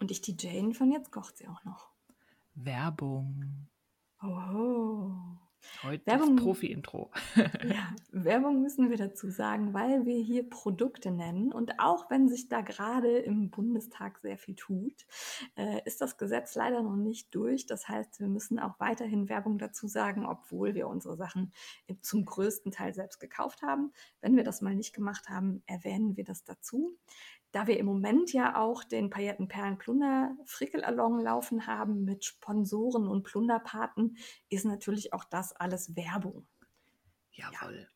Und ich die Jane von Jetzt kocht sie auch noch. Werbung. Oh. Heute Werbung- das Profi-Intro. Ja, Werbung müssen wir dazu sagen, weil wir hier Produkte nennen. Und auch wenn sich da gerade im Bundestag sehr viel tut, äh, ist das Gesetz leider noch nicht durch. Das heißt, wir müssen auch weiterhin Werbung dazu sagen, obwohl wir unsere Sachen zum größten Teil selbst gekauft haben. Wenn wir das mal nicht gemacht haben, erwähnen wir das dazu. Da wir im Moment ja auch den Pailletten Perlen Plunder Frickelalong laufen haben mit Sponsoren und Plunderpaten, ist natürlich auch das alles Werbung. Jawohl.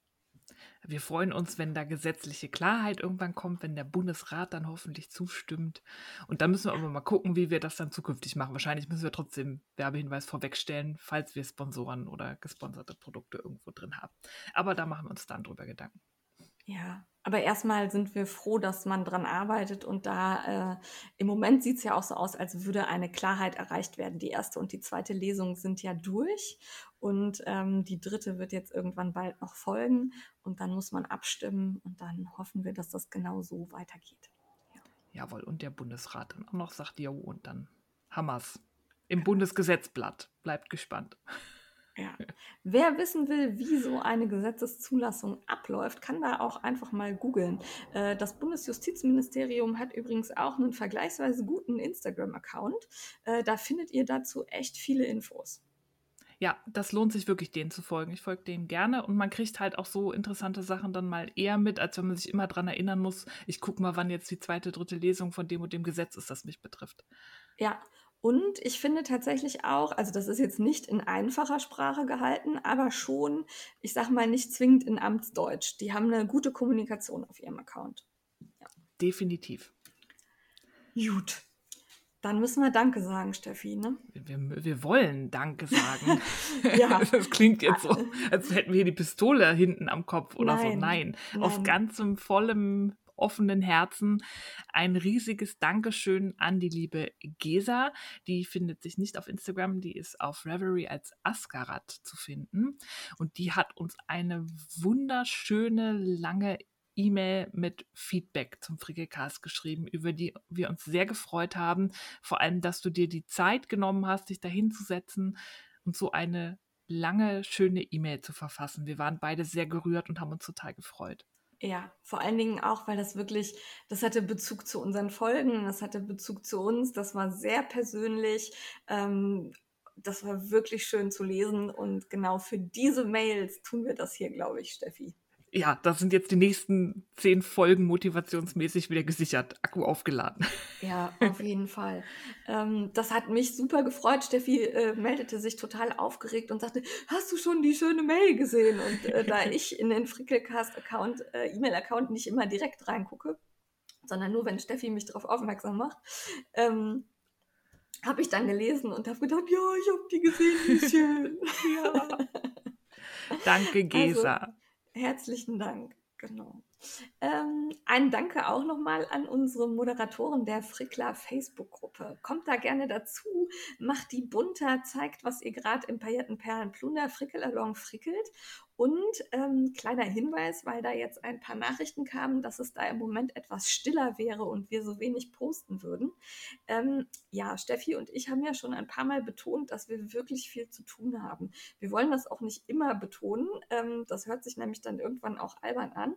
Wir freuen uns, wenn da gesetzliche Klarheit irgendwann kommt, wenn der Bundesrat dann hoffentlich zustimmt. Und dann müssen wir aber mal gucken, wie wir das dann zukünftig machen. Wahrscheinlich müssen wir trotzdem Werbehinweis vorwegstellen, falls wir Sponsoren oder gesponserte Produkte irgendwo drin haben. Aber da machen wir uns dann drüber Gedanken. Ja, aber erstmal sind wir froh, dass man dran arbeitet und da äh, im Moment sieht es ja auch so aus, als würde eine Klarheit erreicht werden. Die erste und die zweite Lesung sind ja durch und ähm, die dritte wird jetzt irgendwann bald noch folgen und dann muss man abstimmen und dann hoffen wir, dass das genau so weitergeht. Jawohl. Und der Bundesrat dann auch noch sagt, jo, und dann Hammers. Im Bundesgesetzblatt. Bleibt gespannt. Ja. Wer wissen will, wie so eine Gesetzeszulassung abläuft, kann da auch einfach mal googeln. Äh, Das Bundesjustizministerium hat übrigens auch einen vergleichsweise guten Instagram-Account. Äh, Da findet ihr dazu echt viele Infos. Ja, das lohnt sich wirklich, denen zu folgen. Ich folge denen gerne und man kriegt halt auch so interessante Sachen dann mal eher mit, als wenn man sich immer dran erinnern muss, ich gucke mal, wann jetzt die zweite, dritte Lesung von dem und dem Gesetz ist, das mich betrifft. Ja, und ich finde tatsächlich auch, also das ist jetzt nicht in einfacher Sprache gehalten, aber schon, ich sag mal, nicht zwingend in Amtsdeutsch. Die haben eine gute Kommunikation auf ihrem Account. Definitiv. Gut. Dann müssen wir Danke sagen, Steffi, ne? Wir, wir wollen Danke sagen. Ja. Das klingt jetzt so, als hätten wir hier die Pistole hinten am Kopf oder so. Nein, Nein, nein. ganzem, vollem, offenen Herzen ein riesiges Dankeschön an die liebe Gesa. Die findet sich nicht auf Instagram, die ist auf Reverie als Askarat zu finden. Und die hat uns eine wunderschöne, lange E-Mail mit Feedback zum Frickelcast geschrieben, über die wir uns sehr gefreut haben. Vor allem, dass du dir die Zeit genommen hast, dich da hinzusetzen und so eine lange, schöne E-Mail zu verfassen. Wir waren beide sehr gerührt und haben uns total gefreut. Ja, vor allen Dingen auch, weil das wirklich, das hatte Bezug zu unseren Folgen, das hatte Bezug zu uns, das war sehr persönlich, ähm, das war wirklich schön zu lesen und genau für diese Mails tun wir das hier, glaube ich, Steffi. Ja, da sind jetzt die nächsten zehn Folgen motivationsmäßig wieder gesichert, Akku aufgeladen. Ja, auf jeden Fall. Ähm, das hat mich super gefreut. Steffi äh, meldete sich total aufgeregt und sagte, hast du schon die schöne Mail gesehen? Und äh, da ich in den Frickelcast-Account, äh, E-Mail-Account nicht immer direkt reingucke, sondern nur, wenn Steffi mich darauf aufmerksam macht, ähm, habe ich dann gelesen und habe gedacht, ja, ich habe die gesehen, wie schön. Ja. Danke, Gesa. Also, Herzlichen Dank, genau. Ähm, ein Danke auch nochmal an unsere Moderatoren der Frickler Facebook-Gruppe. Kommt da gerne dazu, macht die bunter, zeigt, was ihr gerade im Paillettenperlen Plunder Frickelalong frickelt. Und ähm, kleiner Hinweis, weil da jetzt ein paar Nachrichten kamen, dass es da im Moment etwas stiller wäre und wir so wenig posten würden. Ähm, ja, Steffi und ich haben ja schon ein paar Mal betont, dass wir wirklich viel zu tun haben. Wir wollen das auch nicht immer betonen. Ähm, das hört sich nämlich dann irgendwann auch albern an.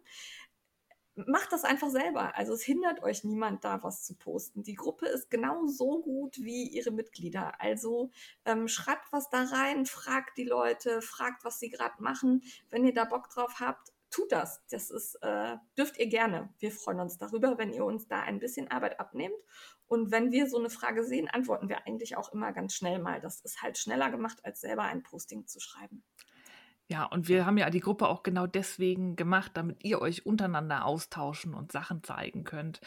Macht das einfach selber. Also es hindert euch niemand da, was zu posten. Die Gruppe ist genau so gut wie ihre Mitglieder. Also ähm, schreibt was da rein, fragt die Leute, fragt, was sie gerade machen. Wenn ihr da Bock drauf habt, tut das. Das ist, äh, dürft ihr gerne. Wir freuen uns darüber, wenn ihr uns da ein bisschen Arbeit abnehmt. Und wenn wir so eine Frage sehen, antworten wir eigentlich auch immer ganz schnell mal. Das ist halt schneller gemacht, als selber ein Posting zu schreiben. Ja, und wir haben ja die Gruppe auch genau deswegen gemacht, damit ihr euch untereinander austauschen und Sachen zeigen könnt.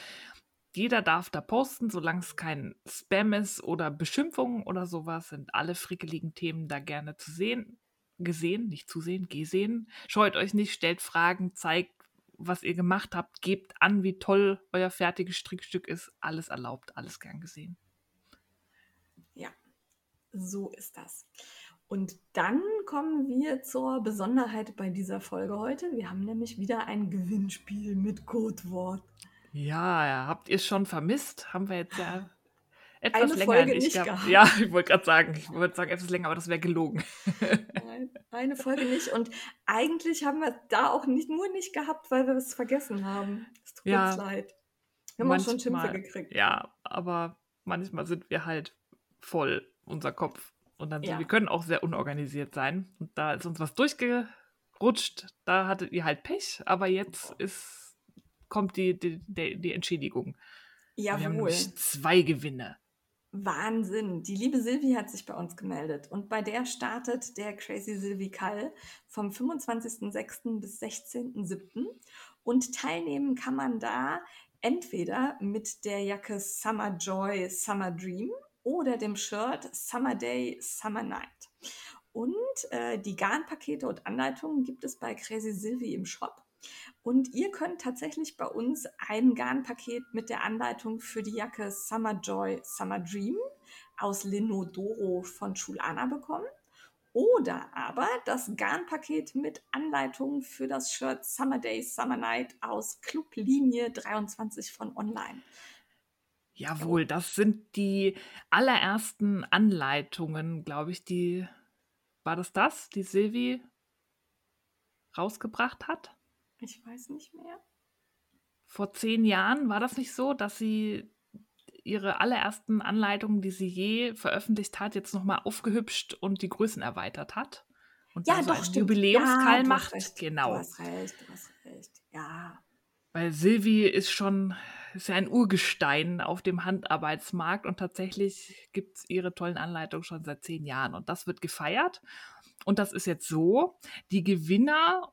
jeder darf da posten, solange es kein Spam ist oder Beschimpfungen oder sowas, sind alle frickeligen Themen da gerne zu sehen, gesehen, nicht zu sehen, gesehen. Scheut euch nicht, stellt Fragen, zeigt, was ihr gemacht habt, gebt an, wie toll euer fertiges Strickstück ist. Alles erlaubt, alles gern gesehen. Ja, so ist das. Und dann kommen wir zur Besonderheit bei dieser Folge heute. Wir haben nämlich wieder ein Gewinnspiel mit Codewort. Ja, habt ihr es schon vermisst? Haben wir jetzt ja etwas Eine länger Folge nicht nicht gehabt. Ja, ich wollte gerade sagen, ich wollte sagen etwas länger, aber das wäre gelogen. Nein, eine Folge nicht. Und eigentlich haben wir da auch nicht nur nicht gehabt, weil wir es vergessen haben. Es tut Ja. uns leid. Wir haben auch schon Schimpfe gekriegt. Ja, aber manchmal sind wir halt voll unser Kopf und dann Ja. wir können auch sehr unorganisiert sein und da ist uns was durchgerutscht. Da hattet ihr halt Pech, aber jetzt ist kommt die die, die, die Entschädigung. Wir haben Jawohl. nämlich zwei Gewinne. Wahnsinn. Die liebe Silvi hat sich bei uns gemeldet und bei der startet der Crazy Silvi Kall vom 25.06. bis 16.07. Und teilnehmen kann man da entweder mit der Jacke Summer Joy, Summer Dream oder dem Shirt Summer Day, Summer Night. Und äh, die Garnpakete und Anleitungen gibt es bei Crazy Silvi im Shop. Und ihr könnt tatsächlich bei uns ein Garnpaket mit der Anleitung für die Jacke Summer Joy, Summer Dream aus Linodoro von Schulana bekommen. Oder aber das Garnpaket mit Anleitung für das Shirt Summer Day, Summer Night aus Clublinie 23 von Online. Jawohl, das sind die allerersten Anleitungen, glaube ich, die war das das, die Silvi rausgebracht hat? Ich weiß nicht mehr. vor zehn Jahren war das nicht so, dass sie ihre allerersten Anleitungen, die sie je veröffentlicht hat, jetzt nochmal aufgehübscht und die Größen erweitert hat? Und Ja, so doch, einen stimmt. Jubiläumskall ja, du macht? Hast recht, Genau. Du hast recht, du hast recht. Ja. Weil Silvi ist schon, ist ja ein Urgestein auf dem Handarbeitsmarkt und tatsächlich gibt es ihre tollen Anleitungen schon seit zehn Jahren und das wird gefeiert. Und das ist jetzt so, die Gewinner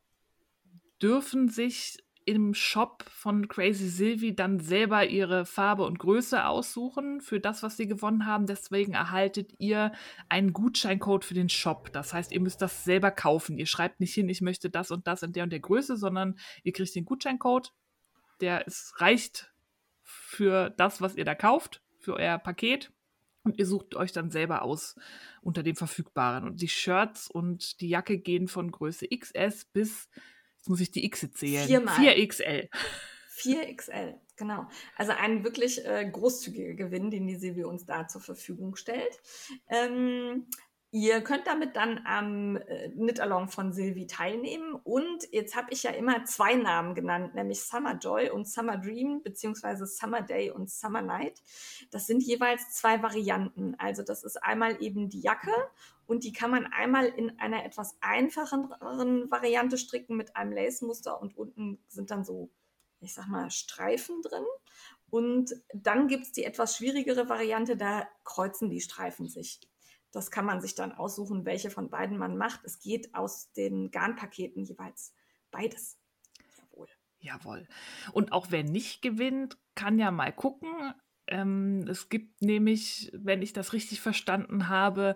dürfen sich im Shop von Crazy Sylvie dann selber ihre Farbe und Größe aussuchen für das, was sie gewonnen haben. Deswegen erhaltet ihr einen Gutscheincode für den Shop. Das heißt, ihr müsst das selber kaufen. Ihr schreibt nicht hin, ich möchte das und das in der und der Größe, sondern ihr kriegt den Gutscheincode. Der ist, reicht für das, was ihr da kauft, für euer Paket. Und ihr sucht euch dann selber aus unter dem Verfügbaren. Und die Shirts und die Jacke gehen von Größe XS bis, jetzt muss ich die X zählen, Viermal. 4XL. 4XL, genau. Also ein wirklich äh, großzügiger Gewinn, den die Silvi uns da zur Verfügung stellt. Ähm, ihr könnt damit dann am äh, Knit-Along von Silvi teilnehmen. Und jetzt habe ich ja immer zwei Namen genannt, nämlich Summer Joy und Summer Dream, beziehungsweise Summer Day und Summer Night. Das sind jeweils zwei Varianten. Also das ist einmal eben die Jacke und die kann man einmal in einer etwas einfacheren Variante stricken mit einem Lace-Muster und unten sind dann so ich sag mal, Streifen drin. Und dann gibt es die etwas schwierigere Variante, da kreuzen die Streifen sich. Das kann man sich dann aussuchen, welche von beiden man macht. Es geht aus den Garnpaketen jeweils beides. Jawohl. Jawohl. Und auch wer nicht gewinnt, kann ja mal gucken. Ähm, es gibt nämlich, wenn ich das richtig verstanden habe,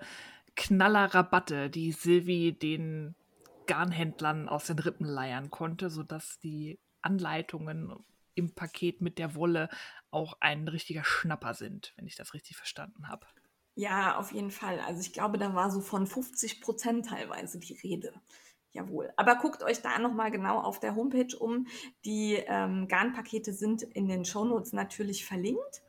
Knallerrabatte, die Silvi den Garnhändlern aus den Rippen leiern konnte, sodass die Anleitungen im Paket mit der Wolle auch ein richtiger Schnapper sind, wenn ich das richtig verstanden habe. Ja, auf jeden Fall. Also ich glaube, da war so von 50 Prozent teilweise die Rede. Jawohl. Aber guckt euch da nochmal genau auf der Homepage um. Die ähm, Garnpakete sind in den Shownotes natürlich verlinkt.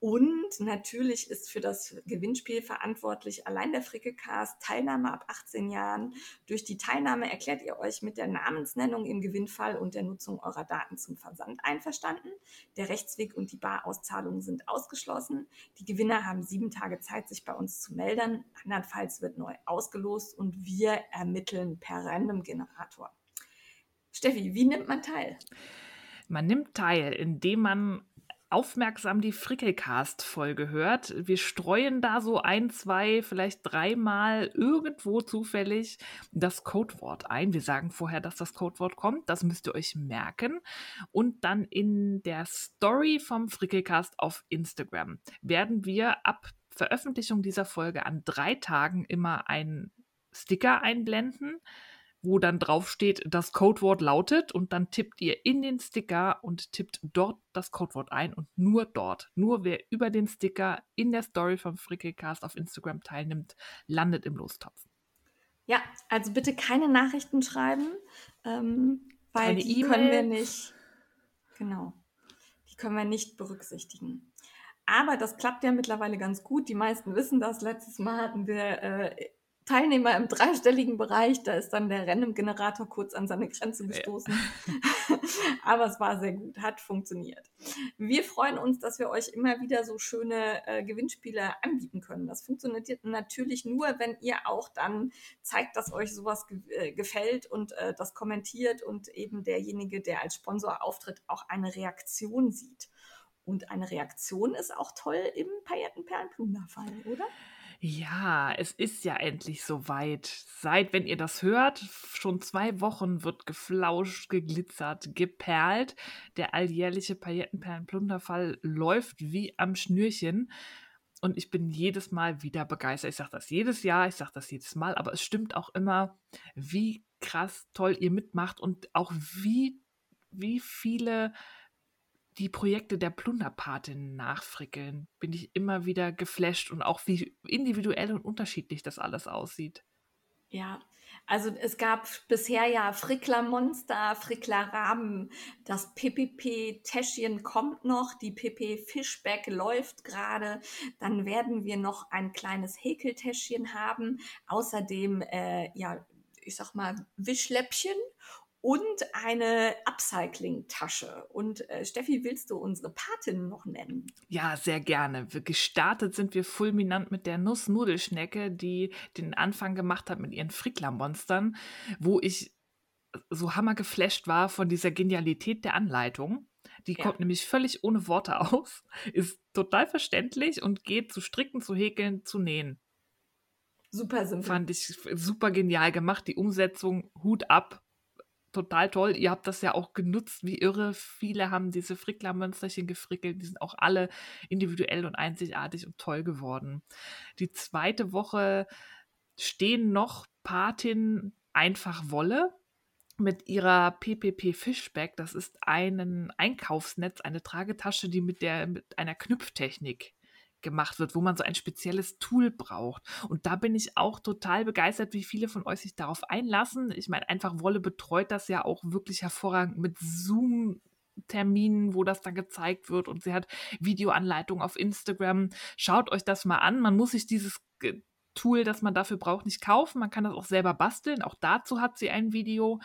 Und natürlich ist für das Gewinnspiel verantwortlich allein der Frickelcast Teilnahme ab 18 Jahren. Durch die Teilnahme erklärt ihr euch mit der Namensnennung im Gewinnfall und der Nutzung eurer Daten zum Versand einverstanden. Der Rechtsweg und die Barauszahlung sind ausgeschlossen. Die Gewinner haben sieben Tage Zeit, sich bei uns zu melden. Andernfalls wird neu ausgelost und wir ermitteln per Random Generator. Steffi, wie nimmt man teil? Man nimmt teil, indem man aufmerksam die Frickelcast-Folge hört, wir streuen da so ein, zwei, vielleicht dreimal irgendwo zufällig das Codewort ein. Wir sagen vorher, dass das Codewort kommt. Das müsst ihr euch merken. Und dann in der Story vom Frickelcast auf Instagram werden wir ab Veröffentlichung dieser Folge an drei Tagen immer einen Sticker einblenden wo dann drauf steht, das Codewort lautet und dann tippt ihr in den Sticker und tippt dort das Codewort ein und nur dort. Nur wer über den Sticker in der Story vom Frickelcast auf Instagram teilnimmt, landet im Lostopf. Ja, also bitte keine Nachrichten schreiben, ähm, weil keine die e können wir nicht. Genau. Die können wir nicht berücksichtigen. Aber das klappt ja mittlerweile ganz gut. Die meisten wissen das. Letztes Mal hatten wir äh, Teilnehmer im dreistelligen Bereich. Da ist dann der Random-Generator kurz an seine Grenze gestoßen. Ja. Aber es war sehr gut, hat funktioniert. Wir freuen uns, dass wir euch immer wieder so schöne äh, Gewinnspiele anbieten können. Das funktioniert natürlich nur, wenn ihr auch dann zeigt, dass euch sowas ge äh, gefällt und äh, das kommentiert und eben derjenige, der als Sponsor auftritt, auch eine Reaktion sieht. Und eine Reaktion ist auch toll im Paillettenperlenplunderfall, oder? Ja, es ist ja endlich soweit. Seit, wenn ihr das hört, schon zwei Wochen wird geflauscht, geglitzert, geperlt. Der alljährliche Paillettenperlenplunderfall läuft wie am Schnürchen. Und ich bin jedes Mal wieder begeistert. Ich sage das jedes Jahr, ich sage das jedes Mal, aber es stimmt auch immer, wie krass toll ihr mitmacht und auch wie, wie viele die Projekte der Plunderpatin nachfrickeln, bin ich immer wieder geflasht und auch wie individuell und unterschiedlich das alles aussieht. Ja, also es gab bisher ja Frickler-Monster, Frickler-Rahmen, das PPP-Täschchen kommt noch, die PP-Fischback läuft gerade, dann werden wir noch ein kleines Häkeltäschchen haben, außerdem, äh, ja, ich sag mal, Wischläppchen und eine Upcycling-Tasche. Und äh, Steffi, willst du unsere Patin noch nennen? Ja, sehr gerne. Gestartet sind wir fulminant mit der Nussnudelschnecke, die den Anfang gemacht hat mit ihren Frickler-Monstern, wo ich so hammergeflasht war von dieser Genialität der Anleitung. Die ja. kommt nämlich völlig ohne Worte aus, ist total verständlich und geht zu stricken, zu häkeln, zu nähen. Super simpel. Fand ich super genial gemacht. Die Umsetzung, Hut ab, total toll. Ihr habt das ja auch genutzt, wie irre. Viele haben diese Frickler-Mönsterchen gefrickelt. Die sind auch alle individuell und einzigartig und toll geworden. Die zweite Woche stehen noch Patin Einfach Wolle mit ihrer PPP Fishback. Das ist ein Einkaufsnetz, eine Tragetasche, die mit, der, mit einer Knüpftechnik gemacht wird, wo man so ein spezielles Tool braucht. Und da bin ich auch total begeistert, wie viele von euch sich darauf einlassen. Ich meine, einfach Wolle betreut das ja auch wirklich hervorragend mit Zoom. Terminen, wo das dann gezeigt wird und sie hat Videoanleitungen auf Instagram. Schaut euch das mal an. Man muss sich dieses Tool, das man dafür braucht, nicht kaufen. Man kann das auch selber basteln. Auch dazu hat sie ein Video.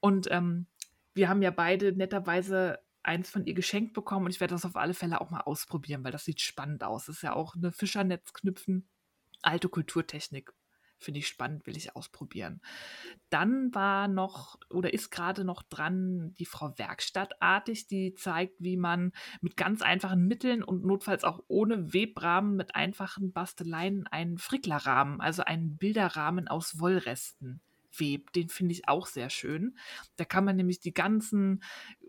Und ähm, wir haben ja beide netterweise eins von ihr geschenkt bekommen und ich werde das auf alle Fälle auch mal ausprobieren, weil das sieht spannend aus. Das ist ja auch eine Fischernetz-Knüpfen, alte Kulturtechnik. Finde ich spannend, will ich ausprobieren. Dann war noch oder ist gerade noch dran die Frau Werkstattartig, die zeigt, wie man mit ganz einfachen Mitteln und notfalls auch ohne Webrahmen mit einfachen Basteleien einen Fricklerrahmen, also einen Bilderrahmen aus Wollresten webt. Den finde ich auch sehr schön. Da kann man nämlich die ganzen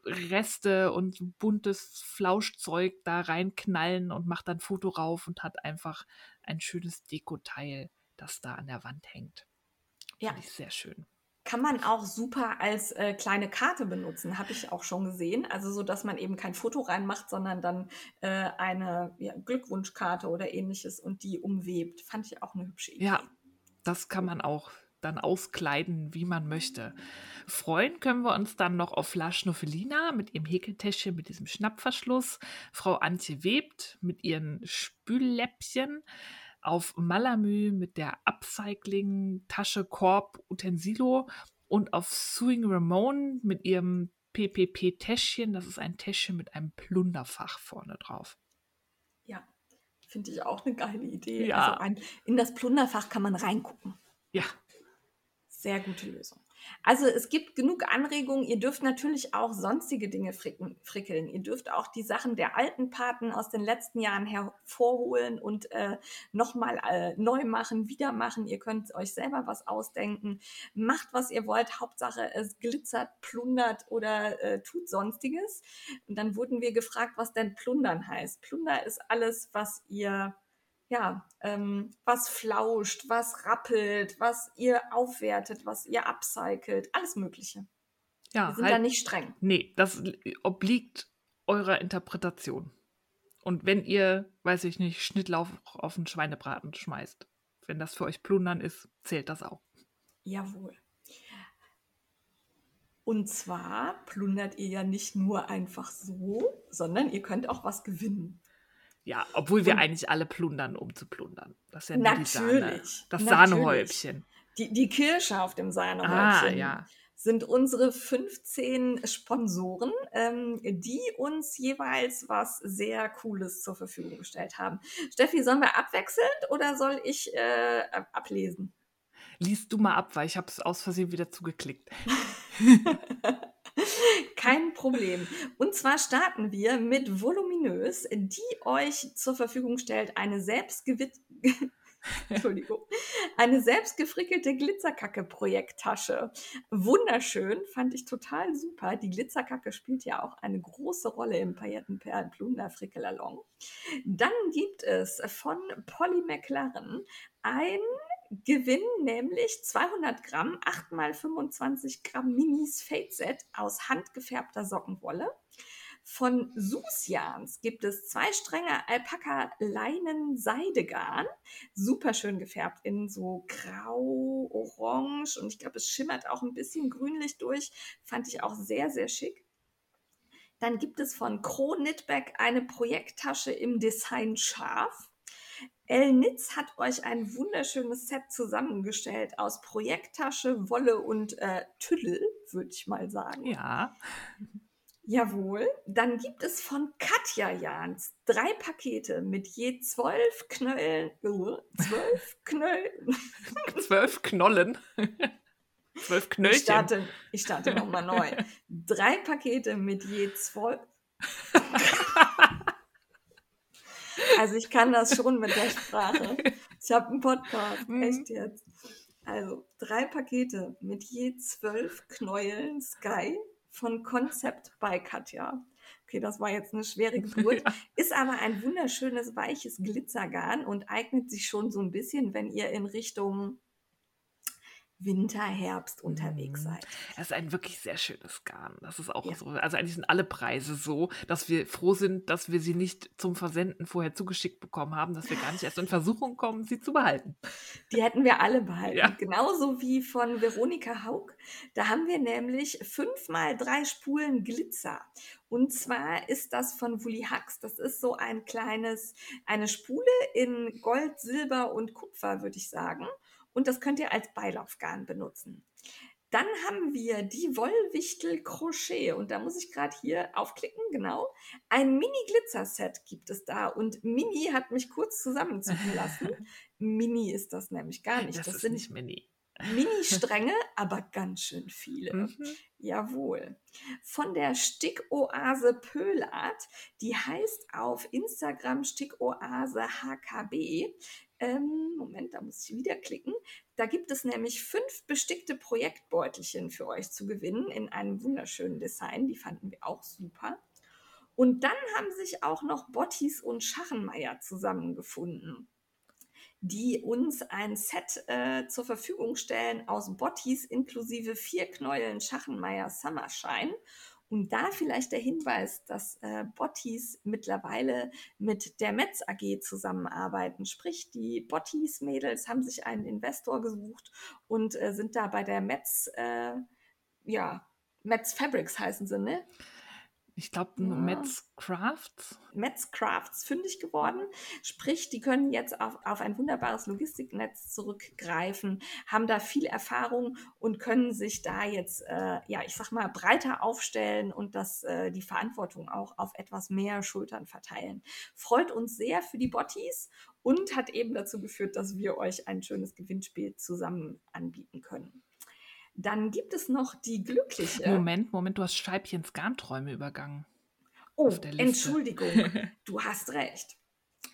Reste und buntes Flauschzeug da reinknallen und macht dann Foto rauf und hat einfach ein schönes Dekoteil, das da an der Wand hängt. Ja. Finde ich sehr schön. Kann man auch super als äh, kleine Karte benutzen, habe ich auch schon gesehen. Also so, dass man eben kein Foto reinmacht, sondern dann äh, eine ja, Glückwunschkarte oder ähnliches und die umwebt. Fand ich auch eine hübsche Idee. Ja, das kann man auch dann auskleiden, wie man möchte. Freuen können wir uns dann noch auf La Schnuffelina mit ihrem Häkeltäschchen mit diesem Schnappverschluss, Frau Antje Webt mit ihren Spülläppchen, auf Malamü mit der Upcycling Tasche Korb Utensilo und auf Suing Ramon mit ihrem PPP-Täschchen. Das ist ein Täschchen mit einem Plunderfach vorne drauf. Ja, finde ich auch eine geile Idee. Ja. Also ein, in das Plunderfach kann man reingucken. Ja, sehr gute Lösung. Also es gibt genug Anregungen. Ihr dürft natürlich auch sonstige Dinge fricken, frickeln. Ihr dürft auch die Sachen der alten Paten aus den letzten Jahren hervorholen und äh, nochmal äh, neu machen, wieder machen. Ihr könnt euch selber was ausdenken. Macht, was ihr wollt. Hauptsache, es glitzert, plundert oder äh, tut sonstiges. Und dann wurden wir gefragt, was denn plundern heißt. Plunder ist alles, was ihr ja, ähm, was flauscht, was rappelt, was ihr aufwertet, was ihr upcycelt, alles Mögliche. Ja, Wir sind halt, da nicht streng. Nee, das obliegt eurer Interpretation. Und wenn ihr, weiß ich nicht, Schnittlauch auf einen Schweinebraten schmeißt, wenn das für euch plundern ist, zählt das auch. Jawohl. Und zwar plundert ihr ja nicht nur einfach so, sondern ihr könnt auch was gewinnen. Ja, obwohl wir und eigentlich alle plundern, um zu plundern. Das ist ja nur natürlich, die Sahne, das Sahnehäubchen. Die, die Kirsche auf dem Sahnehäubchen. Ah, ja. Sind unsere 15 Sponsoren, ähm, die uns jeweils was sehr Cooles zur Verfügung gestellt haben. Steffi, sollen wir abwechselnd oder soll ich äh, ablesen? Lies du mal ab, weil ich habe es aus Versehen wieder zugeklickt. Kein Problem. Und zwar starten wir mit Voluminös, die euch zur Verfügung stellt eine selbstgewit Entschuldigung, eine selbstgefrickelte Glitzerkacke-Projekttasche. Wunderschön, fand ich total super. Die Glitzerkacke spielt ja auch eine große Rolle im Paillettenperlen-Plunder Frickelalong. Dann gibt es von Polly McLaren ein gewinnen nämlich 200 Gramm 8 x 25 Gramm Minis Fade Set aus handgefärbter Sockenwolle. Von Susjans gibt es zwei Stränge Alpaka Leinen Seidegarn, super schön gefärbt in so grau, orange und ich glaube, es schimmert auch ein bisschen grünlich durch. Fand ich auch sehr, sehr schick. Dann gibt es von Crow Knitback eine Projekttasche im Design Scharf. El Nitz hat euch ein wunderschönes Set zusammengestellt aus Projekttasche, Wolle und äh, Tüdel, würde ich mal sagen. Ja. Jawohl. Dann gibt es von Katja Jans drei Pakete mit je zwölf Knöllen. Uh, zwölf Knöllen. zwölf Knollen. zwölf Knöllchen. Ich starte, ich starte nochmal neu. Drei Pakete mit je zwölf. Also ich kann das schon mit der Sprache. Ich habe einen Podcast, mhm. echt jetzt. Also drei Pakete mit je zwölf Knäueln Sky von Concept bei Katja. Okay, das war jetzt eine schwere Geburt. Ja. Ist aber ein wunderschönes, weiches Glitzergarn und eignet sich schon so ein bisschen, wenn ihr in Richtung Winter, Herbst unterwegs mhm. seid. Das ist ein wirklich sehr schönes Garn. Das ist auch ja. so. Also eigentlich sind alle Preise so, dass wir froh sind, dass wir sie nicht zum Versenden vorher zugeschickt bekommen haben, dass wir gar nicht erst in Versuchung kommen, sie zu behalten. Die hätten wir alle behalten. Ja. Genauso wie von Veronika Haug. Da haben wir nämlich fünfmal drei Spulen Glitzer. Und zwar ist das von Wully Hux. Das ist so ein kleines, eine Spule in Gold, Silber und Kupfer, würde ich sagen und das könnt ihr als Beilaufgarn benutzen. Dann haben wir die Wollwichtel Crochet und da muss ich gerade hier aufklicken, genau. Ein Mini-Glitzer-Set gibt es da und Mini hat mich kurz zusammenzucken lassen. Mini ist das nämlich gar nicht. Das, das sind nicht Mini. Mini-Stränge, aber ganz schön viele. Mhm. Jawohl. Von der Stickoase Pöhlart, die heißt auf Instagram Stickoase HKB. Ähm, Moment, da muss ich wieder klicken. Da gibt es nämlich fünf bestickte Projektbeutelchen für euch zu gewinnen in einem wunderschönen Design. Die fanden wir auch super. Und dann haben sich auch noch Bottis und Schachenmeier zusammengefunden, die uns ein Set äh, zur Verfügung stellen aus Bottis inklusive vier Knäueln Schachenmeier Summershine und da vielleicht der Hinweis, dass äh, Bottis mittlerweile mit der Metz AG zusammenarbeiten. Sprich, die Bottis-Mädels haben sich einen Investor gesucht und äh, sind da bei der Metz, äh, ja, Metz Fabrics heißen sie, ne? Ich glaube, ja. Metz Crafts. Metz Crafts fündig geworden. Sprich, die können jetzt auf, auf ein wunderbares Logistiknetz zurückgreifen, haben da viel Erfahrung und können sich da jetzt, äh, ja, ich sag mal, breiter aufstellen und das, äh, die Verantwortung auch auf etwas mehr Schultern verteilen. Freut uns sehr für die Bottis und hat eben dazu geführt, dass wir euch ein schönes Gewinnspiel zusammen anbieten können. Dann gibt es noch die glückliche. Moment, Moment, du hast Scheibchens Garnträume übergangen. Oh, Entschuldigung, du hast recht.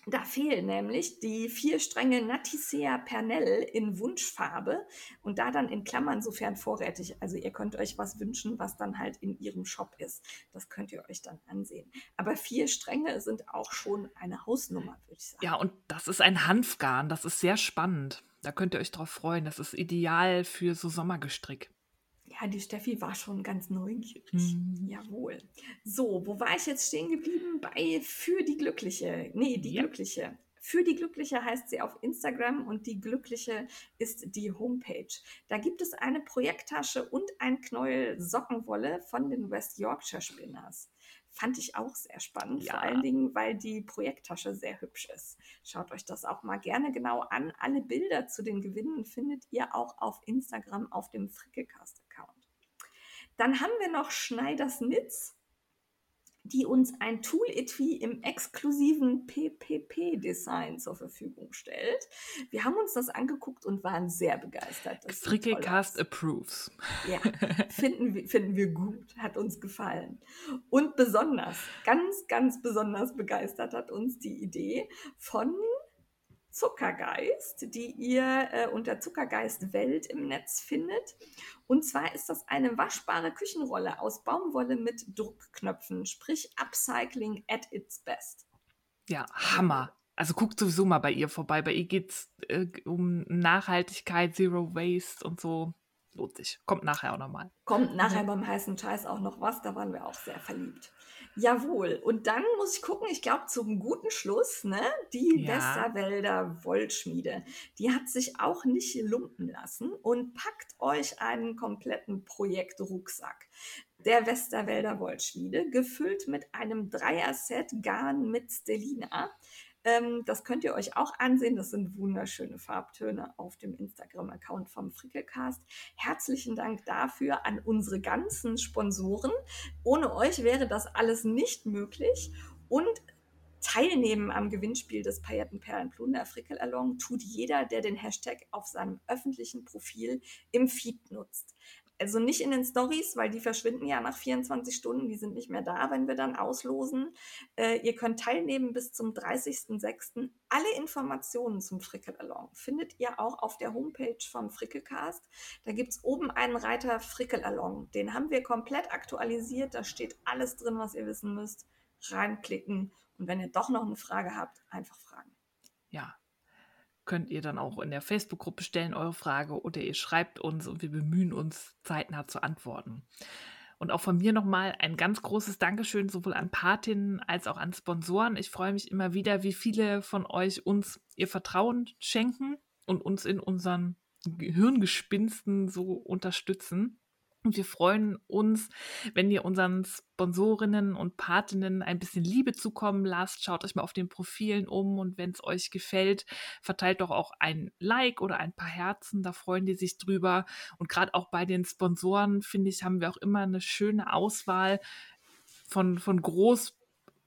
Da fehlen nämlich die vier Stränge Naticea Pernell in Wunschfarbe und da dann in Klammern sofern vorrätig. Also ihr könnt euch was wünschen, was dann halt in ihrem Shop ist. Das könnt ihr euch dann ansehen. Aber vier Stränge sind auch schon eine Hausnummer, würde ich sagen. Ja, und das ist ein Hanfgarn. Das ist sehr spannend. Da könnt ihr euch drauf freuen. Das ist ideal für so Sommergestrick. Ja, die Steffi war schon ganz neugierig. Mhm. Jawohl. So, wo war ich jetzt stehen geblieben? Bei Für die Glückliche. Nee, die ja. Glückliche. Für die Glückliche heißt sie auf Instagram und die Glückliche ist die Homepage. Da gibt es eine Projekttasche und ein Knäuel Sockenwolle von den West Yorkshire Spinners. Fand ich auch sehr spannend, ja. vor allen Dingen, weil die Projekttasche sehr hübsch ist. Schaut euch das auch mal gerne genau an. Alle Bilder zu den Gewinnen findet ihr auch auf Instagram auf dem Frickelcast-Account. Dann haben wir noch Schneiders Nitz die uns ein Tool-Etui im exklusiven PPP-Design zur Verfügung stellt. Wir haben uns das angeguckt und waren sehr begeistert. Frickelcast approves. Ja, finden wir, finden wir gut, hat uns gefallen. Und besonders, ganz, ganz besonders begeistert hat uns die Idee von Zuckergeist, die ihr äh, unter Zuckergeist Welt im Netz findet. Und zwar ist das eine waschbare Küchenrolle aus Baumwolle mit Druckknöpfen, sprich Upcycling at its best. Ja, Hammer. Also guckt sowieso mal bei ihr vorbei. Bei ihr geht es äh, um Nachhaltigkeit, Zero Waste und so. Lohnt sich. Kommt nachher auch nochmal. Kommt nachher beim heißen Scheiß auch noch was. Da waren wir auch sehr verliebt. Jawohl. Und dann muss ich gucken, ich glaube, zum guten Schluss, ne, die ja. Westerwälder Wollschmiede. Die hat sich auch nicht lumpen lassen und packt euch einen kompletten Projektrucksack. Der Westerwälder Wollschmiede, gefüllt mit einem Dreier-Set Garn mit Stelina. Ähm, das könnt ihr euch auch ansehen. Das sind wunderschöne Farbtöne auf dem Instagram-Account vom Frickelcast. Herzlichen Dank dafür an unsere ganzen Sponsoren. Ohne euch wäre das alles nicht möglich. Und Teilnehmen am Gewinnspiel des Paillettenperlenplunder Frickel Along tut jeder, der den Hashtag auf seinem öffentlichen Profil im Feed nutzt also nicht in den Stories, weil die verschwinden ja nach 24 Stunden, die sind nicht mehr da, wenn wir dann auslosen. Äh, ihr könnt teilnehmen bis zum 30.06. Alle Informationen zum Frickel-Along findet ihr auch auf der Homepage vom Frickelcast. Da gibt es oben einen Reiter Frickel-Along. Den haben wir komplett aktualisiert. Da steht alles drin, was ihr wissen müsst. Reinklicken und wenn ihr doch noch eine Frage habt, einfach fragen. Ja, könnt ihr dann auch in der Facebook-Gruppe stellen, eure Frage, oder ihr schreibt uns und wir bemühen uns, zeitnah zu antworten. Und auch von mir nochmal ein ganz großes Dankeschön sowohl an Patinnen als auch an Sponsoren. Ich freue mich immer wieder, wie viele von euch uns ihr Vertrauen schenken und uns in unseren Hirngespinsten so unterstützen. Und wir freuen uns, wenn ihr unseren Sponsorinnen und Patinnen ein bisschen Liebe zukommen lasst. Schaut euch mal auf den Profilen um und wenn es euch gefällt, verteilt doch auch ein Like oder ein paar Herzen. Da freuen die sich drüber. Und gerade auch bei den Sponsoren, finde ich, haben wir auch immer eine schöne Auswahl von, von groß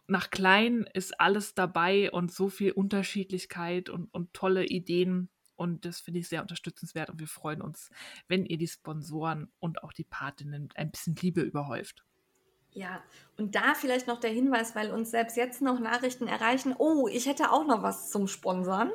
nach klein ist alles dabei und so viel Unterschiedlichkeit und, und tolle Ideen und das finde ich sehr unterstützenswert und wir freuen uns, wenn ihr die Sponsoren und auch die Patinnen ein bisschen Liebe überhäuft. Ja, und da vielleicht noch der Hinweis, weil uns selbst jetzt noch Nachrichten erreichen. Oh, ich hätte auch noch was zum Sponsern.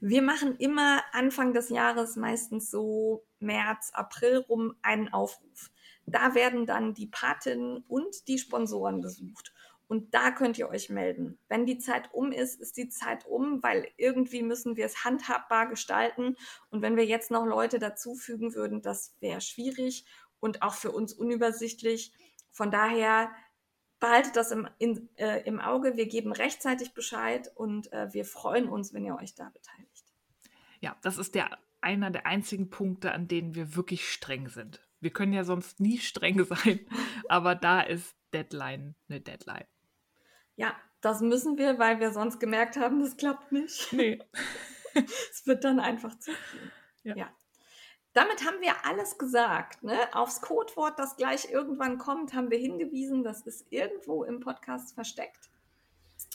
Wir machen immer Anfang des Jahres, meistens so März, April rum, einen Aufruf. Da werden dann die Patinnen und die Sponsoren gesucht. Und da könnt ihr euch melden. Wenn die Zeit um ist, ist die Zeit um, weil irgendwie müssen wir es handhabbar gestalten. Und wenn wir jetzt noch Leute dazufügen würden, das wäre schwierig und auch für uns unübersichtlich. Von daher behaltet das im, in, äh, im Auge. Wir geben rechtzeitig Bescheid und äh, wir freuen uns, wenn ihr euch da beteiligt. Ja, das ist der einer der einzigen Punkte, an denen wir wirklich streng sind. Wir können ja sonst nie streng sein, aber da ist Deadline eine Deadline. Ja, das müssen wir, weil wir sonst gemerkt haben, das klappt nicht. Nee. es wird dann einfach zu viel. Ja. ja. Damit haben wir alles gesagt. Ne? Aufs Codewort, das gleich irgendwann kommt, haben wir hingewiesen. Das ist irgendwo im Podcast versteckt.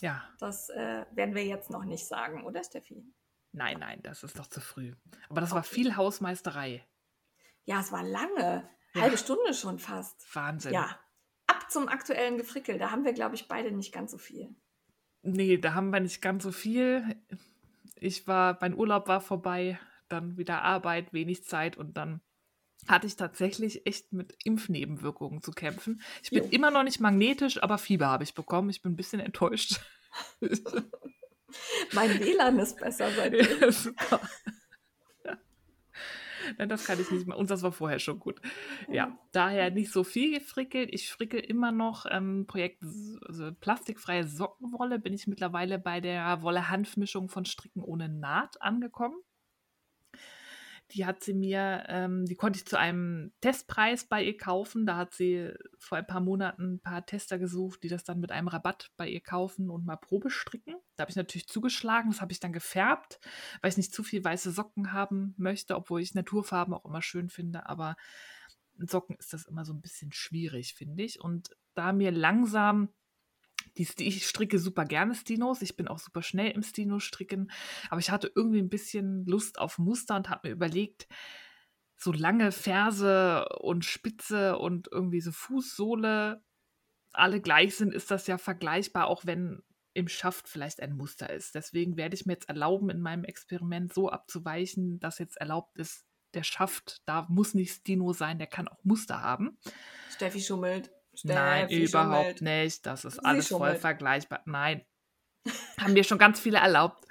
Ja. Das äh, werden wir jetzt noch nicht sagen, oder Steffi? Nein, nein, das ist doch zu früh. Aber das okay. war viel Hausmeisterei. Ja, es war lange. Ja. Halbe Stunde schon fast. Wahnsinn. Ja. Zum aktuellen Gefrickel. Da haben wir, glaube ich, beide nicht ganz so viel. Nee, da haben wir nicht ganz so viel. Ich war, mein Urlaub war vorbei, dann wieder Arbeit, wenig Zeit und dann hatte ich tatsächlich echt mit Impfnebenwirkungen zu kämpfen. Ich bin jo. immer noch nicht magnetisch, aber Fieber habe ich bekommen. Ich bin ein bisschen enttäuscht. mein WLAN ist besser seitdem. Ja, super. Nein, das kann ich nicht mehr. Und das war vorher schon gut. Ja, daher nicht so viel gefrickelt. Ich frickel immer noch ähm, Projekt also plastikfreie Sockenwolle. Bin ich mittlerweile bei der Wolle-Hanfmischung von Stricken ohne Naht angekommen. Die hat sie mir, ähm, die konnte ich zu einem Testpreis bei ihr kaufen. Da hat sie vor ein paar Monaten ein paar Tester gesucht, die das dann mit einem Rabatt bei ihr kaufen und mal Probe stricken. Da habe ich natürlich zugeschlagen, das habe ich dann gefärbt, weil ich nicht zu viel weiße Socken haben möchte, obwohl ich Naturfarben auch immer schön finde. Aber in Socken ist das immer so ein bisschen schwierig, finde ich. Und da mir langsam die, ich stricke super gerne Stinos. Ich bin auch super schnell im Stino-Stricken. Aber ich hatte irgendwie ein bisschen Lust auf Muster und habe mir überlegt, so lange Ferse und Spitze und irgendwie so Fußsohle alle gleich sind, ist das ja vergleichbar, auch wenn im Schaft vielleicht ein Muster ist. Deswegen werde ich mir jetzt erlauben, in meinem Experiment so abzuweichen, dass jetzt erlaubt ist, der Schaft, da muss nicht Stino sein, der kann auch Muster haben. Steffi schummelt. Nein, überhaupt nicht. Das ist alles voll vergleichbar. Nein. Haben mir schon ganz viele erlaubt.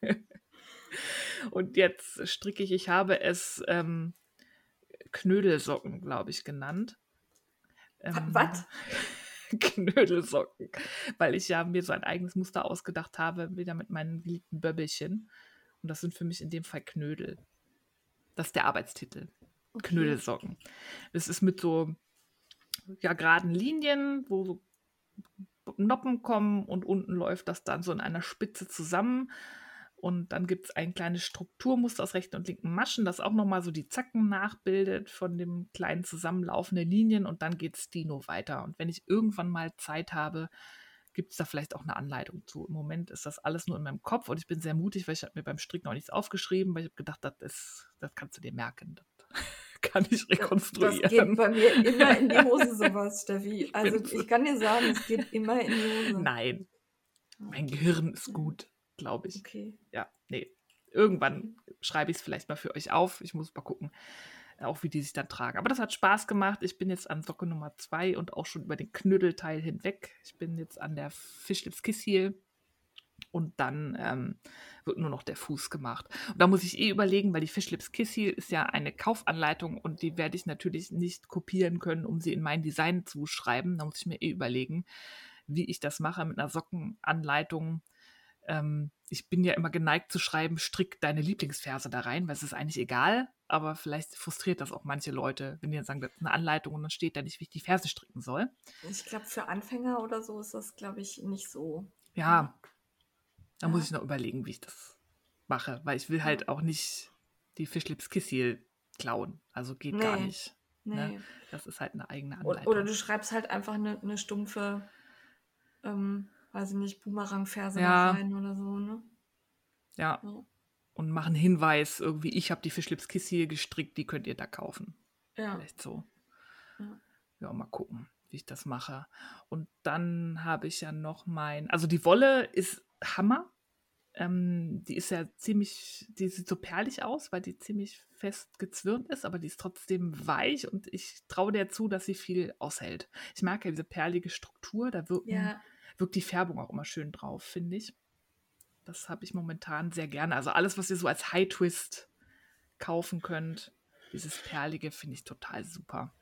Und jetzt stricke ich, ich habe es ähm, Knödelsocken, glaube ich, genannt. Ähm, Was? Knödelsocken. Weil ich ja mir so ein eigenes Muster ausgedacht habe, wieder mit meinen geliebten Böbbelchen. Und das sind für mich in dem Fall Knödel. Das ist der Arbeitstitel. Okay. Knödelsocken. Das ist mit so ja, geraden Linien, wo so Noppen kommen und unten läuft das dann so in einer Spitze zusammen. Und dann gibt es ein kleines Strukturmuster aus rechten und linken Maschen, das auch nochmal so die Zacken nachbildet von dem kleinen zusammenlaufenden Linien und dann geht Stino weiter. Und wenn ich irgendwann mal Zeit habe, gibt es da vielleicht auch eine Anleitung zu. Im Moment ist das alles nur in meinem Kopf und ich bin sehr mutig, weil ich habe mir beim Stricken auch nichts aufgeschrieben, weil ich habe gedacht, das, ist, das kannst du dir merken. Kann ich rekonstruieren. Das geht bei mir immer in die Hose, sowas, Steffi. Also ich kann dir sagen, es geht immer in die Hose. Nein. Mein Gehirn ist gut, glaube ich. Okay. Ja, nee. Irgendwann schreibe ich es vielleicht mal für euch auf. Ich muss mal gucken, auch wie die sich dann tragen. Aber das hat Spaß gemacht. Ich bin jetzt an Socke Nummer 2 und auch schon über den Knüttelteil hinweg. Ich bin jetzt an der Fischlips Kiss Heel und dann ähm, wird nur noch der Fuß gemacht. Und da muss ich eh überlegen, weil die Fishlips Kissy ist ja eine Kaufanleitung und die werde ich natürlich nicht kopieren können, um sie in mein Design zu schreiben. Da muss ich mir eh überlegen, wie ich das mache mit einer Sockenanleitung. Ähm, ich bin ja immer geneigt zu schreiben, strick deine Lieblingsverse da rein, weil es ist eigentlich egal, aber vielleicht frustriert das auch manche Leute, wenn die dann sagen, das ist eine Anleitung und dann steht da nicht, wie ich die Verse stricken soll. Ich glaube, für Anfänger oder so ist das, glaube ich, nicht so. Ja, da ja. muss ich noch überlegen, wie ich das mache, weil ich will halt auch nicht die Fischlips Kissil klauen. Also geht nee. gar nicht. Ne? Nee. Ne? Das ist halt eine eigene Anleitung. Oder, du schreibst halt einfach eine, eine stumpfe, ähm, weiß ich nicht, Boomerang-Verse ja. rein oder so, ne? Ja. ja. Und mach einen Hinweis, irgendwie, ich habe die Fischlips Kissil gestrickt, die könnt ihr da kaufen. Ja. Vielleicht so. Ja. ja, mal gucken, wie ich das mache. Und dann habe ich ja noch mein, also die Wolle ist Hammer. Ähm, die ist ja ziemlich, die sieht so perlig aus, weil die ziemlich fest gezwirnt ist, aber die ist trotzdem weich und ich traue der zu, dass sie viel aushält. Ich mag ja diese perlige Struktur, da wirken, ja. wirkt die Färbung auch immer schön drauf, finde ich. Das habe ich momentan sehr gerne. Also alles, was ihr so als High Twist kaufen könnt, dieses perlige finde ich total super.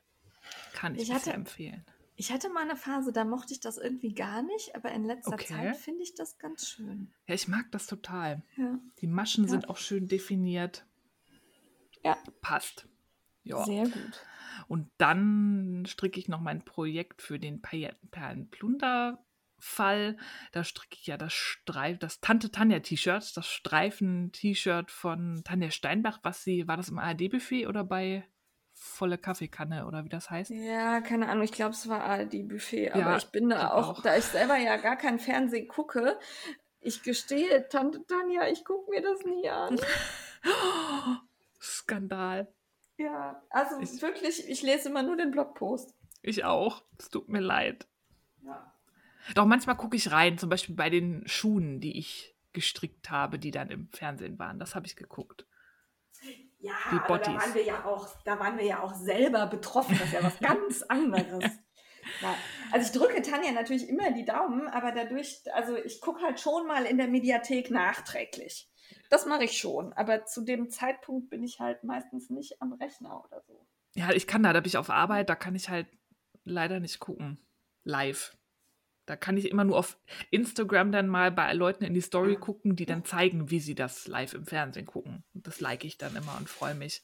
Kann ich, ich hatte, sehr empfehlen. Ich hatte mal eine Phase, da mochte ich das irgendwie gar nicht, aber in letzter okay. Zeit finde ich das ganz schön. Ja, ich mag das total. Ja. Die Maschen ja. sind auch schön definiert. Ja. Passt. Ja. Sehr gut. Und dann stricke ich noch mein Projekt für den Perlenplunder-Fall. Da stricke ich ja das Streif, das Tante Tanja T-Shirt, das Streifen-T-Shirt von Tanja Steinbach, was sie, war das im ARD-Buffet oder bei volle Kaffeekanne oder wie das heißt. Ja, keine Ahnung, ich glaube, es war ARD-Buffet, aber ja, ich bin da auch, auch, da ich selber ja gar kein Fernsehen gucke, ich gestehe, Tante Tanja, ich gucke mir das nie an. Skandal. Ja, also Ich- wirklich, ich lese immer nur den Blogpost. Ich auch. Es tut mir leid. Ja. Doch manchmal gucke ich rein, zum Beispiel bei den Schuhen, die ich gestrickt habe, die dann im Fernsehen waren. Das habe ich geguckt. Ja, Die aber da waren wir ja auch, da waren wir ja auch selber betroffen. Das ist ja was ganz anderes. Ja. Also ich drücke Tanja natürlich immer die Daumen, aber dadurch, also ich gucke halt schon mal in der Mediathek nachträglich. Das mache ich schon, aber zu dem Zeitpunkt bin ich halt meistens nicht am Rechner oder so. Ja, ich kann da, da bin ich auf Arbeit, da kann ich halt leider nicht gucken. Live. Da kann ich immer nur auf Instagram dann mal bei Leuten in die Story gucken, die dann zeigen, wie sie das live im Fernsehen gucken. Und das like ich dann immer und freue mich.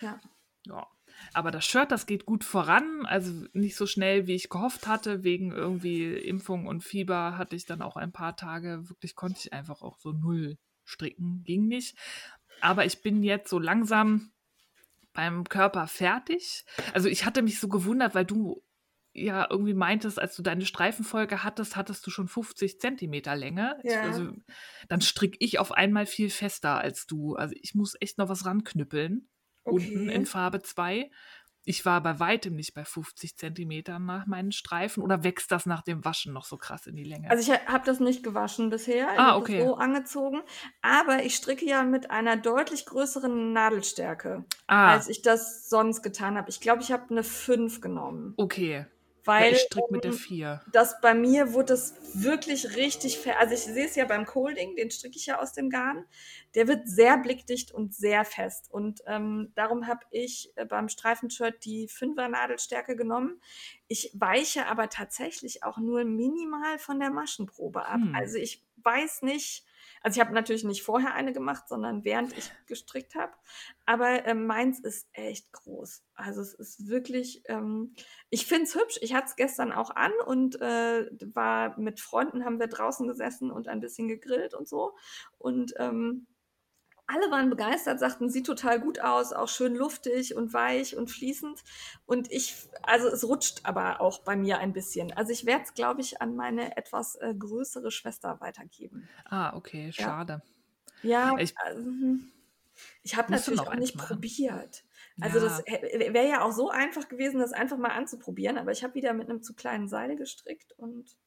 Ja. Ja. Aber das Shirt, das geht gut voran. Also nicht so schnell, wie ich gehofft hatte. Wegen irgendwie Impfung und Fieber hatte ich dann auch ein paar Tage. Wirklich konnte ich einfach auch so null stricken. Ging nicht. Aber ich bin jetzt so langsam beim Körper fertig. Also ich hatte mich so gewundert, weil du ja irgendwie meintest, als du deine Streifenfolge hattest, hattest du schon 50 Zentimeter Länge. Ja. also, dann stricke ich auf einmal viel fester als du. Also ich muss echt noch was ranknüppeln. Unten Okay. in Farbe 2. Ich war bei weitem nicht bei 50 Zentimetern nach meinen Streifen. Oder wächst das nach dem Waschen noch so krass in die Länge? Also ich habe das nicht gewaschen bisher. Ich Ah, okay. das so angezogen. Aber ich stricke ja mit einer deutlich größeren Nadelstärke, ah, als ich das sonst getan habe. Ich glaube, ich habe eine 5 genommen. okay. Weil ja, ich stricke mit der ähm, 4. das bei mir wurde es wirklich richtig. Also ich sehe es ja beim Colding, den stricke ich ja aus dem Garn. Der wird sehr blickdicht und sehr fest. Und ähm, darum habe ich äh, beim Streifenshirt die 5er Nadelstärke genommen. Ich weiche aber tatsächlich auch nur minimal von der Maschenprobe ab. Hm. Also ich weiß nicht, also ich habe natürlich nicht vorher eine gemacht, sondern während ich gestrickt habe. Aber ähm, meins ist echt groß. Also es ist wirklich, ähm, ich finde es hübsch. Ich hatte es gestern auch an und äh, war mit Freunden, haben wir draußen gesessen und ein bisschen gegrillt und so. Und ähm, alle waren begeistert, sagten, sieht total gut aus, auch schön luftig und weich und fließend. Und ich, also es rutscht aber auch bei mir ein bisschen. Also ich werde es, glaube ich, an meine etwas äh, größere Schwester weitergeben. Ah, okay, schade. Ja, Ich- also, ich habe natürlich auch nicht machen. probiert. Also Ja. das wäre ja auch so einfach gewesen, das einfach mal anzuprobieren. Aber ich habe wieder mit einem zu kleinen Seil gestrickt und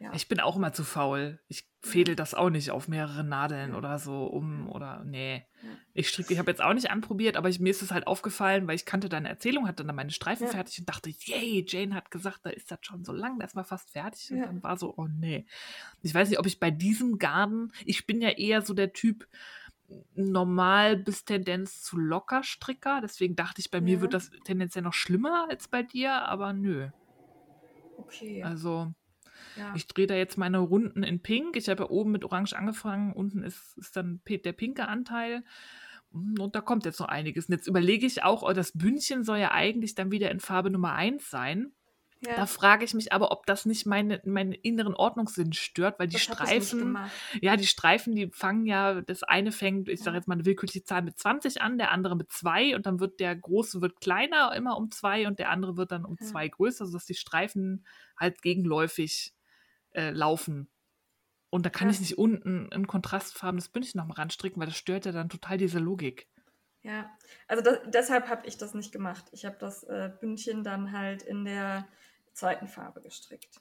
ja. Ich bin auch immer zu faul. Ich fädel das auch nicht auf mehrere Nadeln oder so um oder nee. Ich stricke, ich habe jetzt auch nicht anprobiert, aber ich, mir ist es halt aufgefallen, weil ich kannte deine Erzählung, hatte dann meine Streifen Ja. fertig und dachte, yay, Jane hat gesagt, da ist das schon so lang, da ist mal fast fertig. Und Ja. dann war so, oh nee. Ich weiß nicht, ob ich bei diesem Garten, ich bin ja eher so der Typ normal bis Tendenz zu locker Stricker, deswegen dachte ich, bei mir Ja. wird das tendenziell noch schlimmer als bei dir, aber nö. Okay. Also ja. ich drehe da jetzt meine Runden in Pink. Ich habe ja oben mit Orange angefangen. Unten ist, ist dann der pinke Anteil. Mm, Und da kommt jetzt noch einiges. Und jetzt überlege ich auch, oh, das Bündchen soll ja eigentlich dann wieder in Farbe Nummer 1 sein. ja. Da frage ich mich aber, ob das nicht meine, meinen inneren Ordnungssinn stört, weil die Das Streifen, ja, die Streifen, die fangen ja, das eine fängt, ich sage jetzt mal eine willkürliche Zahl mit 20 an, der andere mit 2 und dann wird der große wird kleiner, immer um 2 und der andere wird dann um Ja. 2 größer, sodass die Streifen halt gegenläufig äh, laufen. Und da kann Ja. ich nicht unten ein kontrastfarbenes Bündchen nochmal ranstricken, weil das stört ja dann total diese Logik. Ja, also das, deshalb habe ich das nicht gemacht. Ich habe das äh, Bündchen dann halt in der zweiten Farbe gestrickt.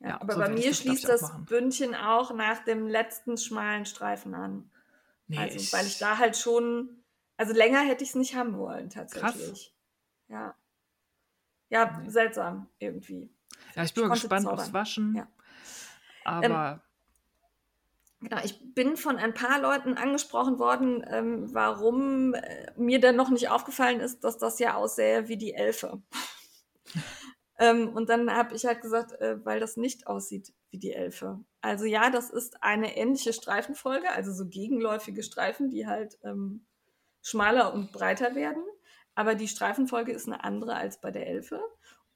Ja, Ja, aber so bei ich mir das, ich, schließt das machen. Bündchen auch nach dem letzten schmalen Streifen an. Nee, also, weil ich da halt schon, also länger hätte ich es nicht haben wollen, tatsächlich. Ja. Ja, Nee. seltsam irgendwie. Ja, ich bin mal konnte gespannt aufs Waschen. Ja. Aber Genau, ich bin von ein paar Leuten angesprochen worden, ähm, warum äh, mir dann noch nicht aufgefallen ist, dass das ja aussähe wie die Elfe. ähm, und dann habe ich halt gesagt, äh, weil das nicht aussieht wie die Elfe. Also ja, das ist eine ähnliche Streifenfolge, also so gegenläufige Streifen, die halt ähm, schmaler und breiter werden. Aber die Streifenfolge ist eine andere als bei der Elfe.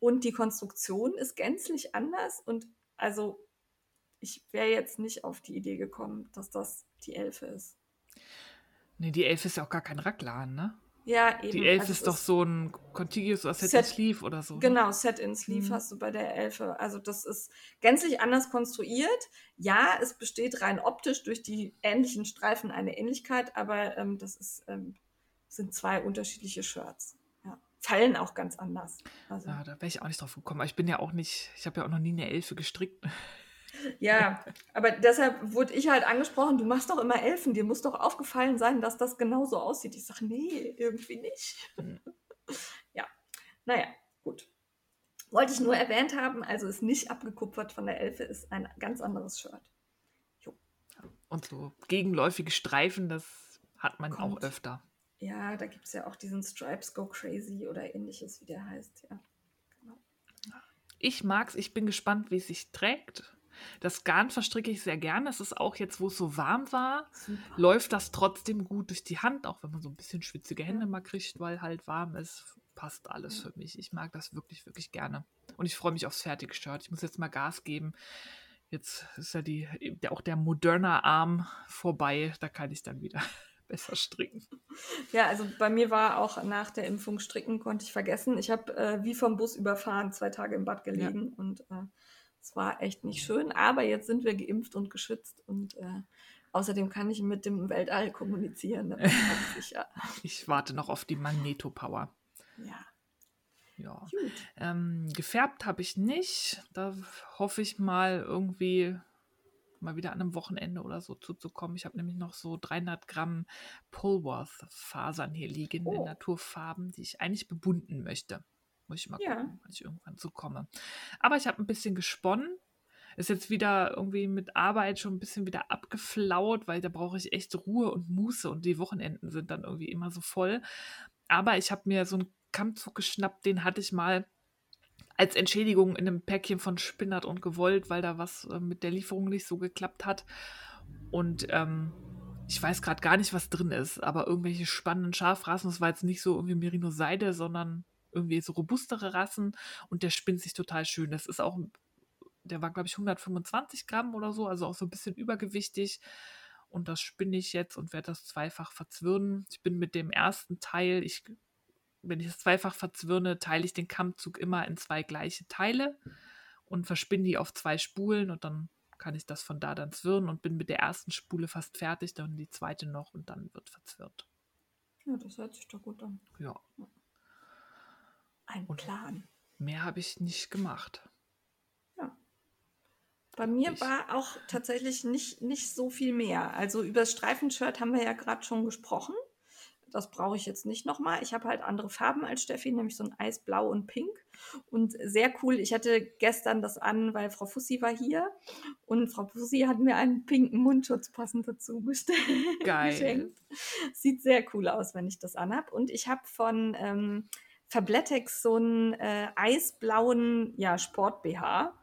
Und die Konstruktion ist gänzlich anders. Und also ich wäre jetzt nicht auf die Idee gekommen, dass das die Elfe ist. nee, die Elf ist ja auch gar kein Raglan, ne? Ja, eben. Die Elf also ist doch so ein Contiguous oder Set, Set- Sleeve oder so. ne? Genau, Set in Sleeve Mhm. hast du bei der Elfe. Also das ist gänzlich anders konstruiert. Ja, es besteht rein optisch durch die ähnlichen Streifen eine Ähnlichkeit, aber ähm, das ist ähm, sind zwei unterschiedliche Shirts. Ja. Fallen auch ganz anders. Also. Ja, da wäre ich auch nicht drauf gekommen. Aber ich bin ja auch nicht, ich habe ja auch noch nie eine Elfe gestrickt. Ja, aber deshalb wurde ich halt angesprochen, du machst doch immer Elfen, dir muss doch aufgefallen sein, dass das genauso aussieht. Ich sage, nee, irgendwie nicht. Hm. ja, naja, gut. Wollte ich nur erwähnt haben, also ist nicht abgekupfert von der Elfe, ist ein ganz anderes Shirt. Jo. Und so gegenläufige Streifen, das hat man Kommt. auch öfter. Ja, da gibt es ja auch diesen Stripes Go Crazy oder ähnliches, wie der heißt, ja. Genau. Ich mag's, ich bin gespannt, wie es sich trägt. Das Garn verstricke ich sehr gerne. Es ist auch jetzt, wo es so warm war, Super. läuft das trotzdem gut durch die Hand, auch wenn man so ein bisschen schwitzige Hände mal kriegt, weil halt warm ist. Passt alles für mich. Ich mag das wirklich, wirklich gerne. Und ich freue mich aufs fertige Shirt. Ich muss jetzt mal Gas geben. Jetzt ist ja die, auch der moderne Arm vorbei. Da kann ich dann wieder besser stricken. Ja, also bei mir war auch nach der Impfung stricken, konnte ich vergessen. Ich habe äh, wie vom Bus überfahren zwei Tage im Bad gelegen ja. und äh, es war echt nicht schön, aber jetzt sind wir geimpft und geschützt und äh, außerdem kann ich mit dem Weltall kommunizieren. sicher. Ich warte noch auf die Magneto-Power. Ja. Ja. Ähm, gefärbt habe ich nicht. Da hoffe ich mal irgendwie mal wieder an einem Wochenende oder so zuzukommen. Ich habe nämlich noch so 300 Gramm Polworth-Fasern hier liegen oh. in Naturfarben, die ich eigentlich bebunden möchte. Muss ich mal ja. gucken, wann ich irgendwann so komme. Aber ich habe ein bisschen gesponnen. Ist jetzt wieder irgendwie mit Arbeit schon ein bisschen wieder abgeflaut, weil da brauche ich echt Ruhe und Muße und die Wochenenden sind dann irgendwie immer so voll. Aber ich habe mir so einen Kammzug geschnappt, den hatte ich mal als Entschädigung in einem Päckchen von Spinnert und gewollt, weil da was äh, mit der Lieferung nicht so geklappt hat. Und ähm, ich weiß gerade gar nicht, was drin ist, aber irgendwelche spannenden Schafrassen, das war jetzt nicht so irgendwie Merino Seide, sondern irgendwie so robustere Rassen und der spinnt sich total schön. Das ist auch, der war glaube ich 125 Gramm oder so, also auch so ein bisschen übergewichtig. Und das spinne ich jetzt und werde das zweifach verzwirnen. Ich bin mit dem ersten Teil, ich, wenn ich das zweifach verzwirne, teile ich den Kammzug immer in zwei gleiche Teile und verspinne die auf zwei Spulen und dann kann ich das von da dann zwirren und bin mit der ersten Spule fast fertig, dann die zweite noch und dann wird verzwirrt. Ja, das hört sich doch gut an. Ja. Ein Plan. Mehr habe ich nicht gemacht. Ja. Bei mir ich. war auch tatsächlich nicht, nicht so viel mehr. Also über das Streifenshirt haben wir ja gerade schon gesprochen. Das brauche ich jetzt nicht nochmal. Ich habe halt andere Farben als Steffi, nämlich so ein Eisblau und Pink. Und sehr cool, ich hatte gestern das an, weil Frau Fussi war hier. Und Frau Fussi hat mir einen pinken Mundschutz passend dazu gestellt. Geil. geschenkt. Sieht sehr cool aus, wenn ich das anhab. Und ich habe von ähm, Fabletex so einen äh, eisblauen ja, Sport-BH,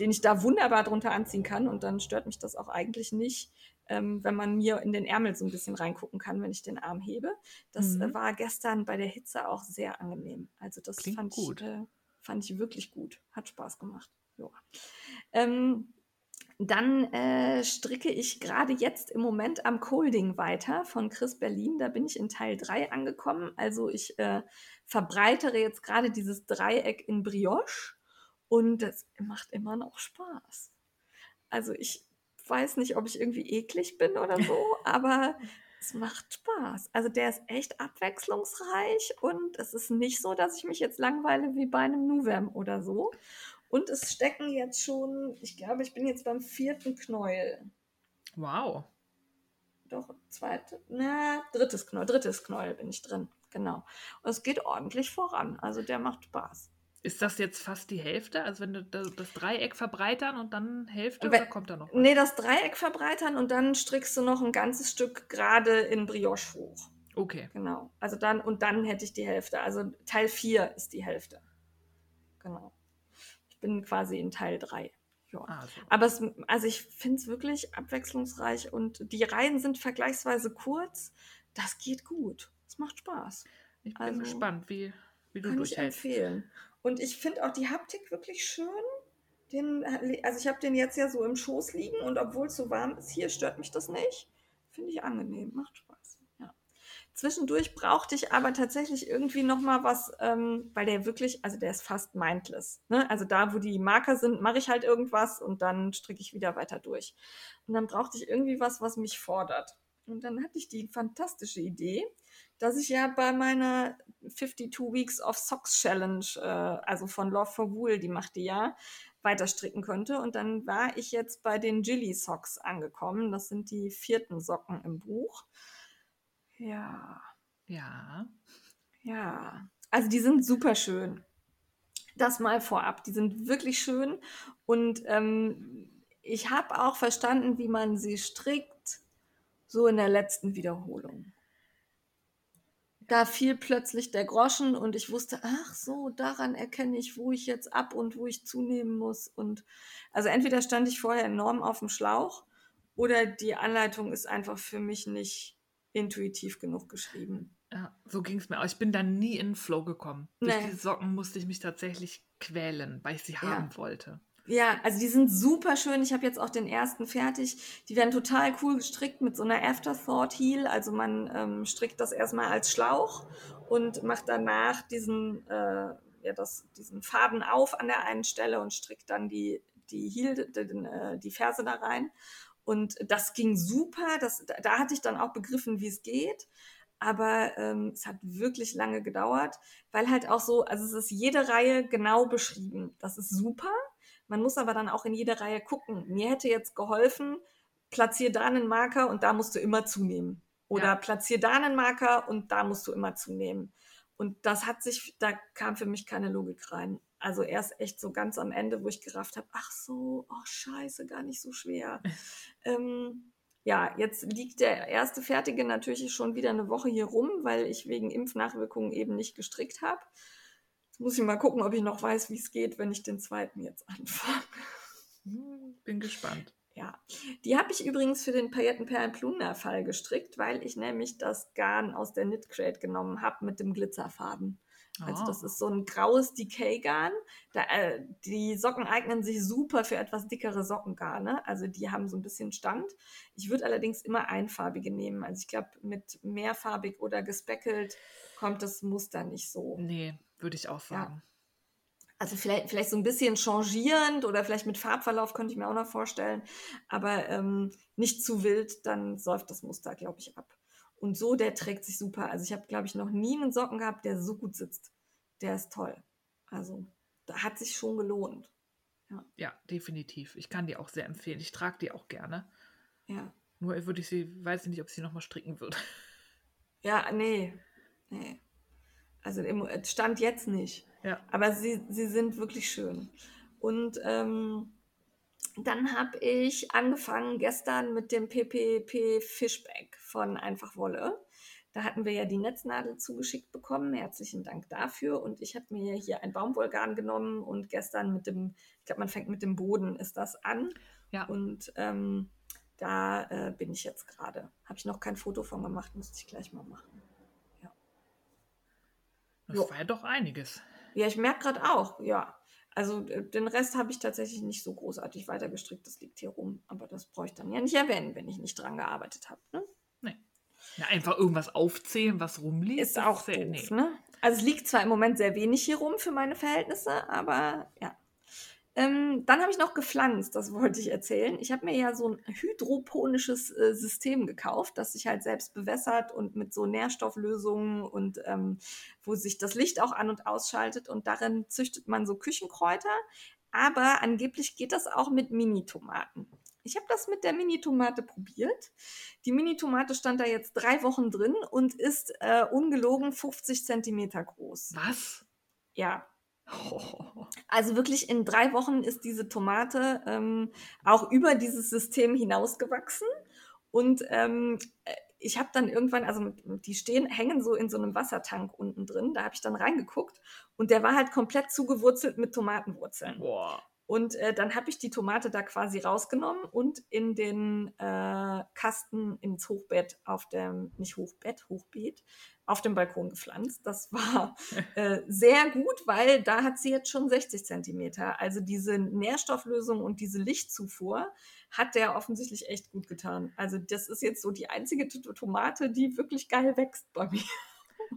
den ich da wunderbar drunter anziehen kann. Und dann stört mich das auch eigentlich nicht, ähm, wenn man mir in den Ärmel so ein bisschen reingucken kann, wenn ich den Arm hebe. Das äh, mhm. äh, war gestern bei der Hitze auch sehr angenehm. Also das fand gut. ich, äh, fand ich wirklich gut. Hat Spaß gemacht. Ja. Ähm, dann äh, stricke ich gerade jetzt im Moment am Colding weiter von Chris Berlin. Da bin ich in Teil 3 angekommen. Also ich äh, verbreitere jetzt gerade dieses Dreieck in Brioche und das macht immer noch Spaß. Also ich weiß nicht, ob ich irgendwie eklig bin oder so, aber es macht Spaß. Also der ist echt abwechslungsreich und es ist nicht so, dass ich mich jetzt langweile wie bei einem Nuvem oder so. Und es stecken jetzt schon, ich glaube, ich bin jetzt beim vierten Knäuel. Wow. Doch, zweite, na, drittes Knäuel, drittes Knäuel bin ich drin. Genau. Und es geht ordentlich voran. Also der macht Spaß. Ist das jetzt fast die Hälfte? Also wenn du das Dreieck verbreitern und dann Hälfte oder kommt da noch was? Nee, das Dreieck verbreitern und dann strickst du noch ein ganzes Stück gerade in Brioche hoch. Okay. Genau. Also dann, und dann hätte ich die Hälfte. Also Teil 4 ist die Hälfte. Genau. Bin quasi in Teil 3. Ja. Ah, so. Aber es, also ich finde es wirklich abwechslungsreich und die Reihen sind vergleichsweise kurz. Das geht gut. Es macht Spaß. Ich bin also, gespannt, wie, wie du kann durchhältst. Ich empfehlen. Und ich finde auch die Haptik wirklich schön. Den, also ich habe den jetzt ja so im Schoß liegen und obwohl es so warm ist hier, stört mich das nicht. Finde ich angenehm, macht Spaß. Zwischendurch brauchte ich aber tatsächlich irgendwie noch mal was, ähm, weil der wirklich, also der ist fast mindless. Ne? Also da, wo die Marker sind, mache ich halt irgendwas und dann stricke ich wieder weiter durch. Und dann brauchte ich irgendwie was, was mich fordert. Und dann hatte ich die fantastische Idee, dass ich ja bei meiner 52 Weeks of Socks Challenge, äh, also von Love for Wool, die macht die ja, weiter stricken könnte. Und dann war ich jetzt bei den Jilly Socks angekommen. Das sind die vierten Socken im Buch. Ja. Ja. Ja. Also die sind super schön. Das mal vorab. Die sind wirklich schön. Und ähm, ich habe auch verstanden, wie man sie strickt, so in der letzten Wiederholung da fiel plötzlich der Groschen und ich wusste, ach so, daran erkenne ich, wo ich jetzt ab und wo ich zunehmen muss. Und also entweder stand ich vorher enorm auf dem Schlauch oder die Anleitung ist einfach für mich nicht intuitiv genug geschrieben. Ja, so ging es mir auch. Ich bin da nie in den Flow gekommen. Nee. Durch die Socken musste ich mich tatsächlich quälen, weil ich sie haben ja. wollte. Ja, also die sind super schön. Ich habe jetzt auch den ersten fertig. Die werden total cool gestrickt mit so einer Afterthought Heel. Also man ähm, strickt das erstmal als Schlauch und macht danach diesen, äh, ja, das, diesen Faden auf an der einen Stelle und strickt dann die, die Heel, die, äh, die Ferse da rein. Und das ging super. Das, da hatte ich dann auch begriffen, wie es geht. Aber ähm, es hat wirklich lange gedauert, weil halt auch so, also es ist jede Reihe genau beschrieben. Das ist super. Man muss aber dann auch in jede Reihe gucken. Mir hätte jetzt geholfen, platziere da einen Marker und da musst du immer zunehmen. Oder ja. platziere da einen Marker und da musst du immer zunehmen. Und das hat sich, da kam für mich keine Logik rein. Also erst echt so ganz am Ende, wo ich gerafft habe, ach so, oh scheiße, gar nicht so schwer. ähm, ja, jetzt liegt der erste Fertige natürlich schon wieder eine Woche hier rum, weil ich wegen Impfnachwirkungen eben nicht gestrickt habe. Jetzt muss ich mal gucken, ob ich noch weiß, wie es geht, wenn ich den zweiten jetzt anfange. Hm, bin gespannt. Ja, die habe ich übrigens für den Paillettenperlen-Plunder-Fall gestrickt, weil ich nämlich das Garn aus der Knit Crate genommen habe mit dem Glitzerfaden. Also das ah. ist so ein graues Decay-Garn. Äh, die Socken eignen sich super für etwas dickere Sockengarne. Also die haben so ein bisschen Stand. Ich würde allerdings immer einfarbige nehmen. Also ich glaube, mit mehrfarbig oder gespeckelt kommt das Muster nicht so. Nee, würde ich auch sagen. Ja. Also vielleicht, vielleicht so ein bisschen changierend oder vielleicht mit Farbverlauf könnte ich mir auch noch vorstellen. Aber ähm, nicht zu wild, dann säuft das Muster, glaube ich, ab. Und so, der trägt sich super. Also ich habe, glaube ich, noch nie einen Socken gehabt, der so gut sitzt. Der ist toll. Also da hat sich schon gelohnt. Ja. ja, definitiv. Ich kann die auch sehr empfehlen. Ich trage die auch gerne. Ja. Nur würde ich sie, weiß ich nicht, ob ich sie nochmal stricken würde. Ja, nee. Nee. Also im Stand jetzt nicht. Ja. Aber sie, sie sind wirklich schön. Und ähm, dann habe ich angefangen gestern mit dem PPP Fishback von Einfach Wolle. Da hatten wir ja die Netznadel zugeschickt bekommen. Herzlichen Dank dafür. Und ich habe mir hier ein Baumwollgarn genommen und gestern mit dem, ich glaube, man fängt mit dem Boden, ist das an. Ja. Und ähm, da äh, bin ich jetzt gerade. Habe ich noch kein Foto von gemacht, müsste ich gleich mal machen. Ja. Das jo. war ja doch einiges. Ja, ich merke gerade auch, ja. Also äh, den Rest habe ich tatsächlich nicht so großartig weitergestrickt. Das liegt hier rum. Aber das brauche ich dann ja nicht erwähnen, wenn ich nicht dran gearbeitet habe. Ne? Nee. Ja, einfach irgendwas aufzählen, was rumliegt. Ist auch doof, nee. ne? Also es liegt zwar im Moment sehr wenig hier rum für meine Verhältnisse, aber ja. Ähm, dann habe ich noch gepflanzt, das wollte ich erzählen. Ich habe mir ja so ein hydroponisches äh, System gekauft, das sich halt selbst bewässert und mit so Nährstofflösungen und ähm, wo sich das Licht auch an und ausschaltet. Und darin züchtet man so Küchenkräuter. Aber angeblich geht das auch mit Mini-Tomaten. Ich habe das mit der Mini-Tomate probiert. Die Mini-Tomate stand da jetzt drei Wochen drin und ist äh, ungelogen 50 Zentimeter groß. Was? Ja, also wirklich in drei Wochen ist diese Tomate ähm, auch über dieses System hinausgewachsen. Und ähm, ich habe dann irgendwann, also die stehen, hängen so in so einem Wassertank unten drin. Da habe ich dann reingeguckt und der war halt komplett zugewurzelt mit Tomatenwurzeln. Boah. Und äh, dann habe ich die Tomate da quasi rausgenommen und in den äh, Kasten ins Hochbett auf dem, nicht Hochbett, Hochbeet, auf dem Balkon gepflanzt. Das war äh, sehr gut, weil da hat sie jetzt schon 60 Zentimeter. Also diese Nährstofflösung und diese Lichtzufuhr hat der offensichtlich echt gut getan. Also das ist jetzt so die einzige Tomate, die wirklich geil wächst bei mir.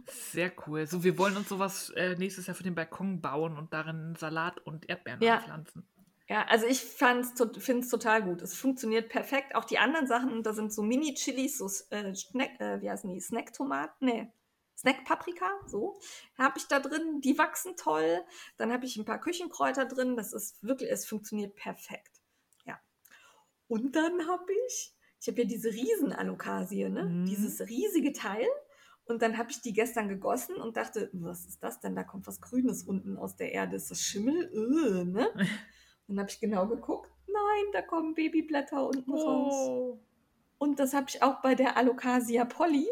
Sehr cool. So, wir wollen uns sowas äh, nächstes Jahr für den Balkon bauen und darin Salat und Erdbeeren ja. pflanzen. Ja, also ich finde es total gut. Es funktioniert perfekt. Auch die anderen Sachen, da sind so Mini-Chilis, so äh, Snack, äh, wie heißen die? Snack-Tomaten? Nee, Snack-Paprika, so, habe ich da drin. Die wachsen toll. Dann habe ich ein paar Küchenkräuter drin. Das ist wirklich, es funktioniert perfekt. Ja. Und dann habe ich, ich habe ja diese Riesen-Alokasie, ne? Mhm. Dieses riesige Teil. Und dann habe ich die gestern gegossen und dachte, was ist das denn? Da kommt was Grünes unten aus der Erde. Ist das Schimmel? Öh, ne? Dann habe ich genau geguckt. Nein, da kommen Babyblätter unten oh. raus. Und das habe ich auch bei der Alocasia polly.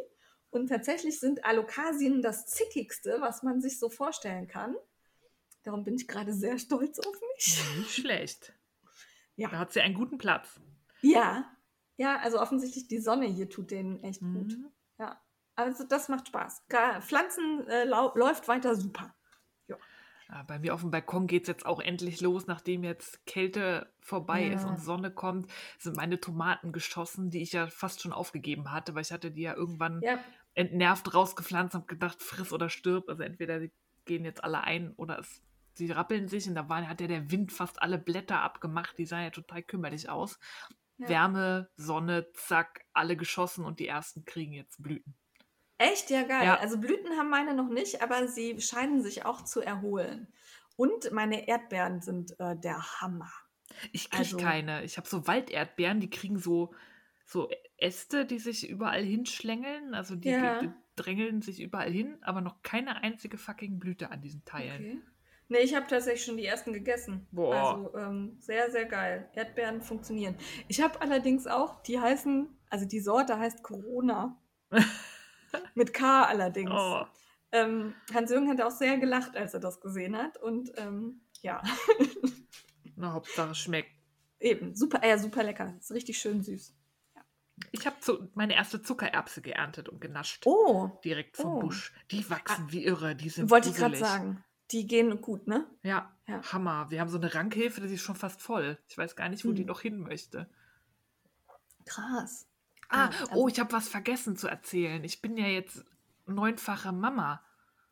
Und tatsächlich sind Alokasien das zickigste, was man sich so vorstellen kann. Darum bin ich gerade sehr stolz auf mich. Nicht schlecht. Ja. Da hat sie einen guten Platz. Ja. Ja, also offensichtlich die Sonne hier tut denen echt mhm. gut. Ja. Also das macht Spaß. Pflanzen äh, läuft weiter super. Ja, bei mir auf dem Balkon geht es jetzt auch endlich los, nachdem jetzt Kälte vorbei ja. ist und Sonne kommt, sind meine Tomaten geschossen, die ich ja fast schon aufgegeben hatte, weil ich hatte die ja irgendwann ja. entnervt rausgepflanzt und gedacht, friss oder stirb. Also entweder sie gehen jetzt alle ein oder es, sie rappeln sich und da war, hat ja der Wind fast alle Blätter abgemacht, die sahen ja total kümmerlich aus. Wärme, Sonne, zack, alle geschossen und die ersten kriegen jetzt Blüten. Echt? Ja, geil. Ja. Also Blüten haben meine noch nicht, aber sie scheinen sich auch zu erholen. Und meine Erdbeeren sind äh, der Hammer. Ich kriege also, keine. Ich habe so Walderdbeeren, die kriegen so, so Äste, die sich überall hinschlängeln. Also die, ja. die, drängeln sich überall hin, aber noch keine einzige fucking Blüte an diesen Teilen. Okay. Nee, ich habe tatsächlich schon die ersten gegessen. Boah. Also ähm, sehr, sehr geil. Erdbeeren funktionieren. Ich habe allerdings auch, die heißen, also die Sorte heißt Corona. Mit K allerdings. Oh. Ähm, Hans-Jürgen hat auch sehr gelacht, als er das gesehen hat. Und ähm, ja. Na, Hauptsache schmeckt. Eben, super, äh, super lecker. Ist richtig schön süß. Ja. Ich habe meine erste Zuckererbse geerntet und genascht. Oh. Direkt vom oh. Busch. Die wachsen ah. wie irre. Die sind Wollte ich gerade sagen. Die gehen gut, ne? Ja, ja, Hammer. Wir haben so eine Rankhilfe, die ist schon fast voll. Ich weiß gar nicht, wo hm. die noch hin möchte. Krass. Ah, also, oh, ich habe was vergessen zu erzählen. Ich bin ja jetzt neunfache Mama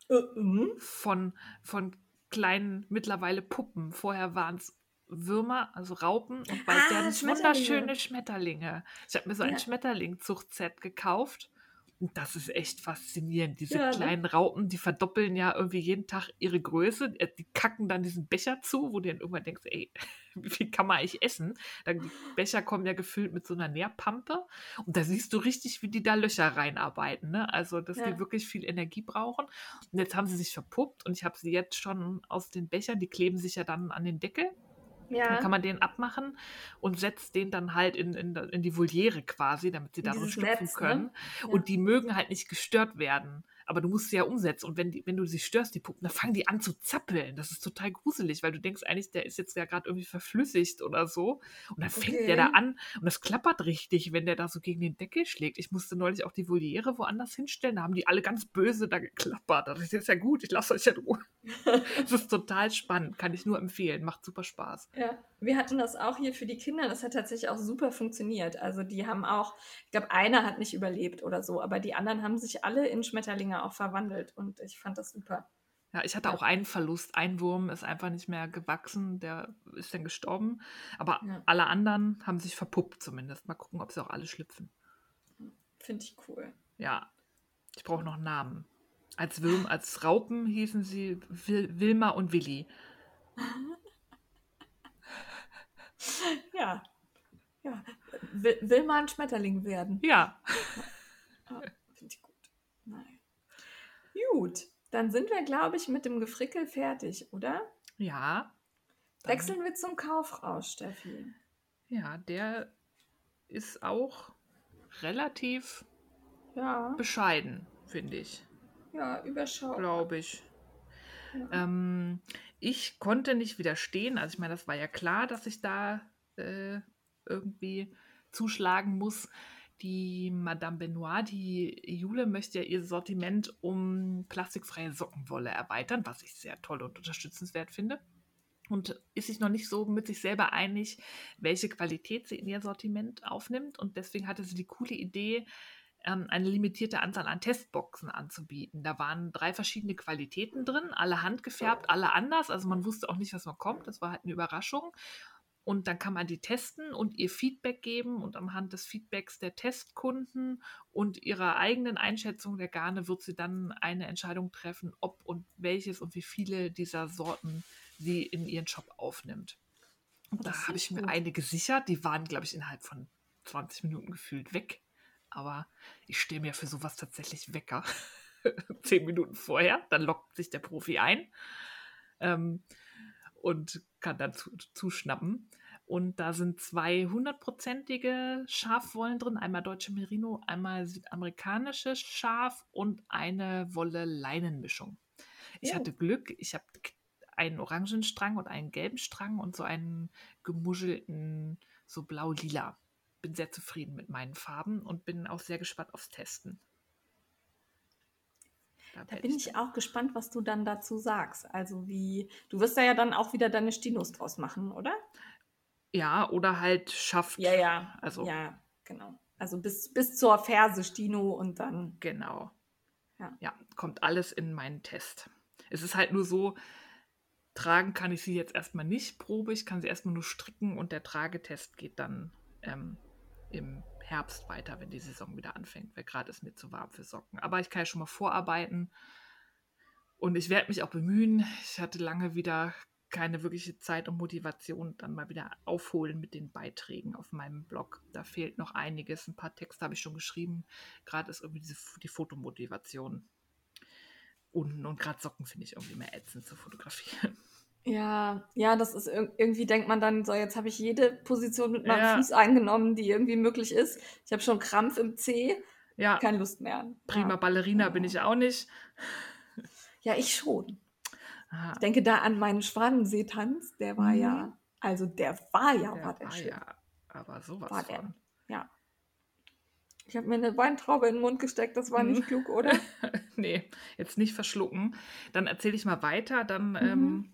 uh, uh. von, von kleinen, mittlerweile Puppen. Vorher waren es Würmer, also Raupen und bald ah, werden wunderschöne Schmetterlinge. Ich habe mir so ein ja. Schmetterling-Zuchtset gekauft und das ist echt faszinierend. Diese ja, ne? kleinen ne? Raupen, die verdoppeln ja irgendwie jeden Tag ihre Größe. Äh, die kacken dann diesen Becher zu, wo du dann irgendwann denkst, ey, wie viel kann man eigentlich essen? Dann, die Becher kommen ja gefüllt mit so einer Nährpampe. Und da siehst du richtig, wie die da Löcher reinarbeiten. Ne? Also, dass ja. die wirklich viel Energie brauchen. Und jetzt haben sie sich verpuppt und ich habe sie jetzt schon aus den Bechern, die kleben sich ja dann an den Deckel. Ja. Dann kann man den abmachen und setzt den dann halt in, in, in die Voliere quasi, damit sie da so schlüpfen können. Ne? Ja. Und die mögen halt nicht gestört werden aber du musst sie ja umsetzen. Und wenn, die, wenn du sie störst, die Puppen, dann fangen die an zu zappeln. Das ist total gruselig, weil du denkst eigentlich, der ist jetzt ja gerade irgendwie verflüssigt oder so. Und dann fängt okay. der da an und das klappert richtig, wenn der da so gegen den Deckel schlägt. Ich musste neulich auch die Voliere woanders hinstellen. Da haben die alle ganz böse da geklappert. Das ist ja gut, ich lasse euch ja Ruhe. das ist total spannend, kann ich nur empfehlen. Macht super Spaß. Ja, wir hatten das auch hier für die Kinder. Das hat tatsächlich auch super funktioniert. Also die haben auch, ich glaube, einer hat nicht überlebt oder so, aber die anderen haben sich alle in Schmetterlinge auch verwandelt und ich fand das super. Ja, ich hatte auch einen Verlust. Ein Wurm ist einfach nicht mehr gewachsen, der ist dann gestorben. Aber ja. alle anderen haben sich verpuppt zumindest. Mal gucken, ob sie auch alle schlüpfen. Finde ich cool. Ja, ich brauche noch Namen. Als Würm, als Raupen hießen sie Wil Wilma und Willi. ja. Ja. Will, will mal ein Schmetterling werden. Ja. ja. Finde ich gut. Nein. Gut, dann sind wir, glaube ich, mit dem Gefrickel fertig, oder? Ja. Wechseln wir zum Kaufrausch, Steffi. Ja, der ist auch relativ ja. bescheiden, finde ich. Ja, überschaubar. Glaube ich. Ja. Ähm, ich konnte nicht widerstehen. Also ich meine, das war ja klar, dass ich da äh, irgendwie zuschlagen muss die Madame Benoit, die Jule möchte ja ihr Sortiment um plastikfreie Sockenwolle erweitern, was ich sehr toll und unterstützenswert finde. Und ist sich noch nicht so mit sich selber einig, welche Qualität sie in ihr Sortiment aufnimmt. Und deswegen hatte sie die coole Idee, ähm, eine limitierte Anzahl an Testboxen anzubieten. Da waren drei verschiedene Qualitäten drin, alle handgefärbt, alle anders. Also man wusste auch nicht, was man kommt. Das war halt eine Überraschung. Und dann kann man die testen und ihr Feedback geben. Und anhand des Feedbacks der Testkunden und ihrer eigenen Einschätzung der Garne wird sie dann eine Entscheidung treffen, ob und welches und wie viele dieser Sorten sie in ihren Shop aufnimmt. Und Oh, da habe ich mir gut. eine gesichert. Die waren, glaube ich, innerhalb von 20 Minuten gefühlt weg. Aber ich stehe mir für sowas tatsächlich Wecker. Zehn Minuten vorher. Dann lockt sich der Profi ein ähm, und kann dann zu, zuschnappen. Und da sind zwei hundertprozentige Schafwollen drin. Einmal deutsche Merino, einmal südamerikanische Schaf und eine Wolle-Leinenmischung. Ich hatte Glück. Ich habe einen orangen Strang und einen gelben Strang und so einen gemuschelten, so blau-lila. Bin sehr zufrieden mit meinen Farben und bin auch sehr gespannt aufs Testen. Da werd bin ich auch gespannt, was du dann dazu sagst. Also wie, du wirst da ja dann auch wieder deine Stinos draus machen, oder? Ja, oder halt schafft. ja. Also Ja, genau. Also bis, bis zur Ferse Stino und dann. Genau. Ja. ja, kommt alles in meinen Test. Es ist halt nur so, tragen kann ich sie jetzt erstmal nicht Probe, ich kann sie erstmal nur stricken und der Tragetest geht dann ähm, im Herbst weiter, wenn die Saison wieder anfängt, weil gerade ist mir zu warm für Socken. Aber ich kann ja schon mal vorarbeiten und ich werde mich auch bemühen. Ich hatte lange wieder keine wirkliche Zeit und Motivation, dann mal wieder aufholen mit den Beiträgen auf meinem Blog. Da fehlt noch einiges. Ein paar Texte habe ich schon geschrieben. Gerade ist irgendwie diese, die Fotomotivation unten und gerade Socken finde ich irgendwie mehr ätzend zu fotografieren. Ja, ja, das ist ir- irgendwie denkt man dann so, jetzt habe ich jede Position mit meinem Ja. Fuß eingenommen, die irgendwie möglich ist. Ich habe schon Krampf im Zeh, Ja, keine Lust mehr. prima Ja. Ballerina bin ich auch nicht. ja, ich schon. Ah, Ich denke da an meinen Schwanenseetanz, der war Mhm. ja, also der war ja, der war der war schön. ja, aber sowas War der. von. Ja. Ich habe mir eine Weintraube in den Mund gesteckt, das war Mhm. nicht klug, oder? nee, jetzt nicht verschlucken. Dann erzähle ich mal weiter. Dann Mhm. ähm,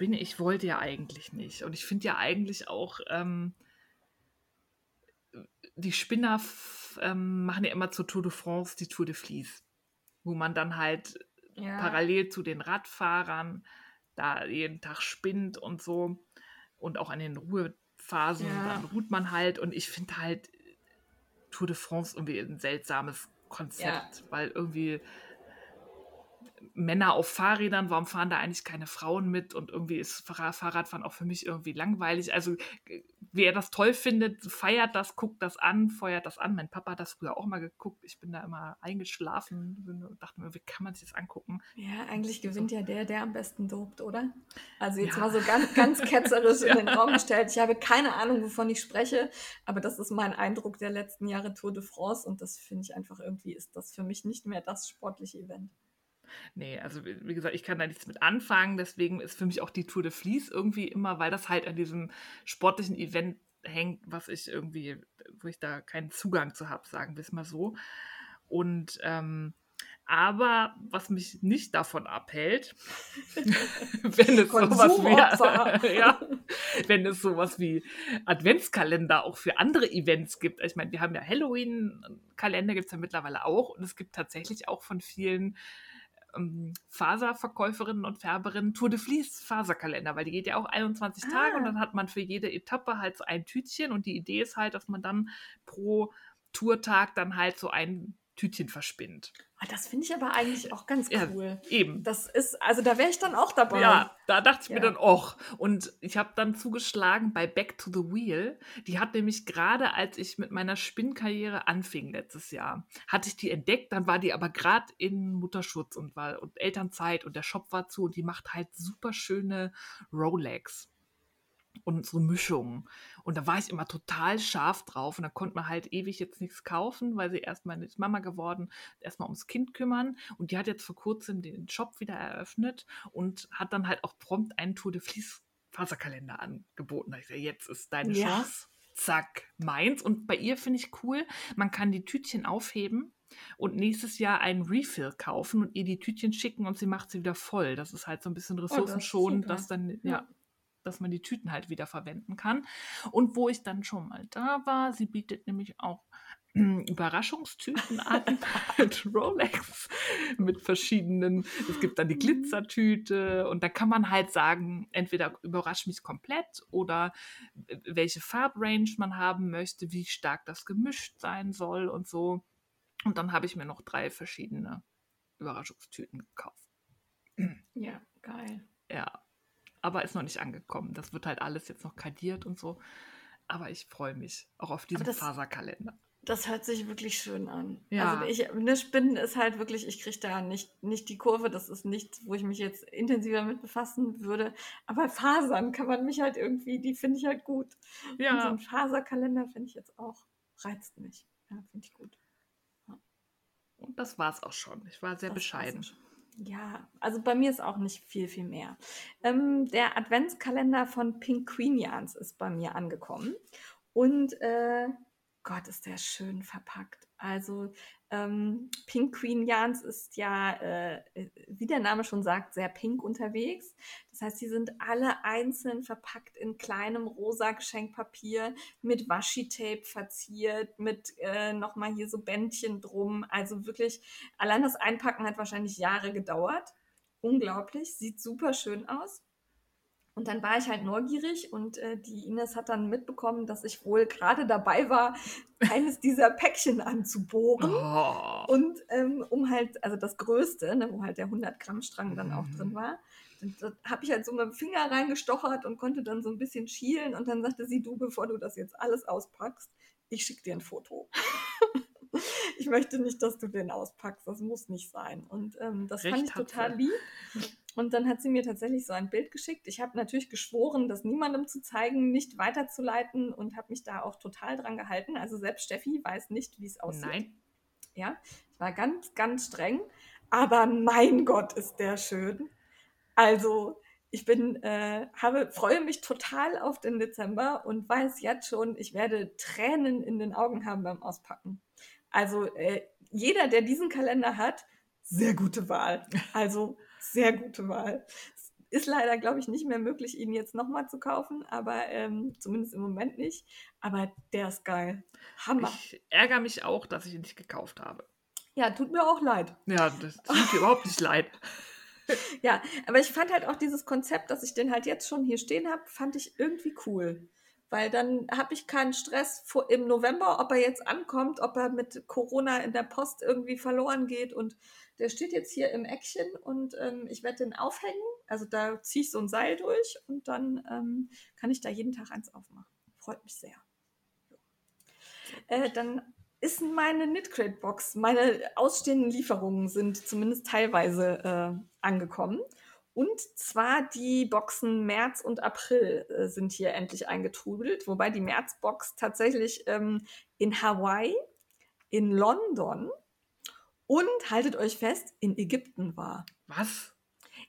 bin ich, wollte ja eigentlich nicht. Und ich finde ja eigentlich auch, ähm, die Spinner ähm, machen ja immer zur Tour de France die Tour de Vlies. Wo man dann halt Ja. parallel zu den Radfahrern da jeden Tag spinnt und so. Und auch an den Ruhephasen, Ja. dann ruht man halt. Und ich finde halt Tour de France irgendwie ein seltsames Konzept, weil irgendwie Männer auf Fahrrädern, warum fahren da eigentlich keine Frauen mit? Und irgendwie ist Fahrrad- Fahrradfahren auch für mich irgendwie langweilig. Also, äh, wer das toll findet, feiert das, guckt das an, feuert das an. Mein Papa hat das früher auch mal geguckt. Ich bin da immer eingeschlafen und dachte mir, wie kann man sich das angucken? Ja, eigentlich gewinnt ja der, der am besten dopt, oder? Also jetzt Ja. mal so ganz, ganz ketzerisch Ja. in den Raum gestellt. Ich habe keine Ahnung, wovon ich spreche, aber das ist mein Eindruck der letzten Jahre Tour de France und das finde ich einfach irgendwie, ist das für mich nicht mehr das sportliche Event. Nee, also wie gesagt, ich kann da nichts mit anfangen. Deswegen ist für mich auch die Tour de Vlies irgendwie immer, weil das halt an diesem sportlichen Event hängt, was ich irgendwie, wo ich da keinen Zugang zu habe, sagen wir es mal so. Und ähm, aber was mich nicht davon abhält, wenn es sowas wie, ja, wenn es sowas wie Adventskalender auch für andere Events gibt. Ich meine, wir haben ja Halloween-Kalender, gibt es ja mittlerweile auch. Und es gibt tatsächlich auch von vielen ähm, Faserverkäuferinnen und Färberinnen Tour de Vlies Faserkalender, weil die geht ja auch 21 Tage Ah. und dann hat man für jede Etappe halt so ein Tütchen und die Idee ist halt, dass man dann pro Tourtag dann halt so ein Tütchen verspinnt. Ah, Das finde ich aber eigentlich auch ganz Ja, cool. Eben. Das ist, also da wäre ich dann auch dabei. Ja, da dachte ich mir Ja. dann, och. Und ich habe dann zugeschlagen bei Back to the Wheel. Die hat nämlich gerade, als ich mit meiner Spinnkarriere anfing letztes Jahr, hatte ich die entdeckt. Dann war die aber gerade in Mutterschutz und war und Elternzeit und der Shop war zu und die macht halt super schöne Rolex und so Mischungen. Und da war ich immer total scharf drauf und da konnte man halt ewig jetzt nichts kaufen, weil sie erstmal ist Mama geworden, erstmal ums Kind kümmern. Und die hat jetzt vor kurzem den Shop wieder eröffnet und hat dann halt auch prompt einen Tour de Vlies Faserkalender angeboten. Da ich gesagt, jetzt ist deine Ja. Chance. Zack, meins. Und bei ihr finde ich cool, man kann die Tütchen aufheben und nächstes Jahr einen Refill kaufen und ihr die Tütchen schicken und sie macht sie wieder voll. Das ist halt so ein bisschen Oh, ressourcenschonend, super. dass dann, Ja. ja, dass man die Tüten halt wieder verwenden kann. Und wo ich dann schon mal da war, sie bietet nämlich auch Überraschungstüten an mit Rolex, mit verschiedenen. Es gibt dann die Mhm. Glitzertüte und da kann man halt sagen, entweder überrascht mich komplett oder äh, welche Farbrange man haben möchte, wie stark das gemischt sein soll und so. Und dann habe ich mir noch drei verschiedene Überraschungstüten gekauft. Ja, geil. Ja, aber ist noch nicht angekommen. Das wird halt alles jetzt noch kadiert und so. Aber ich freue mich auch auf diesen das- Faserkalender. Das hört sich wirklich schön an. Ja. Also ich, ne, Spinnen ist halt wirklich, ich kriege da nicht, nicht die Kurve. Das ist nichts, wo ich mich jetzt intensiver mit befassen würde. Aber Fasern kann man mich halt irgendwie, die finde ich halt gut. Und so Ja, ein Faserkalender finde ich jetzt auch, reizt mich. Ja, finde ich gut. und das war's auch schon. Ich war sehr Das bescheiden. Ja, also bei mir ist auch nicht viel, viel mehr. Ähm, der Adventskalender von Pink Jans ist bei mir angekommen. Und äh, Gott, ist der schön verpackt. Also ähm, Pink Queen Jans ist ja, äh, wie der Name schon sagt, sehr pink unterwegs. Das heißt, sie sind alle einzeln verpackt in kleinem rosa Geschenkpapier mit Washi-Tape verziert, mit äh, nochmal hier so Bändchen drum. Also wirklich, allein das Einpacken hat wahrscheinlich Jahre gedauert. Unglaublich, sieht super schön aus. Und dann war ich halt neugierig und äh, die Ines hat dann mitbekommen, dass ich wohl gerade dabei war, eines dieser Päckchen anzubohren. Oh. Und ähm, um halt, also das Größte, ne, wo halt der 100 Gramm Strang dann auch Mhm. drin war, und da habe ich halt so mit dem Finger reingestochert und konnte dann so ein bisschen schielen. Und dann sagte sie, du, bevor du das jetzt alles auspackst, ich schicke dir ein Foto. ich möchte nicht, dass du den auspackst. Das muss nicht sein. Und ähm, das fand Recht ich hat total lieb. Und dann hat sie mir tatsächlich so ein Bild geschickt. Ich habe natürlich geschworen, das niemandem zu zeigen, nicht weiterzuleiten und habe mich da auch total dran gehalten. Also selbst Steffi weiß nicht, wie es aussieht. Nein. Ja, ich war ganz, ganz streng. Aber mein Gott, ist der schön. Also, ich bin, äh, habe, freue mich total auf den Dezember und weiß jetzt schon, ich werde Tränen in den Augen haben beim Auspacken. Also, äh, jeder, der diesen Kalender hat, sehr gute Wahl. Also, sehr gute Wahl. Es Ist leider, glaube ich, nicht mehr möglich, ihn jetzt nochmal zu kaufen, aber ähm, zumindest im Moment nicht. Aber der ist geil. Hammer. Ich ärgere mich auch, dass ich ihn nicht gekauft habe. ja, tut mir auch leid. Ja, das tut mir überhaupt nicht leid. Ja, aber ich fand halt auch dieses Konzept, dass ich den halt jetzt schon hier stehen habe, fand ich irgendwie cool. Weil dann habe ich keinen Stress vor, im November, ob er jetzt ankommt, ob er mit Corona in der Post irgendwie verloren geht. Und der steht jetzt hier im Eckchen und ähm, ich werde den aufhängen. Also da ziehe ich so ein Seil durch und dann ähm, kann ich da jeden Tag eins aufmachen. Freut mich sehr. Äh, dann ist meine Knitcrate-Box, meine ausstehenden Lieferungen sind zumindest teilweise äh, angekommen. Und zwar die Boxen März und April äh, sind hier endlich eingetrudelt, wobei die März-Box tatsächlich ähm, in Hawaii, in London und haltet euch fest, in Ägypten war. Was?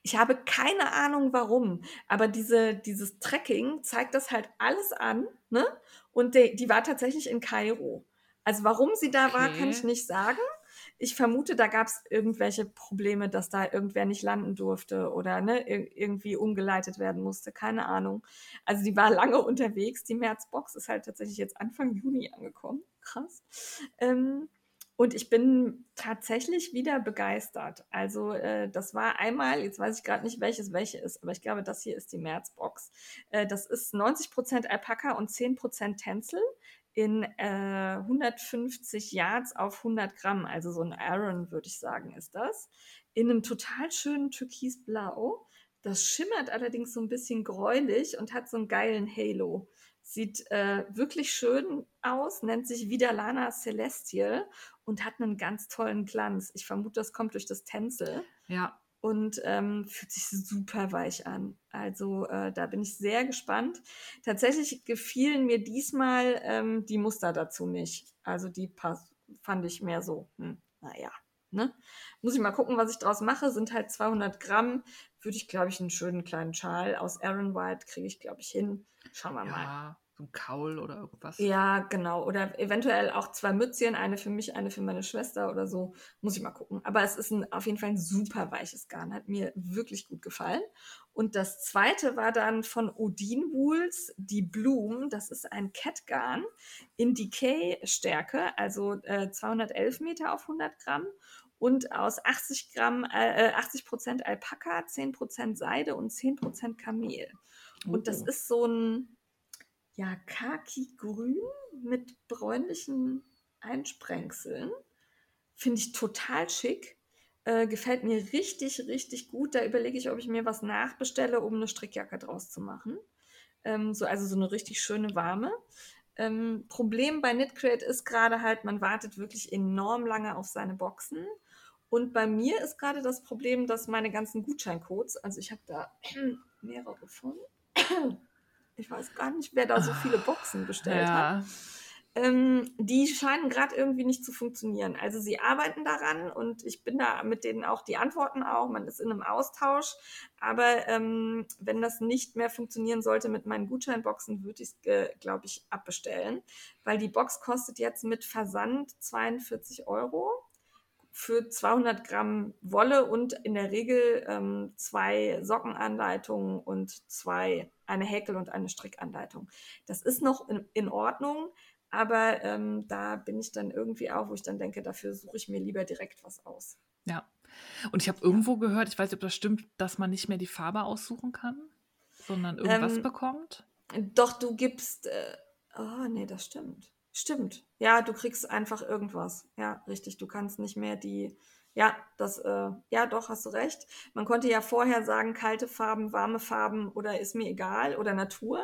Ich habe keine Ahnung warum, aber diese, dieses Tracking zeigt das halt alles an, ne? Und de, die war tatsächlich in Kairo. Also warum sie da war, kann Okay. ich nicht sagen. Ich vermute, da gab es irgendwelche Probleme, dass da irgendwer nicht landen durfte oder ne, ir irgendwie umgeleitet werden musste. Keine Ahnung. Also die war lange unterwegs. Die Märzbox ist halt tatsächlich jetzt Anfang Juni angekommen. Krass. Ähm, und ich bin tatsächlich wieder begeistert. Also äh, das war einmal, jetzt weiß ich gerade nicht, welches welche ist, aber ich glaube, das hier ist die Märzbox. Äh, das ist 90% Alpaka und 10% Tencel in äh, 150 Yards auf 100 Gramm. Also so ein Aaron, würde ich sagen, ist das. In einem total schönen Türkisblau. Das schimmert allerdings so ein bisschen gräulich und hat so einen geilen Halo. Sieht äh, wirklich schön aus, nennt sich Vidalana Celestial und hat einen ganz tollen Glanz. Ich vermute, das kommt durch das Tencel Ja, und ähm, fühlt sich super weich an. Also äh, da bin ich sehr gespannt. Tatsächlich gefielen mir diesmal ähm, die Muster dazu nicht. Also die pass fand ich mehr so, hm, naja. Ne? Muss ich mal gucken, was ich draus mache. Sind halt 200 Gramm. Würde ich, glaube ich, einen schönen kleinen Schal aus Aaron White kriege ich, glaube ich, hin. Schauen wir mal. ja. so ein Kaul oder irgendwas. Ja, genau. Oder eventuell auch zwei Mützchen, eine für mich, eine für meine Schwester oder so. Muss ich mal gucken. Aber es ist ein, auf jeden Fall ein super weiches Garn. Hat mir wirklich gut gefallen. Und das zweite war dann von Odin Wools, die Bloom. Das ist ein Catgarn in Decay-Stärke, also äh, 211 Meter auf 100 Gramm und aus 80 Gramm, äh, 80 Prozent Alpaka, 10 Prozent Seide und 10 Prozent Kamel. Und das Oh. ist so ein ja, Khaki-Grün mit bräunlichen Einsprengseln. Finde ich total schick. Äh, gefällt mir richtig, richtig gut. Da überlege ich, ob ich mir was nachbestelle, um eine Strickjacke draus zu machen. Ähm, so, also so eine richtig schöne warme. Ähm, Problem bei Knitcrate ist gerade halt, man wartet wirklich enorm lange auf seine Boxen. Und bei mir ist gerade das Problem, dass meine ganzen Gutscheincodes, also ich habe da mehrere von, ich weiß gar nicht, wer da so viele Boxen bestellt hat. Ja, Ähm, die scheinen gerade irgendwie nicht zu funktionieren. Also sie arbeiten daran und ich bin da mit denen auch, die antworten auch, man ist in einem Austausch. Aber ähm, wenn das nicht mehr funktionieren sollte mit meinen Gutscheinboxen, würde ich es, äh, glaube ich, abbestellen. Weil die Box kostet jetzt mit Versand 42 Euro für 200 Gramm Wolle und in der Regel ähm, zwei Sockenanleitungen und zwei, eine Häkel- und eine Strickanleitung. Das ist noch in, in Ordnung, aber ähm, da bin ich dann irgendwie auch, wo ich dann denke, dafür suche ich mir lieber direkt was aus. ja. Und ich habe irgendwo gehört, ich weiß nicht, ob das stimmt, dass man nicht mehr die Farbe aussuchen kann, sondern irgendwas Ähm, bekommt. Doch, du gibst. Äh, oh, nee, das stimmt. Stimmt. Ja, du kriegst einfach irgendwas. Ja, richtig. Du kannst nicht mehr die. Ja, das, äh, ja, doch, hast du recht. Man konnte ja vorher sagen, kalte Farben, warme Farben oder ist mir egal oder Natur.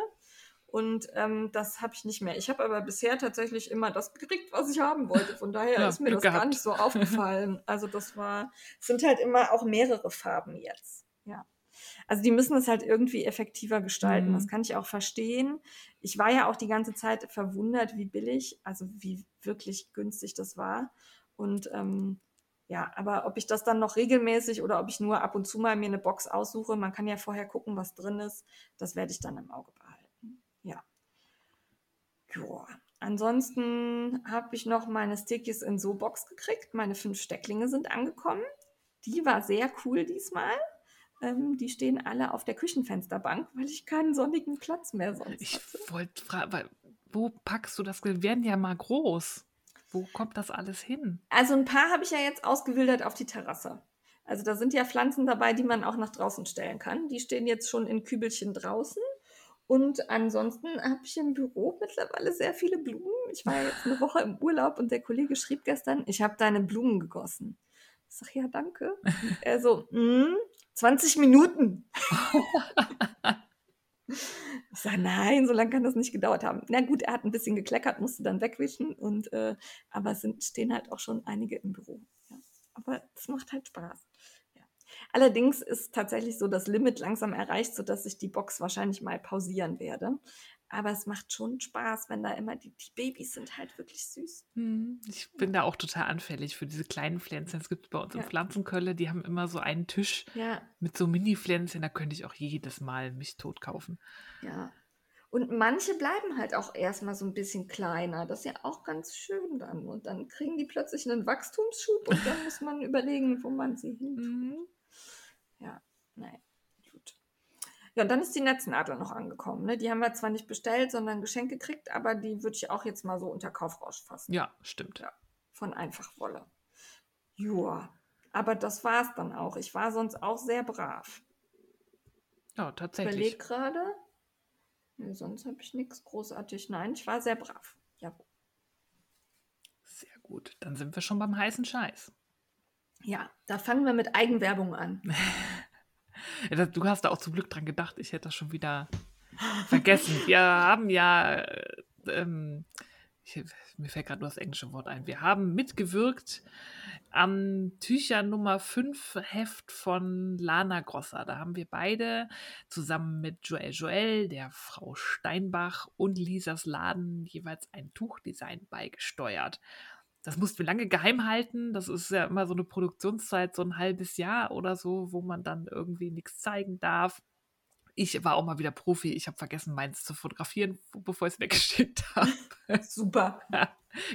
Und ähm, das habe ich nicht mehr. Ich habe aber bisher tatsächlich immer das gekriegt, was ich haben wollte. Von daher Ja, ist mir Glück das gar gehabt. nicht so aufgefallen. Also das war, es sind halt immer auch mehrere Farben jetzt. Ja. Also die müssen es halt irgendwie effektiver gestalten. Mhm. Das kann ich auch verstehen. Ich war ja auch die ganze Zeit verwundert, wie billig, also wie wirklich günstig das war. Und ähm, ja, aber ob ich das dann noch regelmäßig oder ob ich nur ab und zu mal mir eine Box aussuche, man kann ja vorher gucken, was drin ist, das werde ich dann im Auge behalten. Ja. Joa. Ansonsten habe ich noch meine Stickies in so Box gekriegt. Meine fünf Stecklinge sind angekommen. Die war sehr cool diesmal. Ähm, die stehen alle auf der Küchenfensterbank, weil ich keinen sonnigen Platz mehr sonst Ich wollte fragen, wo packst du das? Wir werden ja mal groß. Wo kommt das alles hin? Also ein paar habe ich ja jetzt ausgewildert auf die Terrasse. Also da sind ja Pflanzen dabei, die man auch nach draußen stellen kann. Die stehen jetzt schon in Kübelchen draußen. Und ansonsten habe ich im Büro mittlerweile sehr viele Blumen. Ich war jetzt eine Woche im Urlaub und der Kollege schrieb gestern, ich habe deine Blumen gegossen. Ich sage, ja, danke. Und er so, "Mm, 20 Minuten. Ich sage, nein, so lange kann das nicht gedauert haben. Na gut, er hat ein bisschen gekleckert, musste dann wegwischen. Und, äh, aber es stehen halt auch schon einige im Büro. Ja. Aber es macht halt Spaß. Ja. Allerdings ist tatsächlich so das Limit langsam erreicht, sodass ich die Box wahrscheinlich mal pausieren werde. Aber es macht schon Spaß, wenn da immer die, die Babys sind halt wirklich süß. Hm, Ich bin da auch total anfällig für diese kleinen Pflänzchen. Es gibt bei uns Ja. in Pflanzenkölle, die haben immer so einen Tisch Ja, mit so Mini-Pflänzchen. Da könnte ich auch jedes Mal mich tot kaufen. ja. Und manche bleiben halt auch erstmal so ein bisschen kleiner. Das ist ja auch ganz schön dann. Und dann kriegen die plötzlich einen Wachstumsschub und dann muss man überlegen, wo man sie hin Mhm. Ja, nein. Ja, und dann ist die Netznadel noch angekommen. Ne? Die haben wir zwar nicht bestellt, sondern geschenkt gekriegt, aber die würde ich auch jetzt mal so unter Kaufrausch fassen. Ja, stimmt. Ja. Von Einfachwolle. Joa, aber das war es dann auch. Ich war sonst auch sehr brav. Ja, Ich tatsächlich. überlege gerade. Nee, sonst habe ich nichts großartig. Nein, ich war sehr brav. Ja. Sehr gut. Dann sind wir schon beim heißen Scheiß. ja, da fangen wir mit Eigenwerbung an. Du hast da auch zum Glück dran gedacht. Ich hätte das schon wieder vergessen. Wir haben ja, äh, ähm, ich, mir fällt gerade nur das englische Wort ein. Wir haben mitgewirkt am Tücher Nummer 5 Heft von Lana Grosser. Da haben wir beide zusammen mit Joel Joel, der Frau Steinbach und Lisas Laden jeweils ein Tuchdesign beigesteuert. Das mussten wir lange geheim halten. Das ist ja immer so eine Produktionszeit, so ein halbes Jahr oder so, wo man dann irgendwie nichts zeigen darf. ich war auch mal wieder Profi. Ich habe vergessen, meins zu fotografieren, bevor ich es weggeschickt habe. Super.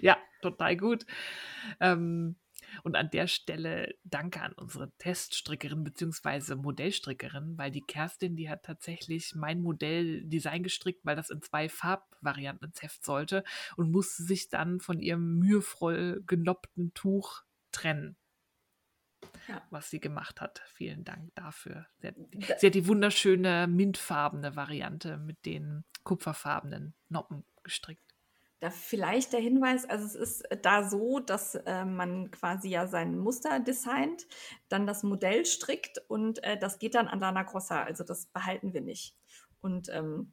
ja, total gut. Ähm, und an der Stelle danke an unsere Teststrickerin bzw. Modellstrickerin, weil die Kerstin, die hat tatsächlich mein Modelldesign gestrickt, weil das in zwei Farbvarianten ins Heft sollte und musste sich dann von ihrem mühevoll genoppten Tuch trennen. Ja. was sie gemacht hat. Vielen Dank dafür. Sie hat, sie hat, die wunderschöne mintfarbene Variante mit den kupferfarbenen Noppen gestrickt. Da vielleicht der Hinweis, also es ist da so, dass äh, man quasi ja sein Muster designt, dann das Modell strickt und äh, das geht dann an Lana Grossa, also das behalten wir nicht. Und ähm,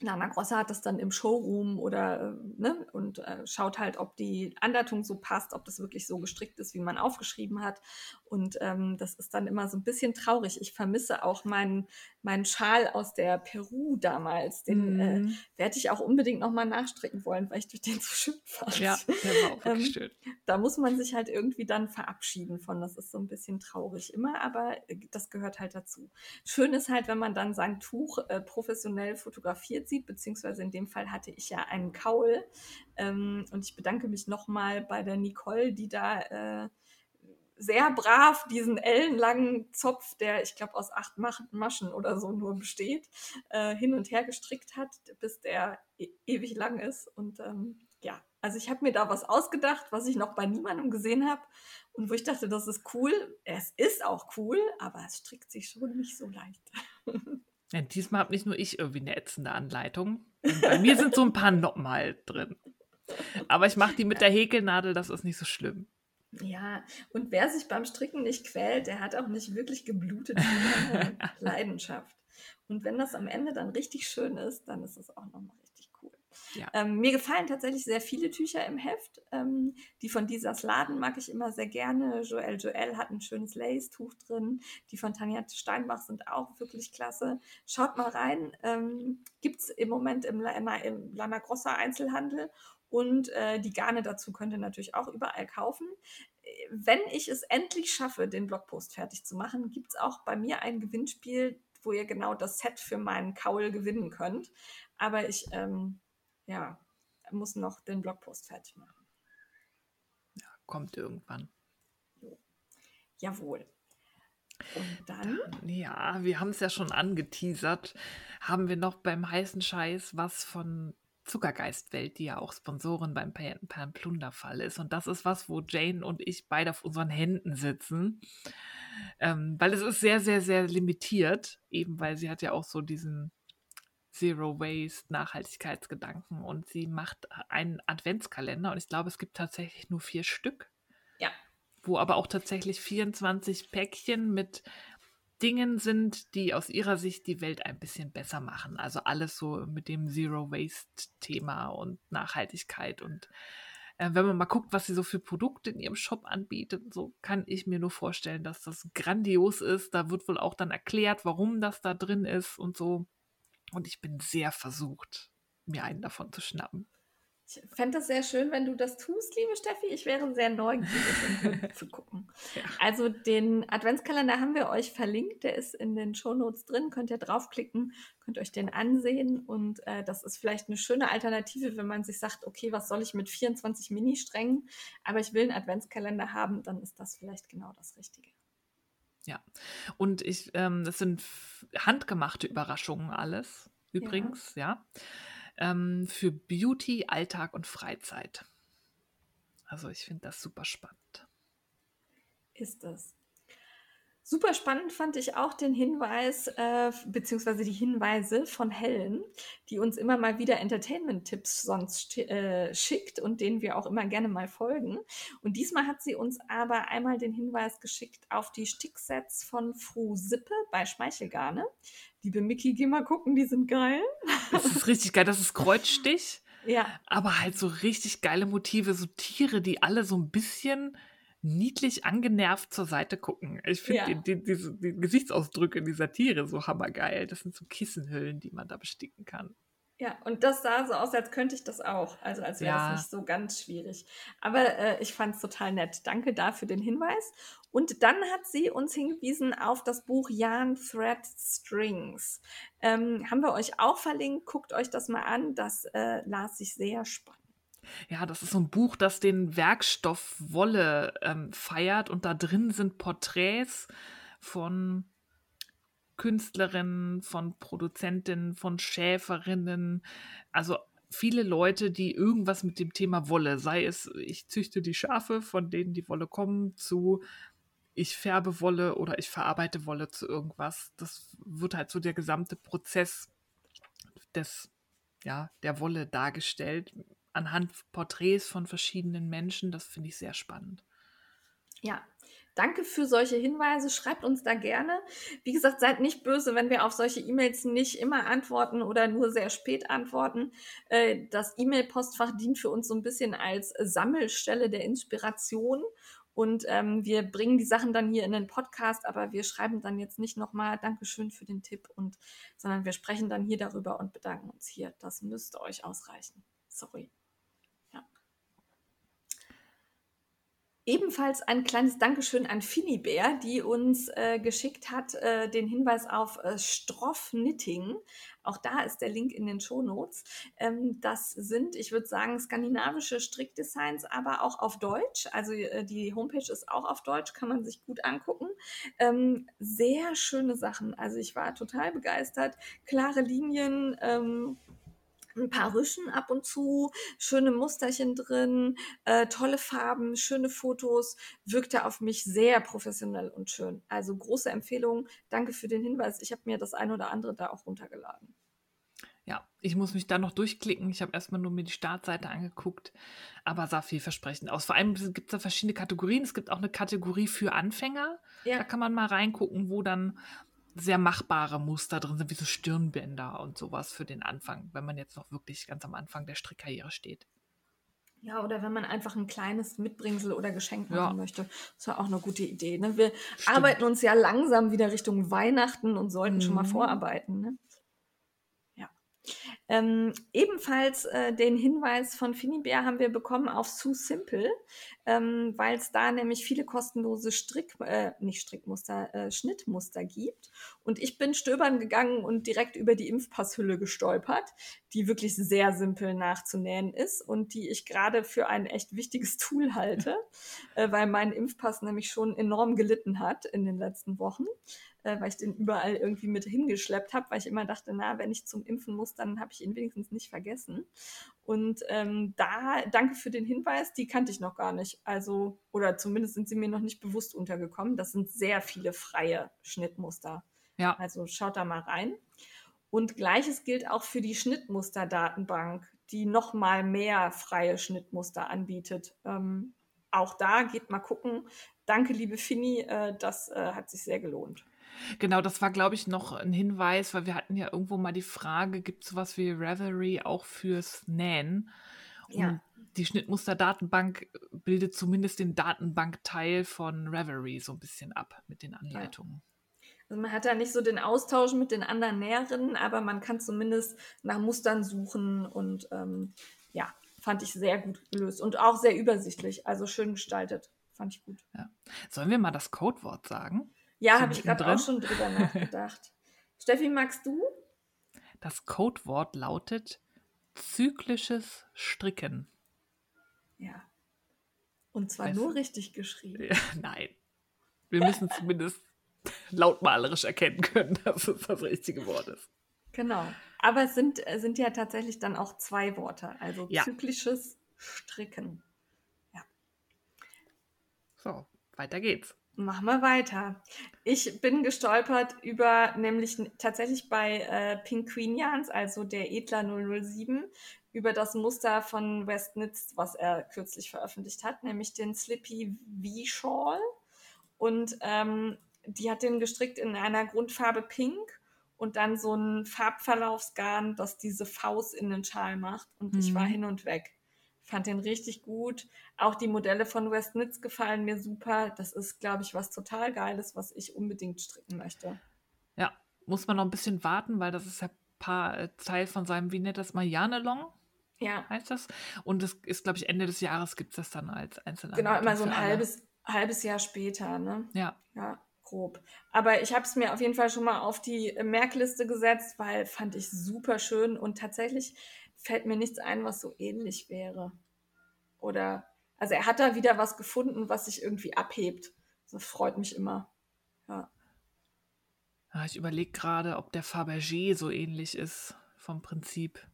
Lana Grossa hat das dann im Showroom oder äh, ne, und äh, schaut halt, ob die Anleitung so passt, ob das wirklich so gestrickt ist, wie man aufgeschrieben hat. Und ähm, das ist dann immer so ein bisschen traurig. Ich vermisse auch meinen, meinen Schal aus der Peru damals. Den äh, mhm. äh, werde ich auch unbedingt nochmal nachstricken wollen, weil ich durch den so schön fand. Ja, der war auch wirklich ähm. Da muss man sich halt irgendwie dann verabschieden von. Das ist so ein bisschen traurig immer, aber äh, das gehört halt dazu. Schön ist halt, wenn man dann sein Tuch äh, professionell fotografiert sieht, beziehungsweise in dem Fall hatte ich ja einen Kaul. Ähm, und ich bedanke mich nochmal bei der Nicole, die da äh, sehr brav diesen ellenlangen Zopf, der ich glaube aus acht Maschen oder so nur besteht, äh, hin und her gestrickt hat, bis der e ewig lang ist. Und ähm, ja, also ich habe mir da was ausgedacht, was ich noch bei niemandem gesehen habe und wo ich dachte, das ist cool. Es ist auch cool, aber es strickt sich schon nicht so leicht. Ja, diesmal habe nicht nur ich irgendwie eine ätzende Anleitung. Bei mir sind so ein paar Noppen halt drin. Aber ich mache die mit der Häkelnadel, das ist nicht so schlimm. Ja, und wer sich beim Stricken nicht quält, der hat auch nicht wirklich geblutet Leidenschaft. Und wenn das am Ende dann richtig schön ist, dann ist es auch nochmal. Ja. Ähm, mir gefallen tatsächlich sehr viele Tücher im Heft. Ähm, die von Disas Laden mag ich immer sehr gerne. Joel Joel hat ein schönes Lace-Tuch drin. Die von Tanja Steinbach sind auch wirklich klasse. Schaut mal rein. Ähm, Gibt es im Moment im, im Lana Grossa Einzelhandel. Und äh, die Garne dazu könnt ihr natürlich auch überall kaufen. Wenn ich es endlich schaffe, den Blogpost fertig zu machen, gibt es auch bei mir ein Gewinnspiel, wo ihr genau das Set für meinen Kaul gewinnen könnt. Aber ich ähm, ja, muss noch den Blogpost fertig machen. Ja, kommt irgendwann. Jo. Jawohl. Und dann? Ja, wir haben es ja schon angeteasert. Haben wir noch beim heißen Scheiß was von Zuckergeistwelt, die ja auch Sponsorin beim Pan Plunderfall ist. Und das ist was, wo Jane und ich beide auf unseren Händen sitzen. Ähm, weil es ist sehr, sehr, sehr limitiert, eben weil sie hat ja auch so diesen Zero Waste, Nachhaltigkeitsgedanken und sie macht einen Adventskalender und ich glaube, es gibt tatsächlich nur vier Stück. Ja. Wo aber auch tatsächlich 24 Päckchen mit Dingen sind, die aus ihrer Sicht die Welt ein bisschen besser machen. Also alles so mit dem Zero Waste Thema und Nachhaltigkeit und äh, wenn man mal guckt, was sie so für Produkte in ihrem Shop anbietet, so kann ich mir nur vorstellen, dass das grandios ist. Da wird wohl auch dann erklärt, warum das da drin ist und so. Und ich bin sehr versucht, mir einen davon zu schnappen. Ich fände das sehr schön, wenn du das tust, liebe Steffi. Ich wäre sehr neugierig, zu gucken. Ja. Also den Adventskalender haben wir euch verlinkt. Der ist in den Shownotes drin. Könnt ihr draufklicken, könnt euch den ansehen. Und äh, das ist vielleicht eine schöne Alternative, wenn man sich sagt, okay, was soll ich mit 24 Mini-Strängen? Aber ich will einen Adventskalender haben, dann ist das vielleicht genau das Richtige. Ja, und ich, ähm, das sind handgemachte Überraschungen alles, übrigens, ja. ja ähm, für Beauty, Alltag und Freizeit. Also ich finde das super spannend. Ist das. Super spannend fand ich auch den Hinweis, äh, beziehungsweise die Hinweise von Helen, die uns immer mal wieder Entertainment-Tipps sonst äh, schickt und denen wir auch immer gerne mal folgen. Und diesmal hat sie uns aber einmal den Hinweis geschickt auf die Sticksets von Fru Sippe bei Schmeichelgarne. Liebe Miki, geh mal gucken, die sind geil. Das ist richtig geil. Das ist Kreuzstich. Ja. Aber halt so richtig geile Motive, so Tiere, die alle so ein bisschen niedlich angenervt zur Seite gucken. Ich finde ja. die, die, die, die, Gesichtsausdrücke dieser Tiere so hammergeil. Das sind so Kissenhüllen, die man da besticken kann. Ja, und das sah so aus, als könnte ich das auch. Also als wäre Ja. das nicht so ganz schwierig. Aber äh, ich fand es total nett. Danke dafür den Hinweis. Und dann hat sie uns hingewiesen auf das Buch Yarn Thread Strings. Ähm, haben wir euch auch verlinkt. Guckt euch das mal an. Das äh, las sich sehr spannend. Ja, das ist so ein Buch, das den Werkstoff Wolle ähm, feiert und da drin sind Porträts von Künstlerinnen, von Produzentinnen, von Schäferinnen, also viele Leute, die irgendwas mit dem Thema Wolle, sei es ich züchte die Schafe, von denen die Wolle kommen, zu ich färbe Wolle oder ich verarbeite Wolle zu irgendwas. Das wird halt so der gesamte Prozess des, ja, der Wolle dargestellt anhand Porträts von verschiedenen Menschen. Das finde ich sehr spannend. Ja, danke für solche Hinweise. Schreibt uns da gerne. Wie gesagt, seid nicht böse, wenn wir auf solche E-Mails nicht immer antworten oder nur sehr spät antworten. Äh, Das E-Mail-Postfach dient für uns so ein bisschen als Sammelstelle der Inspiration. Und ähm, wir bringen die Sachen dann hier in den Podcast, aber wir schreiben dann jetzt nicht nochmal Dankeschön für den Tipp und, sondern wir sprechen dann hier darüber und bedanken uns hier. Das müsste euch ausreichen. Sorry. Ebenfalls ein kleines Dankeschön an Finibär, die uns äh, geschickt hat äh, den Hinweis auf äh, Stroff Knitting. Auch da ist der Link in den Shownotes. Ähm, das sind, ich würde sagen, skandinavische Strickdesigns, aber auch auf Deutsch. Also äh, die Homepage ist auch auf Deutsch, kann man sich gut angucken. Ähm, sehr schöne Sachen. Also ich war total begeistert. Klare Linien. Ähm, ein paar Rüschen ab und zu, schöne Musterchen drin, äh, tolle Farben, schöne Fotos, wirkte auf mich sehr professionell und schön. Also große Empfehlung. Danke für den Hinweis. Ich habe mir das ein oder andere da auch runtergeladen. Ja, ich muss mich da noch durchklicken. Ich habe erstmal nur mir die Startseite angeguckt, aber sah vielversprechend aus. Vor allem gibt es da verschiedene Kategorien. Es gibt auch eine Kategorie für Anfänger. Ja. Da kann man mal reingucken, wo dann sehr machbare Muster drin sind, wie so Stirnbänder und sowas für den Anfang, wenn man jetzt noch wirklich ganz am Anfang der Strickkarriere steht. Ja, oder wenn man einfach ein kleines Mitbringsel oder Geschenk machen Ja. möchte. Das war auch eine gute Idee. Ne? Wir Stimmt. arbeiten uns ja langsam wieder Richtung Weihnachten und sollten schon mal Mhm. vorarbeiten. Ne? Ähm, ebenfalls äh, den Hinweis von Finibär haben wir bekommen auf Sue Simple, ähm, weil es da nämlich viele kostenlose Strick, äh, nicht Strickmuster, äh, Schnittmuster gibt. Und ich bin stöbern gegangen und direkt über die Impfpasshülle gestolpert, die wirklich sehr simpel nachzunähen ist und die ich gerade für ein echt wichtiges Tool halte, äh, weil mein Impfpass nämlich schon enorm gelitten hat in den letzten Wochen äh, weil ich den überall irgendwie mit hingeschleppt habe, weil ich immer dachte, na, wenn ich zum Impfen muss, dann habe ich ihn wenigstens nicht vergessen. Und ähm, da, danke für den Hinweis, die kannte ich noch gar nicht. Also, oder zumindest sind sie mir noch nicht bewusst untergekommen. Das sind sehr viele freie Schnittmuster. Ja, Also schaut da mal rein. Und gleiches gilt auch für die Schnittmuster-Datenbank, die noch mal mehr freie Schnittmuster anbietet. Ähm, auch da geht mal gucken. Danke, liebe Finny, äh, das äh, hat sich sehr gelohnt. Genau, das war, glaube ich, noch ein Hinweis, weil wir hatten ja irgendwo mal die Frage, gibt es sowas wie Revelry auch fürs Nähen? Und Ja. die Schnittmuster-Datenbank bildet zumindest den Datenbankteil von Revelry so ein bisschen ab mit den Anleitungen. Also man hat da nicht so den Austausch mit den anderen Näherinnen, aber man kann zumindest nach Mustern suchen und ähm, ja, fand ich sehr gut gelöst und auch sehr übersichtlich, also schön gestaltet. Fand ich gut. Sollen wir mal das Codewort sagen? Ja, So habe ich gerade auch schon drüber nachgedacht. Steffi, magst du? Das Codewort lautet zyklisches Stricken. Ja. Und zwar Weißt nur richtig geschrieben. Nein. Wir müssen zumindest lautmalerisch erkennen können, dass es das richtige Wort ist. Genau. Aber es sind, äh, sind ja tatsächlich dann auch zwei Worte. Also Ja. zyklisches Stricken. So, weiter geht's. Machen wir weiter. Ich bin gestolpert über, nämlich tatsächlich bei äh, Pink Queen Yarns, also der Edler 007, über das Muster von Westnitz, was er kürzlich veröffentlicht hat, nämlich den Slippy V-Shawl. Und ähm, die hat den gestrickt in einer Grundfarbe Pink und dann so ein Farbverlaufsgarn, das diese Faust in den Schal macht. Und ich war Mhm. hin und weg. Fand den richtig gut. Auch die Modelle von Westnitz gefallen mir super. Das ist, glaube ich, was total Geiles, was ich unbedingt stricken möchte. Ja, muss man noch ein bisschen warten, weil das ist ja paar äh, Teil von seinem, wie nennt das mal, Janelong? Ja. Heißt das? Und das ist, glaube ich, Ende des Jahres gibt es das dann als einzelne Genau, immer so ein halbes, halbes Jahr später, ne? Ja. Ja, grob. Aber ich habe es mir auf jeden Fall schon mal auf die Merkliste gesetzt, weil fand ich super schön und tatsächlich fällt mir nichts ein, was so ähnlich wäre. Oder, also er hat da wieder was gefunden, was sich irgendwie abhebt. Das freut mich immer. Ja. ja ich überlege gerade, ob der Fabergé so ähnlich ist vom Prinzip.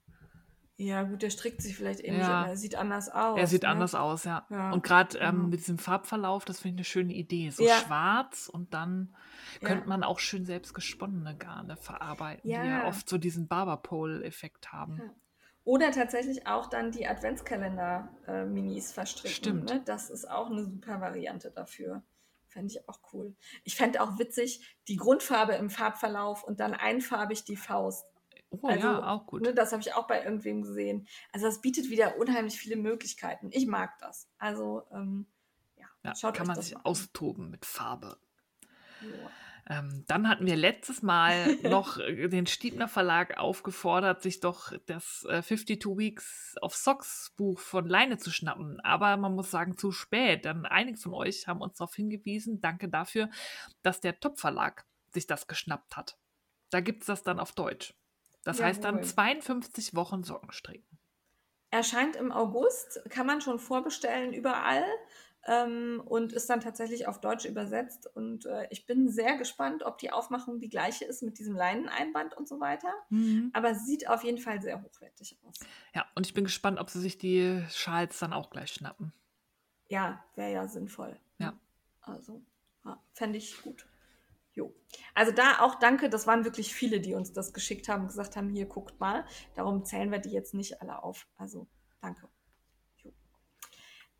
Ja, gut, der strickt sich vielleicht ähnlich, Ja. aber er sieht anders aus. Er sieht ne? anders aus, ja. Ja, Und gerade ähm, genau. mit diesem Farbverlauf, das finde ich eine schöne Idee. So Ja. schwarz und dann Ja. könnte man auch schön selbst gesponnene Garne verarbeiten, die ja Ja. oft so diesen Barberpole-Effekt haben. Oder tatsächlich auch dann die Adventskalender-Minis verstricken. Stimmt. Ne? Das ist auch eine super Variante dafür. Fände ich auch cool. Ich fände auch witzig, die Grundfarbe im Farbverlauf und dann einfarbig die Faust. Oh Also, ja, auch gut. Ne, das habe ich auch bei irgendwem gesehen. Also das bietet wieder unheimlich viele Möglichkeiten. Ich mag das. Also ähm, ja, ja, schaut kann man sich an. austoben mit Farbe. Ja. Ähm, dann hatten wir letztes Mal noch äh, den Stiebner Verlag aufgefordert, sich doch das äh, 52 Weeks of Socks Buch von Leine zu schnappen. Aber man muss sagen, zu spät. Denn einige von euch haben uns darauf hingewiesen, danke dafür, dass der Top Verlag sich das geschnappt hat. Da gibt es das dann auf Deutsch. Das heißt dann Jawohl. 52 Wochen Socken stricken. Erscheint im August, kann man schon vorbestellen überall ähm, und ist dann tatsächlich auf Deutsch übersetzt. Und äh, ich bin sehr gespannt, ob die Aufmachung die gleiche ist mit diesem Leineneinband und so weiter. Aber sieht auf jeden Fall sehr hochwertig aus. Ja, und ich bin gespannt, ob sie sich die Schals dann auch gleich schnappen. Ja, wäre ja sinnvoll. Ja. Also, ja, fände ich gut. Jo. Also da auch danke, das waren wirklich viele, die uns das geschickt haben und gesagt haben, hier guckt mal. Darum zählen wir die jetzt nicht alle auf. Also danke.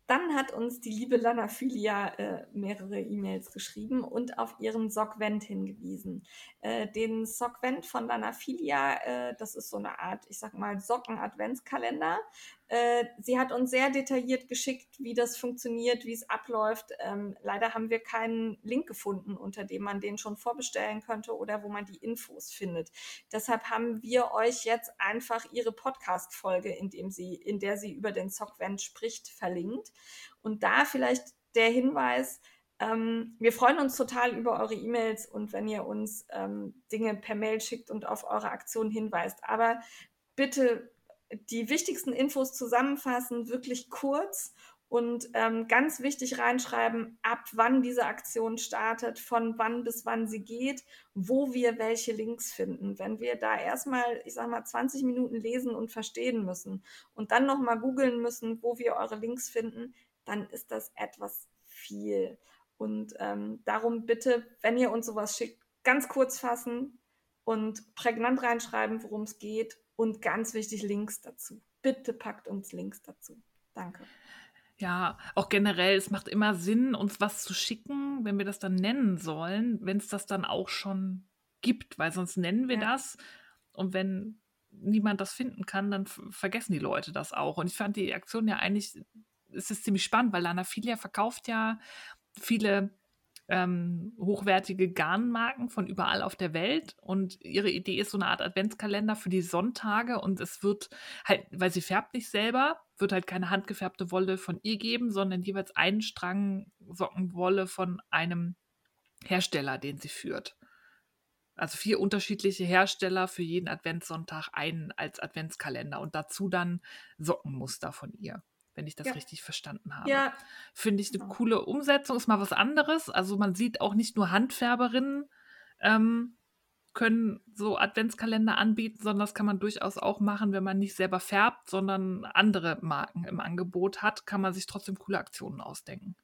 Dann hat uns die liebe Lana Filia äh, mehrere E-Mails geschrieben und auf ihren Sockvent hingewiesen. Äh, den Sockvent von Lana Filia, äh, das ist so eine Art, ich sag mal, Socken-Adventskalender. Äh, sie hat uns sehr detailliert geschickt, wie das funktioniert, wie es abläuft. Ähm, leider haben wir keinen Link gefunden, unter dem man den schon vorbestellen könnte oder wo man die Infos findet. Deshalb haben wir euch jetzt einfach ihre Podcast-Folge, in, in der sie über den Sockvent spricht, verlinkt. Und da vielleicht der Hinweis, ähm, wir freuen uns total über eure E-Mails und wenn ihr uns ähm, Dinge per Mail schickt und auf eure Aktion hinweist. Aber bitte die wichtigsten Infos zusammenfassen, wirklich kurz und ähm, ganz wichtig reinschreiben, ab wann diese Aktion startet, von wann bis wann sie geht, wo wir welche Links finden. Wenn wir da erstmal, ich sag mal, 20 Minuten lesen und verstehen müssen und dann nochmal googeln müssen, wo wir eure Links finden, dann ist das etwas viel. Und ähm, darum bitte, wenn ihr uns sowas schickt, ganz kurz fassen und prägnant reinschreiben, worum es geht und ganz wichtig Links dazu. Bitte packt uns Links dazu. Danke. Ja, auch generell, es macht immer Sinn, uns was zu schicken, wenn wir das dann nennen sollen, wenn es das dann auch schon gibt, weil sonst nennen wir Ja. das und wenn niemand das finden kann, dann vergessen die Leute das auch. Und ich fand die Aktion ja eigentlich, es ist ziemlich spannend, weil Lana Filia verkauft ja viele ähm, hochwertige Garnmarken von überall auf der Welt. Und ihre Idee ist so eine Art Adventskalender für die Sonntage. Und es wird halt, weil sie färbt nicht selber, wird halt keine handgefärbte Wolle von ihr geben, sondern jeweils einen Strang Sockenwolle von einem Hersteller, den sie führt. Also vier unterschiedliche Hersteller für jeden Adventssonntag einen als Adventskalender und dazu dann Sockenmuster von ihr, wenn ich das Ja. richtig verstanden habe. Ja, Finde ich eine Genau. coole Umsetzung, ist mal was anderes. Also man sieht auch nicht nur Handfärberinnen ähm, können so Adventskalender anbieten, sondern das kann man durchaus auch machen, wenn man nicht selber färbt, sondern andere Marken im Angebot hat, kann man sich trotzdem coole Aktionen ausdenken.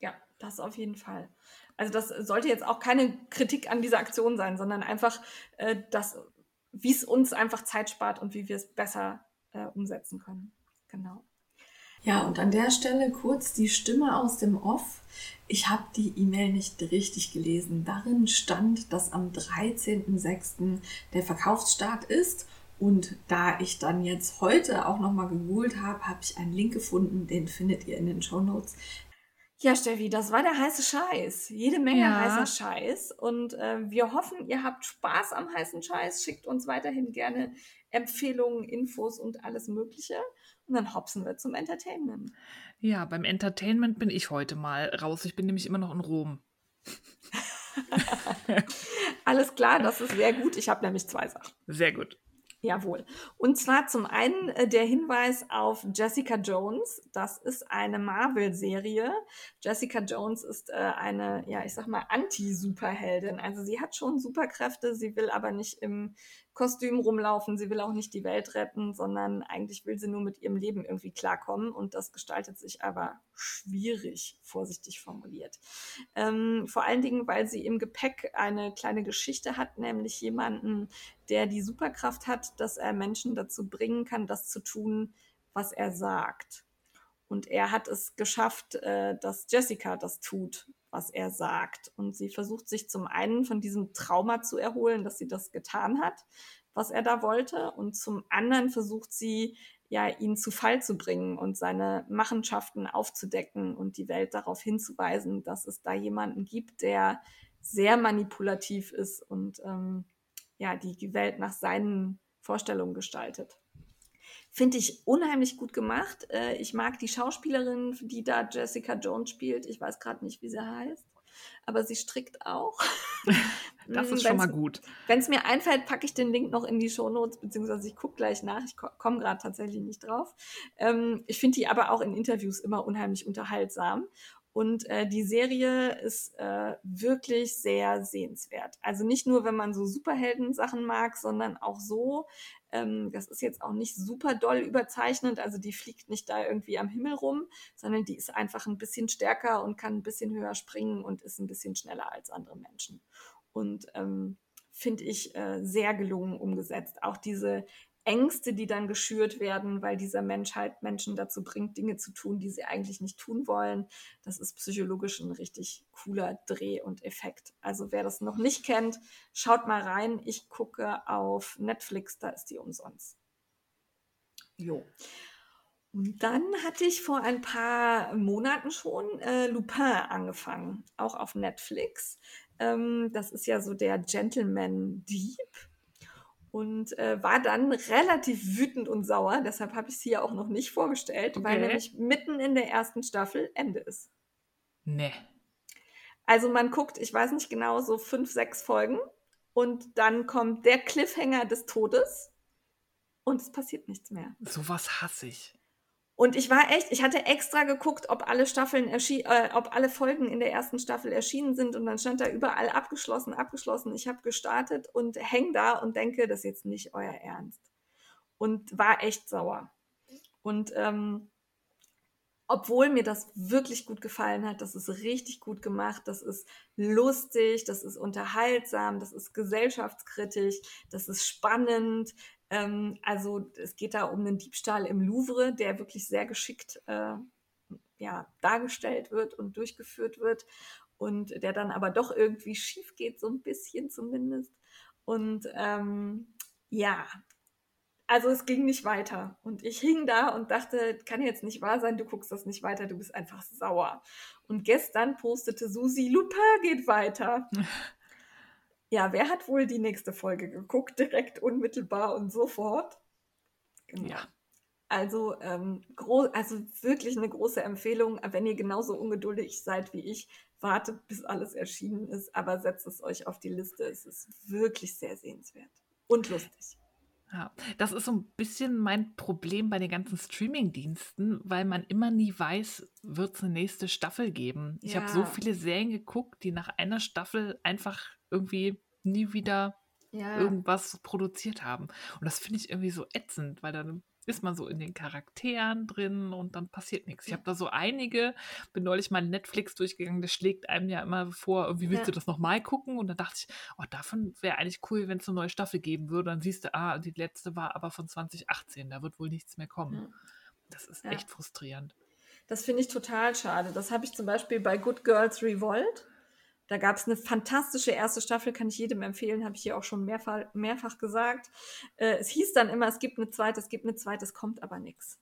ja, das auf jeden Fall. Also das sollte jetzt auch keine Kritik an dieser Aktion sein, sondern einfach, äh, das, wie es uns einfach Zeit spart und wie wir es besser äh, umsetzen können. Genau. Ja, und an der Stelle kurz die Stimme aus dem Off. Ich habe die E-Mail nicht richtig gelesen. Darin stand, dass am 13.06. der Verkaufsstart ist. Und da ich dann jetzt heute auch nochmal gegoogelt habe, habe ich einen Link gefunden, den findet ihr in den Show Notes. Ja, Steffi, das war der heiße Scheiß. Jede Menge Ja. heißer Scheiß. Und äh, wir hoffen, ihr habt Spaß am heißen Scheiß. Schickt uns weiterhin gerne Empfehlungen, Infos und alles Mögliche. Und dann hopsen wir zum Entertainment. Ja, beim Entertainment bin ich heute mal raus. Ich bin nämlich immer noch in Rom. Alles klar, das ist sehr gut. Ich habe nämlich zwei Sachen. Sehr gut. Jawohl. Und zwar zum einen äh, der Hinweis auf Jessica Jones. Das ist eine Marvel-Serie. Jessica Jones ist äh, eine, ja, ich sag mal, Anti-Superheldin. Also sie hat schon Superkräfte, sie will aber nicht im Kostüm rumlaufen, sie will auch nicht die Welt retten, sondern eigentlich will sie nur mit ihrem Leben irgendwie klarkommen. Und das gestaltet sich aber schwierig, vorsichtig formuliert. Ähm, vor allen Dingen, weil sie im Gepäck eine kleine Geschichte hat, nämlich jemanden, der die Superkraft hat, dass er Menschen dazu bringen kann, das zu tun, was er sagt. Und er hat es geschafft, äh, dass Jessica das tut, was er sagt. Und sie versucht sich zum einen von diesem Trauma zu erholen, dass sie das getan hat, was er da wollte. Und zum anderen versucht sie, ja, ihn zu Fall zu bringen und seine Machenschaften aufzudecken und die Welt darauf hinzuweisen, dass es da jemanden gibt, der sehr manipulativ ist und ähm, ja, die, die Welt nach seinen Vorstellungen gestaltet. Finde ich unheimlich gut gemacht. Äh, ich mag die Schauspielerin, die da Jessica Jones spielt. Ich weiß gerade nicht, wie sie heißt, aber sie strickt auch. Das ist schon mal gut. Wenn es mir einfällt, packe ich den Link noch in die Shownotes, beziehungsweise ich gucke gleich nach. Ich ko komme gerade tatsächlich nicht drauf. Ähm, ich finde die aber auch in Interviews immer unheimlich unterhaltsam. Und äh, die Serie ist äh, wirklich sehr sehenswert. Also nicht nur, wenn man so Superhelden-Sachen mag, sondern auch so. Ähm, das ist jetzt auch nicht super doll überzeichnend. Also die fliegt nicht da irgendwie am Himmel rum, sondern die ist einfach ein bisschen stärker und kann ein bisschen höher springen und ist ein bisschen schneller als andere Menschen. Und ähm, finde ich äh, sehr gelungen umgesetzt. Auch diese Ängste, die dann geschürt werden, weil dieser Mensch halt Menschen dazu bringt, Dinge zu tun, die sie eigentlich nicht tun wollen. Das ist psychologisch ein richtig cooler Dreh und Effekt. Also wer das noch nicht kennt, schaut mal rein. Ich gucke auf Netflix, da ist die umsonst. Jo. Und dann hatte ich vor ein paar Monaten schon äh, Lupin angefangen, auch auf Netflix. Ähm, das ist ja so der Gentleman-Dieb und äh, war dann relativ wütend und sauer. Deshalb habe ich es hier auch noch nicht vorgestellt, weil Okay. nämlich mitten in der ersten Staffel Ende ist. Nee. Also man guckt, ich weiß nicht genau, so fünf, sechs Folgen und dann kommt der Cliffhanger des Todes und es passiert nichts mehr. Sowas hasse ich. Und ich war echt, ich hatte extra geguckt, ob alle Staffeln äh, ob alle Folgen in der ersten Staffel erschienen sind und dann stand da überall abgeschlossen, abgeschlossen. Ich habe gestartet und häng da und denke, das ist jetzt nicht euer Ernst. Und war echt sauer. Und ähm, obwohl mir das wirklich gut gefallen hat, das ist richtig gut gemacht, das ist lustig, das ist unterhaltsam, das ist gesellschaftskritisch, das ist spannend. Ähm, also es geht da um einen Diebstahl im Louvre, der wirklich sehr geschickt äh, ja, dargestellt wird und durchgeführt wird und der dann aber doch irgendwie schief geht, so ein bisschen zumindest. Und ähm, ja, also es ging nicht weiter. Und ich hing da und dachte, kann jetzt nicht wahr sein, du guckst das nicht weiter, du bist einfach sauer. Und gestern postete Susi, Lupin geht weiter. Ja, wer hat wohl die nächste Folge geguckt? Direkt, unmittelbar und sofort. Genau. Ja. Also, ähm, gro- also wirklich eine große Empfehlung, wenn ihr genauso ungeduldig seid wie ich, wartet, bis alles erschienen ist, aber setzt es euch auf die Liste. Es ist wirklich sehr sehenswert und lustig. Ja, das ist so ein bisschen mein Problem bei den ganzen Streaming-Diensten, weil man immer nie weiß, wird es eine nächste Staffel geben. Ich habe so Ja. viele Serien geguckt, die nach einer Staffel einfach irgendwie nie wieder Ja, irgendwas produziert haben. Und das finde ich irgendwie so ätzend, weil dann ist man so in den Charakteren drin und dann passiert nichts. Ich habe da so einige, bin neulich mal Netflix durchgegangen, das schlägt einem ja immer vor, irgendwie willst Ja. du das nochmal gucken? Und dann dachte ich, oh, davon wäre eigentlich cool, wenn es eine neue Staffel geben würde. Dann siehst du, ah, die letzte war aber von 2018, da wird wohl nichts mehr kommen. Ja. Das ist Ja. echt frustrierend. das finde ich total schade. Das habe ich zum Beispiel bei Good Girls Revolt. Da gab es eine fantastische erste Staffel, kann ich jedem empfehlen, habe ich hier auch schon mehrfach, mehrfach gesagt. Äh, es hieß dann immer, es gibt eine zweite, es gibt eine zweite, es kommt aber nichts.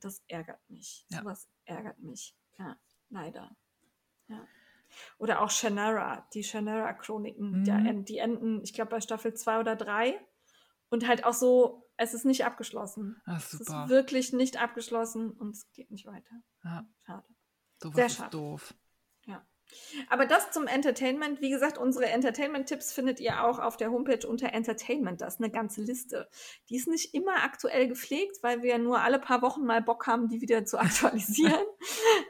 Das ärgert mich. Ja. Sowas ärgert mich. Ja, leider. Ja. Oder auch Shannara, die Shannara-Chroniken, Mhm. die, enden, ich glaube, bei Staffel 2 oder 3. Und halt auch so, es ist nicht abgeschlossen. Ah, Es ist wirklich nicht abgeschlossen und es geht nicht weiter. Ja, Schade. sowas Sehr ist schade. doof. Ja. Aber das zum Entertainment. Wie gesagt, unsere Entertainment-Tipps findet ihr auch auf der Homepage unter Entertainment. Das ist eine ganze Liste. Die ist nicht immer aktuell gepflegt, weil wir nur alle paar Wochen mal Bock haben, die wieder zu aktualisieren.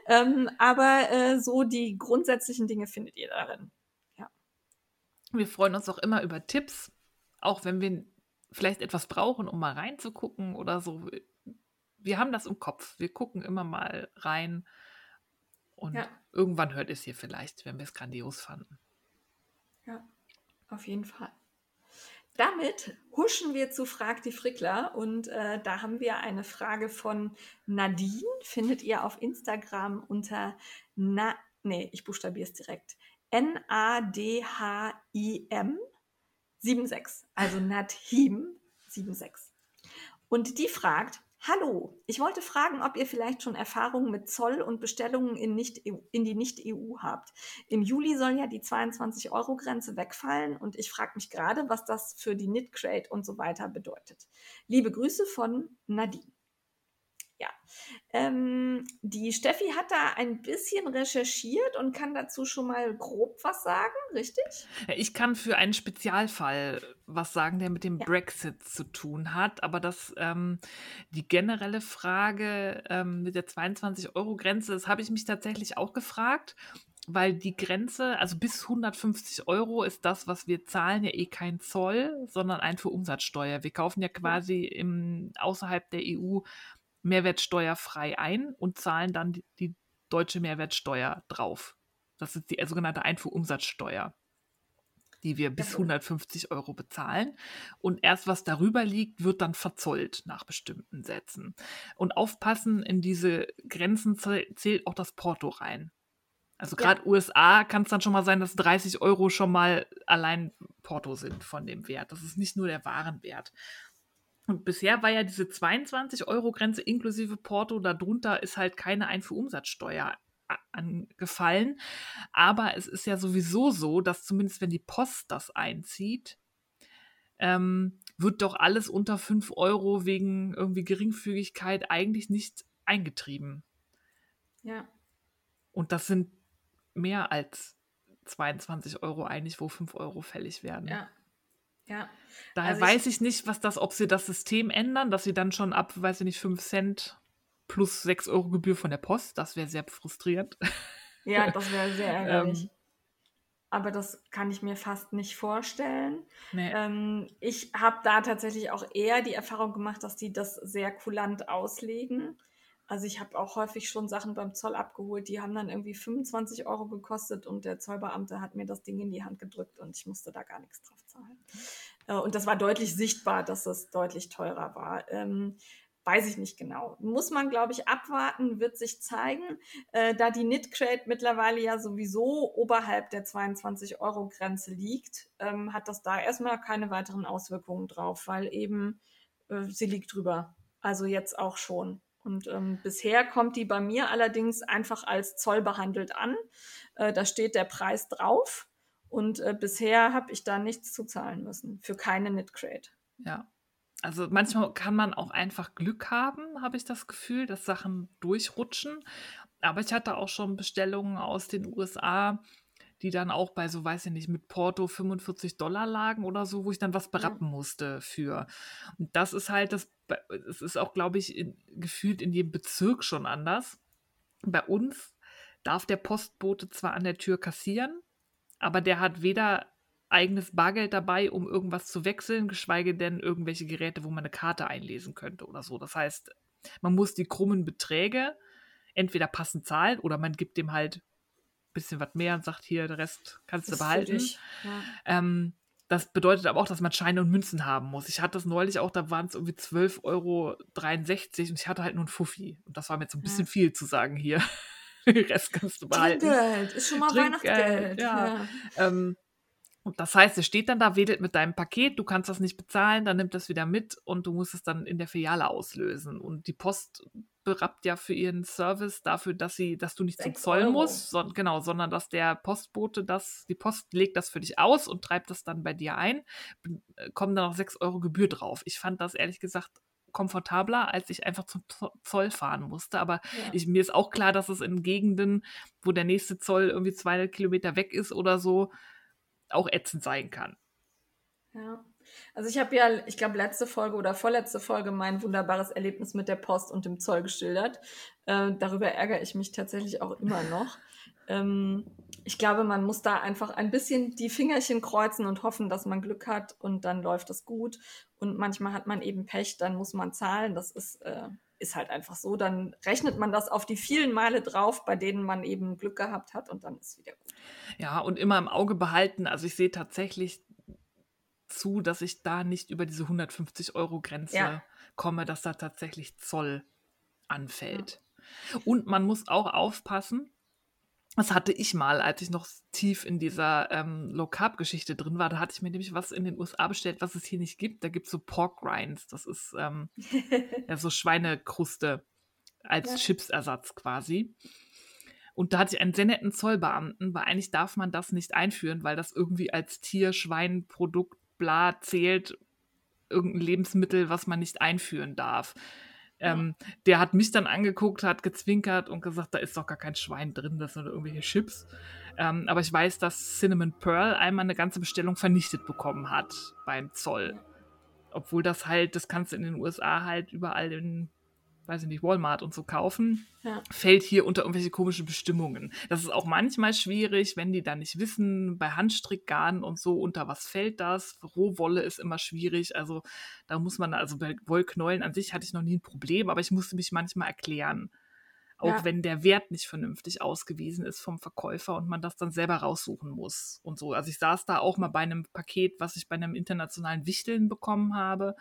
ähm, aber äh, so die grundsätzlichen Dinge findet ihr darin. Wir freuen uns auch immer über Tipps, auch wenn wir vielleicht etwas brauchen, um mal reinzugucken oder so. Wir haben das im Kopf. Wir gucken immer mal rein und Ja. irgendwann hört es hier vielleicht, wenn wir es grandios fanden. Ja, auf jeden Fall. Damit huschen wir zu Frag die Frickler und äh, da haben wir eine Frage von Nadine, findet ihr auf Instagram unter na, nee, ich buchstabiere es direkt. N-A-D-H-I-M 76, also Nadhim 76. Und die fragt, Hallo, ich wollte fragen, ob ihr vielleicht schon Erfahrungen mit Zoll und Bestellungen in, nicht -EU, in die Nicht-EU habt. Im Juli soll ja die 22-Euro-Grenze wegfallen und ich frage mich gerade, was das für die Knitcrate und so weiter bedeutet. Liebe Grüße von Nadine. Ja, ähm, die Steffi hat da ein bisschen recherchiert und kann dazu schon mal grob was sagen, richtig? Ich kann für einen Spezialfall was sagen, der mit dem Ja. Brexit zu tun hat, aber das ähm, die generelle Frage ähm, mit der 22-Euro-Grenze, das habe ich mich tatsächlich auch gefragt, weil die Grenze, also bis 150 Euro ist das, was wir zahlen, ja eh kein Zoll, sondern Einfuhrumsatzsteuer. Wir kaufen ja quasi im, außerhalb der EU mehrwertsteuerfrei ein und zahlen dann die, die deutsche Mehrwertsteuer drauf. Das ist die sogenannte Einfuhrumsatzsteuer, die wir bis Jawohl. 150 Euro bezahlen. Und erst was darüber liegt, wird dann verzollt nach bestimmten Sätzen. Und aufpassen, in diese Grenzen zäh- zählt auch das Porto rein. Also Ja. gerade USA kann es dann schon mal sein, dass 30 Euro schon mal allein Porto sind von dem Wert. Das ist nicht nur der Warenwert. Und bisher war ja diese 22-Euro-Grenze inklusive Porto, darunter ist halt keine Einfuhrumsatzsteuer angefallen. Aber es ist ja sowieso so, dass zumindest wenn die Post das einzieht, ähm, wird doch alles unter 5 Euro wegen irgendwie Geringfügigkeit eigentlich nicht eingetrieben. Ja. Und das sind mehr als 22 Euro eigentlich, wo 5 Euro fällig werden. Ja. Ja. Daher Also ich- weiß ich nicht, was das, ob sie das System ändern, dass sie dann schon ab, weiß ich nicht, 5 Cent plus 6 Euro Gebühr von der Post, das wäre sehr frustrierend. Ja, das wäre sehr ärgerlich. Ähm. Aber das kann ich mir fast nicht vorstellen. Nee. Ähm, ich habe da tatsächlich auch eher die Erfahrung gemacht, dass die das sehr kulant auslegen. Also ich habe auch häufig schon Sachen beim Zoll abgeholt, die haben dann irgendwie 25 Euro gekostet und der Zollbeamte hat mir das Ding in die Hand gedrückt und ich musste da gar nichts drauf zahlen. Äh, und das war deutlich sichtbar, dass es deutlich teurer war. Ähm, weiß ich nicht genau. Muss man, glaube ich, abwarten, wird sich zeigen. Äh, da die Knitcrate mittlerweile ja sowieso oberhalb der 22-Euro-Grenze liegt, ähm, hat das da erstmal keine weiteren Auswirkungen drauf, weil eben äh, sie liegt drüber. Also jetzt auch schon. Und ähm, bisher kommt die bei mir allerdings einfach als Zoll behandelt an. Äh, da steht der Preis drauf. Und äh, bisher habe ich da nichts zu zahlen müssen für keine Knitcrate. Ja. Also manchmal kann man auch einfach Glück haben, habe ich das Gefühl, dass Sachen durchrutschen. Aber ich hatte auch schon Bestellungen aus den USA, die dann auch bei so, weiß ich nicht, mit Porto 45 Dollar lagen oder so, wo ich dann was berappen musste für. Und das ist halt das, es ist auch, glaube ich, in, gefühlt in jedem Bezirk schon anders. Bei uns darf der Postbote zwar an der Tür kassieren, aber der hat weder eigenes Bargeld dabei, um irgendwas zu wechseln, geschweige denn irgendwelche Geräte, wo man eine Karte einlesen könnte oder so. Das heißt, man muss die krummen Beträge entweder passend zahlen oder man gibt dem halt ein bisschen was mehr und sagt, hier, der Rest kannst Das du behalten. ja. Ähm, das bedeutet aber auch, dass man Scheine und Münzen haben muss. Ich hatte das neulich auch, da waren es irgendwie 12,63 Euro und ich hatte halt nur ein Fuffi. Und das war mir jetzt so ein bisschen Ja. viel zu sagen hier. Den Rest kannst du behalten. Trinkgeld ist schon mal Trinkgeld, Weihnachtsgeld. ja. Ähm, und das heißt, er steht dann da, wedelt mit deinem Paket, du kannst das nicht bezahlen, dann nimmt das wieder mit und du musst es dann in der Filiale auslösen. Und die Post berappt ja für ihren Service dafür, dass sie, dass du nicht zum Zoll Euro. musst, so, genau, sondern dass der Postbote das, die Post legt das für dich aus und treibt das dann bei dir ein, äh, kommen dann noch 6 Euro Gebühr drauf. Ich fand das ehrlich gesagt komfortabler, als ich einfach zum Zo- Zoll fahren musste. Aber Ja. ich, mir ist auch klar, dass es in Gegenden, wo der nächste Zoll irgendwie 200 Kilometer weg ist oder so, auch ätzend sein kann. Ja. Also ich habe ja, ich glaube, letzte Folge oder vorletzte Folge mein wunderbares Erlebnis mit der Post und dem Zoll geschildert. Äh, darüber ärgere ich mich tatsächlich auch immer noch. Ähm, ich glaube, man muss da einfach ein bisschen die Fingerchen kreuzen und hoffen, dass man Glück hat und dann läuft es gut. Und manchmal hat man eben Pech, dann muss man zahlen. Das ist, äh, ist halt einfach so. Dann rechnet man das auf die vielen Male drauf, bei denen man eben Glück gehabt hat und dann ist wieder gut. Ja, und immer im Auge behalten. Also ich sehe tatsächlich zu, dass ich da nicht über diese 150 Euro Grenze Ja. komme, dass da tatsächlich Zoll anfällt. Und man muss auch aufpassen, das hatte ich mal, als ich noch tief in dieser ähm, Low-Carb-Geschichte drin war. Da hatte ich mir nämlich was in den USA bestellt, was es hier nicht gibt. Da gibt es so Pork Rinds. Das ist ähm, ja, so Schweinekruste als Ja. Chipsersatz quasi. Und da hatte ich einen sehr netten Zollbeamten, weil eigentlich darf man das nicht einführen, weil das irgendwie als Tier, Schwein, Produkt, bla zählt, irgendein Lebensmittel, was man nicht einführen darf. Ähm, der hat mich dann angeguckt, hat gezwinkert und gesagt, da ist doch gar kein Schwein drin, das sind irgendwelche Chips. Ähm, aber ich weiß, dass Cinnamon Pearl einmal eine ganze Bestellung vernichtet bekommen hat beim Zoll. Obwohl das halt, das kannst du in den USA halt überall in, weiß ich nicht, Walmart und so kaufen. Ja. Fällt hier unter irgendwelche komischen Bestimmungen. Das ist auch manchmal schwierig, wenn die dann nicht wissen, bei Handstrickgarn und so, unter was fällt das. Rohwolle ist immer schwierig. Also da muss man, also bei Wollknäueln an sich hatte ich noch nie ein Problem, aber ich musste mich manchmal erklären. Auch Ja. wenn der Wert nicht vernünftig ausgewiesen ist vom Verkäufer und man das dann selber raussuchen muss und so. Also ich saß da auch mal bei einem Paket, was ich bei einem internationalen Wichteln bekommen habe,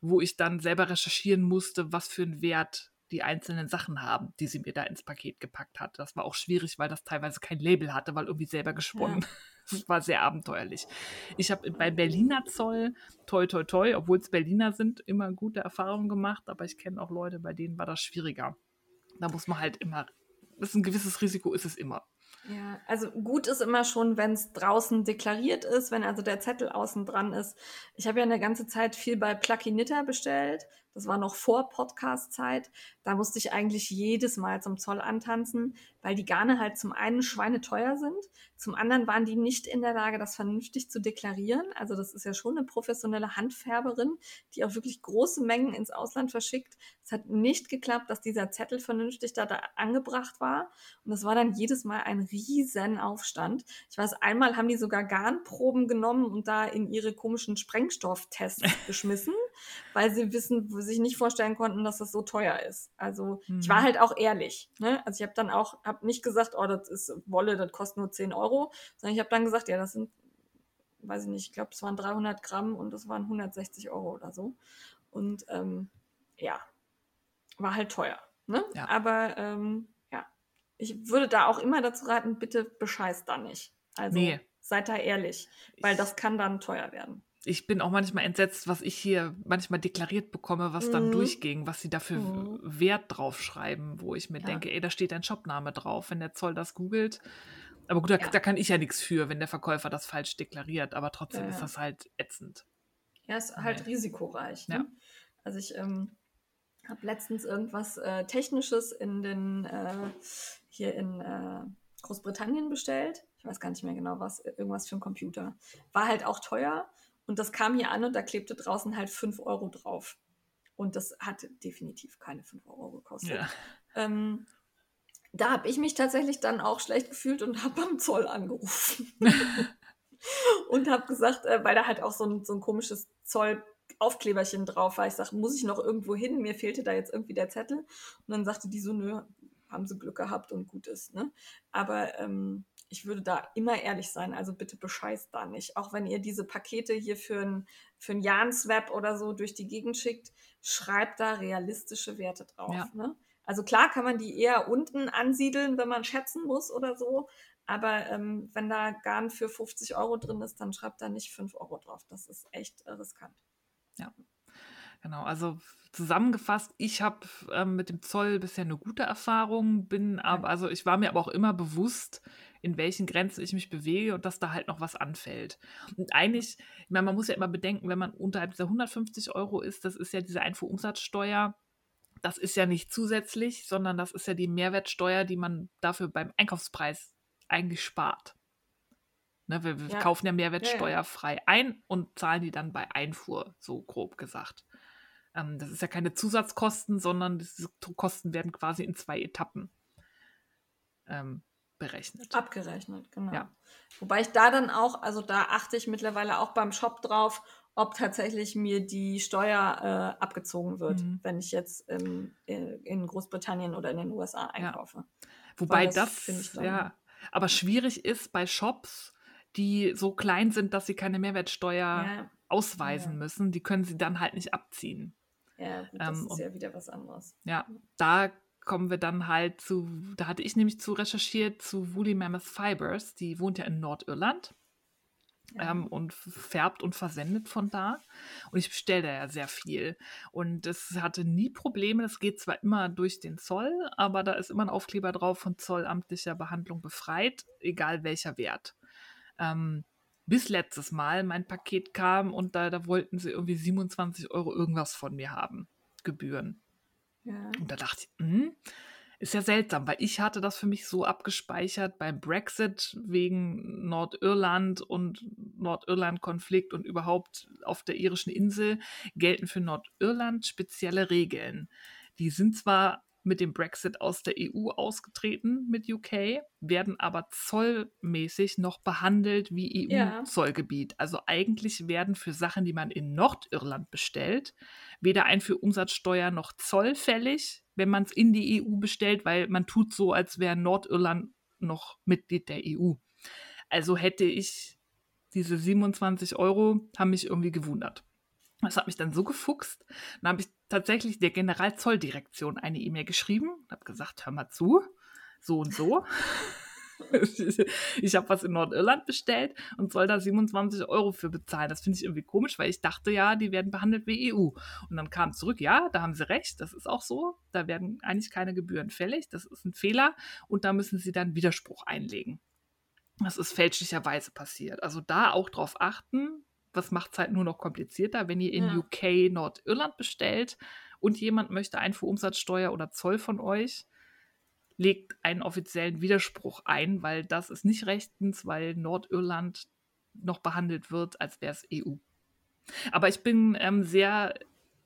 wo ich dann selber recherchieren musste, was für einen Wert die einzelnen Sachen haben, die sie mir da ins Paket gepackt hat. Das war auch schwierig, weil das teilweise kein Label hatte, weil irgendwie selber gesponnen. Das war sehr abenteuerlich. Ich habe bei Berliner Zoll, toi toi toi, obwohl es Berliner sind, immer gute Erfahrungen gemacht, aber ich kenne auch Leute, bei denen war das schwieriger. Da muss man halt immer, das ist ein gewisses Risiko, ist es immer. Ja, also gut ist immer schon, wenn es draußen deklariert ist, wenn also der Zettel außen dran ist. Ich habe ja eine ganze Zeit viel bei Plucky Knitter bestellt. Das war noch vor Podcast-Zeit. Da musste ich eigentlich jedes Mal zum Zoll antanzen, weil die Garne halt zum einen schweineteuer sind, zum anderen waren die nicht in der Lage, das vernünftig zu deklarieren. Also das ist ja schon eine professionelle Handfärberin, die auch wirklich große Mengen ins Ausland verschickt. Es hat nicht geklappt, dass dieser Zettel vernünftig da, da angebracht war. Und das war dann jedes Mal ein riesen Aufstand. Ich weiß, einmal haben die sogar Garnproben genommen und da in ihre komischen Sprengstofftests geschmissen, weil sie wissen, wo sie sich nicht vorstellen konnten, dass das so teuer ist. Also ich Mhm. war halt auch ehrlich. Ne? Also ich habe dann auch, habe nicht gesagt, oh, das ist Wolle, das kostet nur 10 Euro, sondern ich habe dann gesagt, ja, das sind, weiß ich nicht, ich glaube, es waren 300 Gramm und das waren 160 Euro oder so. Und ähm, ja, war halt teuer. Ne? Ja. Aber ähm, ja, ich würde da auch immer dazu raten, bitte bescheißt da nicht. Also Nee. seid da ehrlich, weil Ich- das kann dann teuer werden. Ich bin auch manchmal entsetzt, was ich hier manchmal deklariert bekomme, was dann Mhm. durchging, was sie dafür Mhm. Wert draufschreiben, wo ich mir Ja. denke, ey, da steht ein Shopname drauf, wenn der Zoll das googelt. Aber gut, da, Ja. da kann ich ja nichts für, wenn der Verkäufer das falsch deklariert, aber trotzdem Ja, ist das halt ätzend. Ja, ist halt Nee. risikoreich. Ne? Also ich ähm, habe letztens irgendwas äh, Technisches in den äh, hier in äh, Großbritannien bestellt. Ich weiß gar nicht mehr genau was, irgendwas für einen Computer. War halt auch teuer und das kam hier an und da klebte draußen halt 5 Euro drauf. Und das hat definitiv keine 5 Euro gekostet. Ja. Ähm, da habe ich mich tatsächlich dann auch schlecht gefühlt und habe beim Zoll angerufen. und habe gesagt, äh, weil da halt auch so ein, so ein komisches Zollaufkleberchen drauf war. Ich sage, muss ich noch irgendwo hin? Mir fehlte da jetzt irgendwie der Zettel. Und dann sagte die so, nö, haben sie Glück gehabt und gut ist. Ne? Aber ähm, ich würde da immer ehrlich sein. Also bitte bescheißt da nicht. Auch wenn ihr diese Pakete hier für ein, für ein Jan-Swap oder so durch die Gegend schickt, schreibt da realistische Werte drauf. Ja. Ne? Also klar kann man die eher unten ansiedeln, wenn man schätzen muss oder so. Aber ähm, wenn da Garn für 50 Euro drin ist, dann schreibt da nicht 5 Euro drauf. Das ist echt äh, riskant. Genau, also zusammengefasst, ich habe ähm, mit dem Zoll bisher eine gute Erfahrung, bin aber, also ich war mir aber auch immer bewusst, in welchen Grenzen ich mich bewege und dass da halt noch was anfällt. Und eigentlich, ich meine, man muss ja immer bedenken, wenn man unterhalb dieser 150 Euro ist, das ist ja diese Einfuhrumsatzsteuer, das ist ja nicht zusätzlich, sondern das ist ja die Mehrwertsteuer, die man dafür beim Einkaufspreis eigentlich spart. Ne, wir, wir ja. kaufen ja Mehrwertsteuer ja, ja. frei ein und zahlen die dann bei Einfuhr, so grob gesagt. Ähm, das ist ja keine Zusatzkosten, sondern diese Kosten werden quasi in zwei Etappen ähm, berechnet. Abgerechnet, genau. Ja. Wobei ich da dann auch, also da achte ich mittlerweile auch beim Shop drauf, ob tatsächlich mir die Steuer äh, abgezogen wird, mhm. wenn ich jetzt in, in, Großbritannien oder in den USA einkaufe. Ja. Wobei das, das ja, aber schwierig ist bei Shops, die so klein sind, dass sie keine Mehrwertsteuer ja. ausweisen ja. müssen. Die können sie dann halt nicht abziehen. Ja, gut, das ähm, ist ja wieder was anderes. Ja, da kommen wir dann halt zu, da hatte ich nämlich zu recherchiert zu Woolly Mammoth Fibers, die wohnt ja in Nordirland ja. ähm, und färbt und versendet von da. Und ich bestelle da ja sehr viel. Und es hatte nie Probleme, das geht zwar immer durch den Zoll, aber da ist immer ein Aufkleber drauf von zollamtlicher Behandlung befreit, egal welcher Wert. Ähm, bis letztes Mal mein Paket kam und da, da wollten sie irgendwie 27 Euro irgendwas von mir haben. Gebühren. Ja. Und da dachte ich, hm, ist ja seltsam, weil ich hatte das für mich so abgespeichert beim Brexit wegen Nordirland und Nordirland-Konflikt und überhaupt auf der irischen Insel gelten für Nordirland spezielle Regeln. Die sind zwar mit dem Brexit aus der EU ausgetreten mit UK, werden aber zollmäßig noch behandelt wie EU-Zollgebiet. Ja. Also eigentlich werden für Sachen, die man in Nordirland bestellt, weder ein für Umsatzsteuer noch Zoll fällig, wenn man es in die EU bestellt, weil man tut so, als wäre Nordirland noch Mitglied der EU. Also hätte ich diese 27 Euro, haben mich irgendwie gewundert. Das hat mich dann so gefuchst. Dann habe ich tatsächlich der Generalzolldirektion eine E-Mail geschrieben und habe gesagt, hör mal zu, so und so. ich habe was in Nordirland bestellt und soll da 27 Euro für bezahlen. Das finde ich irgendwie komisch, weil ich dachte ja, die werden behandelt wie EU. Und dann kam zurück, ja, da haben sie recht, das ist auch so. Da werden eigentlich keine Gebühren fällig. Das ist ein Fehler und da müssen sie dann Widerspruch einlegen. Das ist fälschlicherweise passiert. Also da auch drauf achten, das macht es halt nur noch komplizierter, wenn ihr in ja. UK Nordirland bestellt und jemand möchte Einfuhrumsatzsteuer oder Zoll von euch, legt einen offiziellen Widerspruch ein, weil das ist nicht rechtens, weil Nordirland noch behandelt wird, als wäre es EU. Aber ich bin ähm, sehr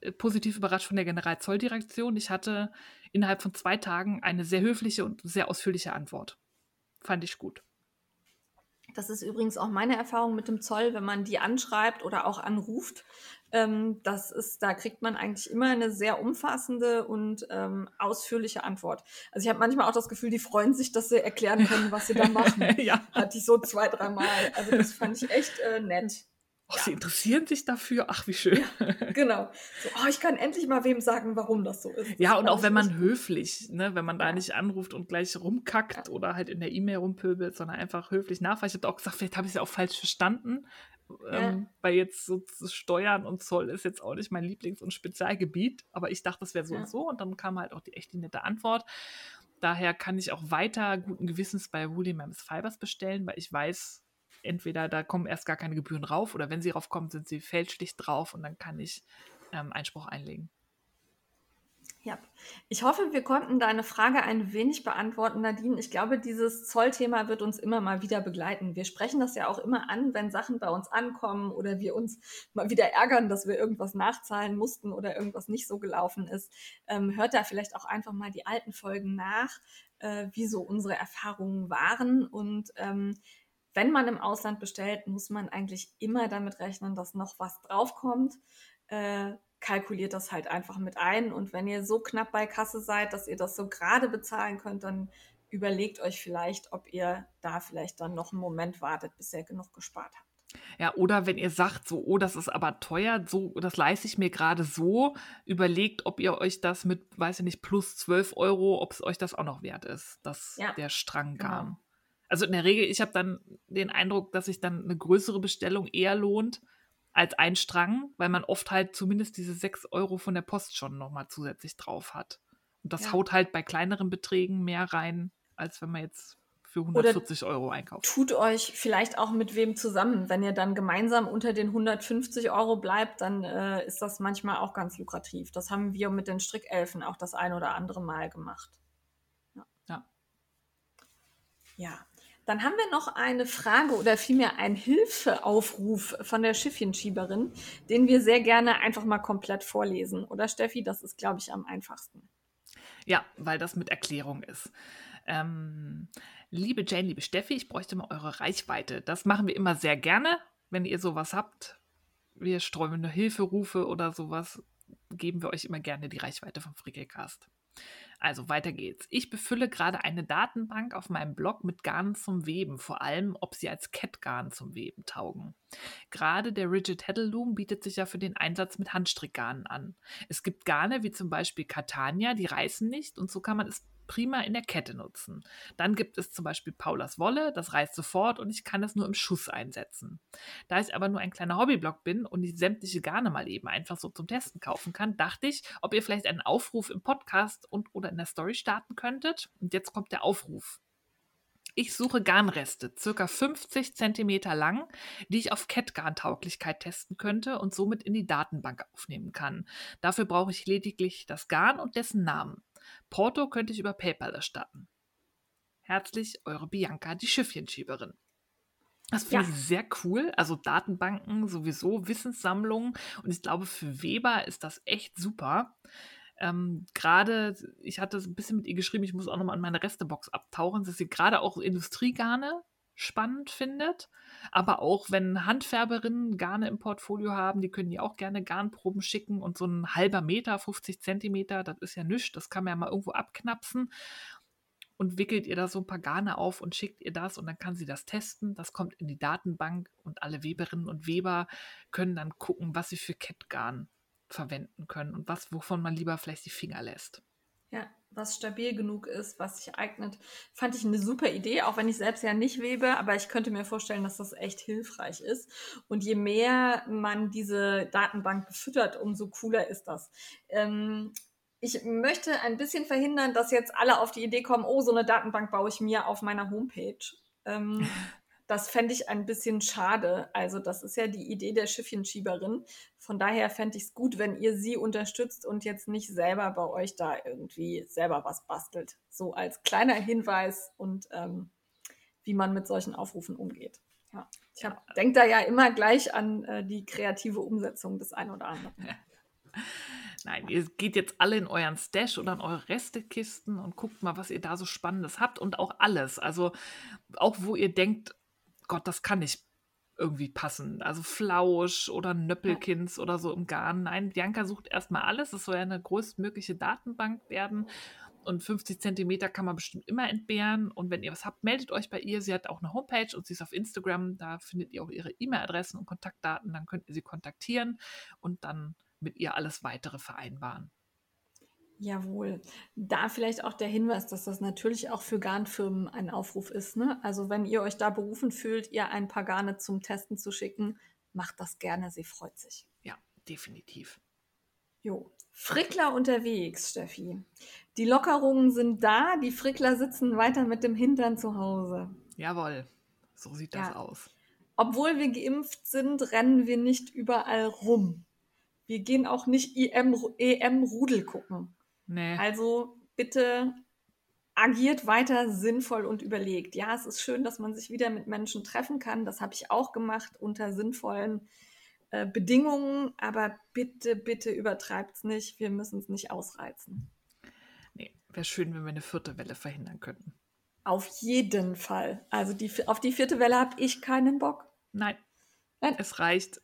äh, positiv überrascht von der Generalzolldirektion. Ich hatte innerhalb von zwei Tagen eine sehr höfliche und sehr ausführliche Antwort. Fand ich gut. Das ist übrigens auch meine Erfahrung mit dem Zoll, wenn man die anschreibt oder auch anruft. Ähm, das ist, da kriegt man eigentlich immer eine sehr umfassende und ähm, ausführliche Antwort. Also ich habe manchmal auch das Gefühl, die freuen sich, dass sie erklären können, was sie da machen. ja. Hatte ich so zwei, dreimal. Also das fand ich echt äh, nett. Oh, ja. Sie interessieren sich dafür. Ach, wie schön. Ja, genau. So, oh, ich kann endlich mal wem sagen, warum das so ist. Das ja, und auch wenn man höflich, ne, wenn man da nicht anruft und gleich rumkackt oder halt in der E-Mail rumpöbelt, sondern einfach höflich nachfragt. Ich habe auch gesagt, vielleicht habe ich es ja auch falsch verstanden. Ähm, weil jetzt so Steuern und Zoll ist jetzt auch nicht mein Lieblings- und Spezialgebiet, aber ich dachte, das wäre so und so und dann kam halt auch die echt die nette Antwort. Daher kann ich auch weiter guten Gewissens bei Woolly Mammoth Fibers bestellen, weil ich weiß, entweder da kommen erst gar keine Gebühren drauf oder wenn sie raufkommen, sind sie fälschlich drauf und dann kann ich ähm, Einspruch einlegen. Ja, ich hoffe, wir konnten deine Frage ein wenig beantworten, Nadine. Ich glaube, dieses Zollthema wird uns immer mal wieder begleiten. Wir sprechen das ja auch immer an, wenn Sachen bei uns ankommen oder wir uns mal wieder ärgern, dass wir irgendwas nachzahlen mussten oder irgendwas nicht so gelaufen ist. Ähm, hört da vielleicht auch einfach mal die alten Folgen nach, äh, wie so unsere Erfahrungen waren. Und ähm, wenn man im Ausland bestellt, muss man eigentlich immer damit rechnen, dass noch was draufkommt. Äh, kalkuliert das halt einfach mit ein. Und wenn ihr so knapp bei Kasse seid, dass ihr das so gerade bezahlen könnt, dann überlegt euch vielleicht, ob ihr da vielleicht dann noch einen Moment wartet, bis ihr genug gespart habt. Ja, oder wenn ihr sagt, so, oh, das ist aber teuer, so, das leiste ich mir gerade so, überlegt, ob ihr euch das mit, weiß ich nicht, plus 12 Euro, ob es euch das auch noch wert ist, dass ja, der Strang genau. kam. Genau. Also in der Regel, ich habe dann den Eindruck, dass sich dann eine größere Bestellung eher lohnt, als ein Strang, weil man oft halt zumindest diese 6 Euro von der Post schon nochmal zusätzlich drauf hat. Und das Ja. haut halt bei kleineren Beträgen mehr rein, als wenn man jetzt für 140 Euro einkauft. Tut euch vielleicht auch mit wem zusammen. Wenn ihr dann gemeinsam unter den 150 Euro bleibt, dann äh, ist das manchmal auch ganz lukrativ. Das haben wir mit den Strickelfen auch das ein oder andere Mal gemacht. Ja. Ja. Ja. Dann haben wir noch eine Frage oder vielmehr einen Hilfeaufruf von der Schiffchenschieberin, den wir sehr gerne einfach mal komplett vorlesen. Oder Steffi, das ist, glaube ich, am einfachsten. Ja, weil das mit Erklärung ist. Ähm, liebe Jane, liebe Steffi, ich bräuchte mal eure Reichweite. Das machen wir immer sehr gerne, wenn ihr sowas habt. Wir streuen Hilferufe oder sowas, geben wir euch immer gerne die Reichweite vom Frickelcast. Also weiter geht's. Ich befülle gerade eine Datenbank auf meinem Blog mit Garnen zum Weben, vor allem ob sie als Kettgarn zum Weben taugen. Gerade der Rigid Heddle Loom bietet sich ja für den Einsatz mit Handstrickgarnen an. Es gibt Garne wie zum Beispiel Catania, die reißen nicht und so kann man es prima in der Kette nutzen. Dann gibt es zum Beispiel Paulas Wolle, das reißt sofort und ich kann es nur im Schuss einsetzen. Da ich aber nur ein kleiner Hobbyblog bin und ich sämtliche Garne mal eben einfach so zum Testen kaufen kann, dachte ich, ob ihr vielleicht einen Aufruf im Podcast und oder in der Story starten könntet. Und jetzt kommt der Aufruf. Ich suche Garnreste, circa 50 cm lang, die ich auf Kettgarntauglichkeit testen könnte und somit in die Datenbank aufnehmen kann. Dafür brauche ich lediglich das Garn und dessen Namen. Porto könnte ich über PayPal erstatten. Herzlich, eure Bianca, die Schiffchenschieberin. Das finde Ja. ich sehr cool. Also Datenbanken sowieso, Wissenssammlungen. Und ich glaube, für Weber ist das echt super. Ähm, gerade, ich hatte so ein bisschen mit ihr geschrieben, ich muss auch nochmal an meine Restebox abtauchen, dass sie gerade auch Industriegarne spannend findet. Aber auch wenn Handfärberinnen Garne im Portfolio haben, die können die auch gerne Garnproben schicken und so ein halber Meter, 50 Zentimeter, das ist ja nichts, das kann man ja mal irgendwo abknapsen und wickelt ihr da so ein paar Garne auf und schickt ihr das und dann kann sie das testen. Das kommt in die Datenbank und alle Weberinnen und Weber können dann gucken, was sie für Kettgarn verwenden können und was, wovon man lieber vielleicht die Finger lässt. Ja, was stabil genug ist, was sich eignet. Fand ich eine super Idee, auch wenn ich selbst ja nicht webe, aber ich könnte mir vorstellen, dass das echt hilfreich ist. Und je mehr man diese Datenbank befüttert, umso cooler ist das. Ähm, ich möchte ein bisschen verhindern, dass jetzt alle auf die Idee kommen, oh, so eine Datenbank baue ich mir auf meiner Homepage. Ähm, das fände ich ein bisschen schade. Also das ist ja die Idee der Schiffchenschieberin. Von daher fände ich es gut, wenn ihr sie unterstützt und jetzt nicht selber bei euch da irgendwie selber was bastelt. So als kleiner Hinweis und ähm, wie man mit solchen Aufrufen umgeht. Ja. Ich denke da ja immer gleich an äh, die kreative Umsetzung des einen oder anderen. Nein, ihr geht jetzt alle in euren Stash oder in eure Restekisten und guckt mal, was ihr da so Spannendes habt und auch alles. Also auch wo ihr denkt, Gott, das kann nicht irgendwie passen. Also Flausch oder Nöppelkins oder so im Garn. Nein, Bianca sucht erstmal alles. Es soll ja eine größtmögliche Datenbank werden. Und 50 Zentimeter kann man bestimmt immer entbehren. Und wenn ihr was habt, meldet euch bei ihr. Sie hat auch eine Homepage und sie ist auf Instagram. Da findet ihr auch ihre E-Mail-Adressen und Kontaktdaten. Dann könnt ihr sie kontaktieren und dann mit ihr alles weitere vereinbaren. Jawohl. Da vielleicht auch der Hinweis, dass das natürlich auch für Garnfirmen ein Aufruf ist. Ne? Also wenn ihr euch da berufen fühlt, ihr ein paar Garne zum Testen zu schicken, macht das gerne. Sie freut sich. Ja, definitiv. Jo. Frickler unterwegs, Steffi. Die Lockerungen sind da, die Frickler sitzen weiter mit dem Hintern zu Hause. Jawohl, so sieht das Ja. aus. Obwohl wir geimpft sind, rennen wir nicht überall rum. Wir gehen auch nicht EM, EM-Rudel gucken. Nee. Also bitte agiert weiter sinnvoll und überlegt. Ja, es ist schön, dass man sich wieder mit Menschen treffen kann. Das habe ich auch gemacht unter sinnvollen äh, Bedingungen. Aber bitte, bitte übertreibt es nicht. Wir müssen es nicht ausreizen. Nee, wäre schön, wenn wir eine vierte Welle verhindern könnten. Auf jeden Fall. Also die, auf die vierte Welle habe ich keinen Bock. Nein, Nein. es reicht.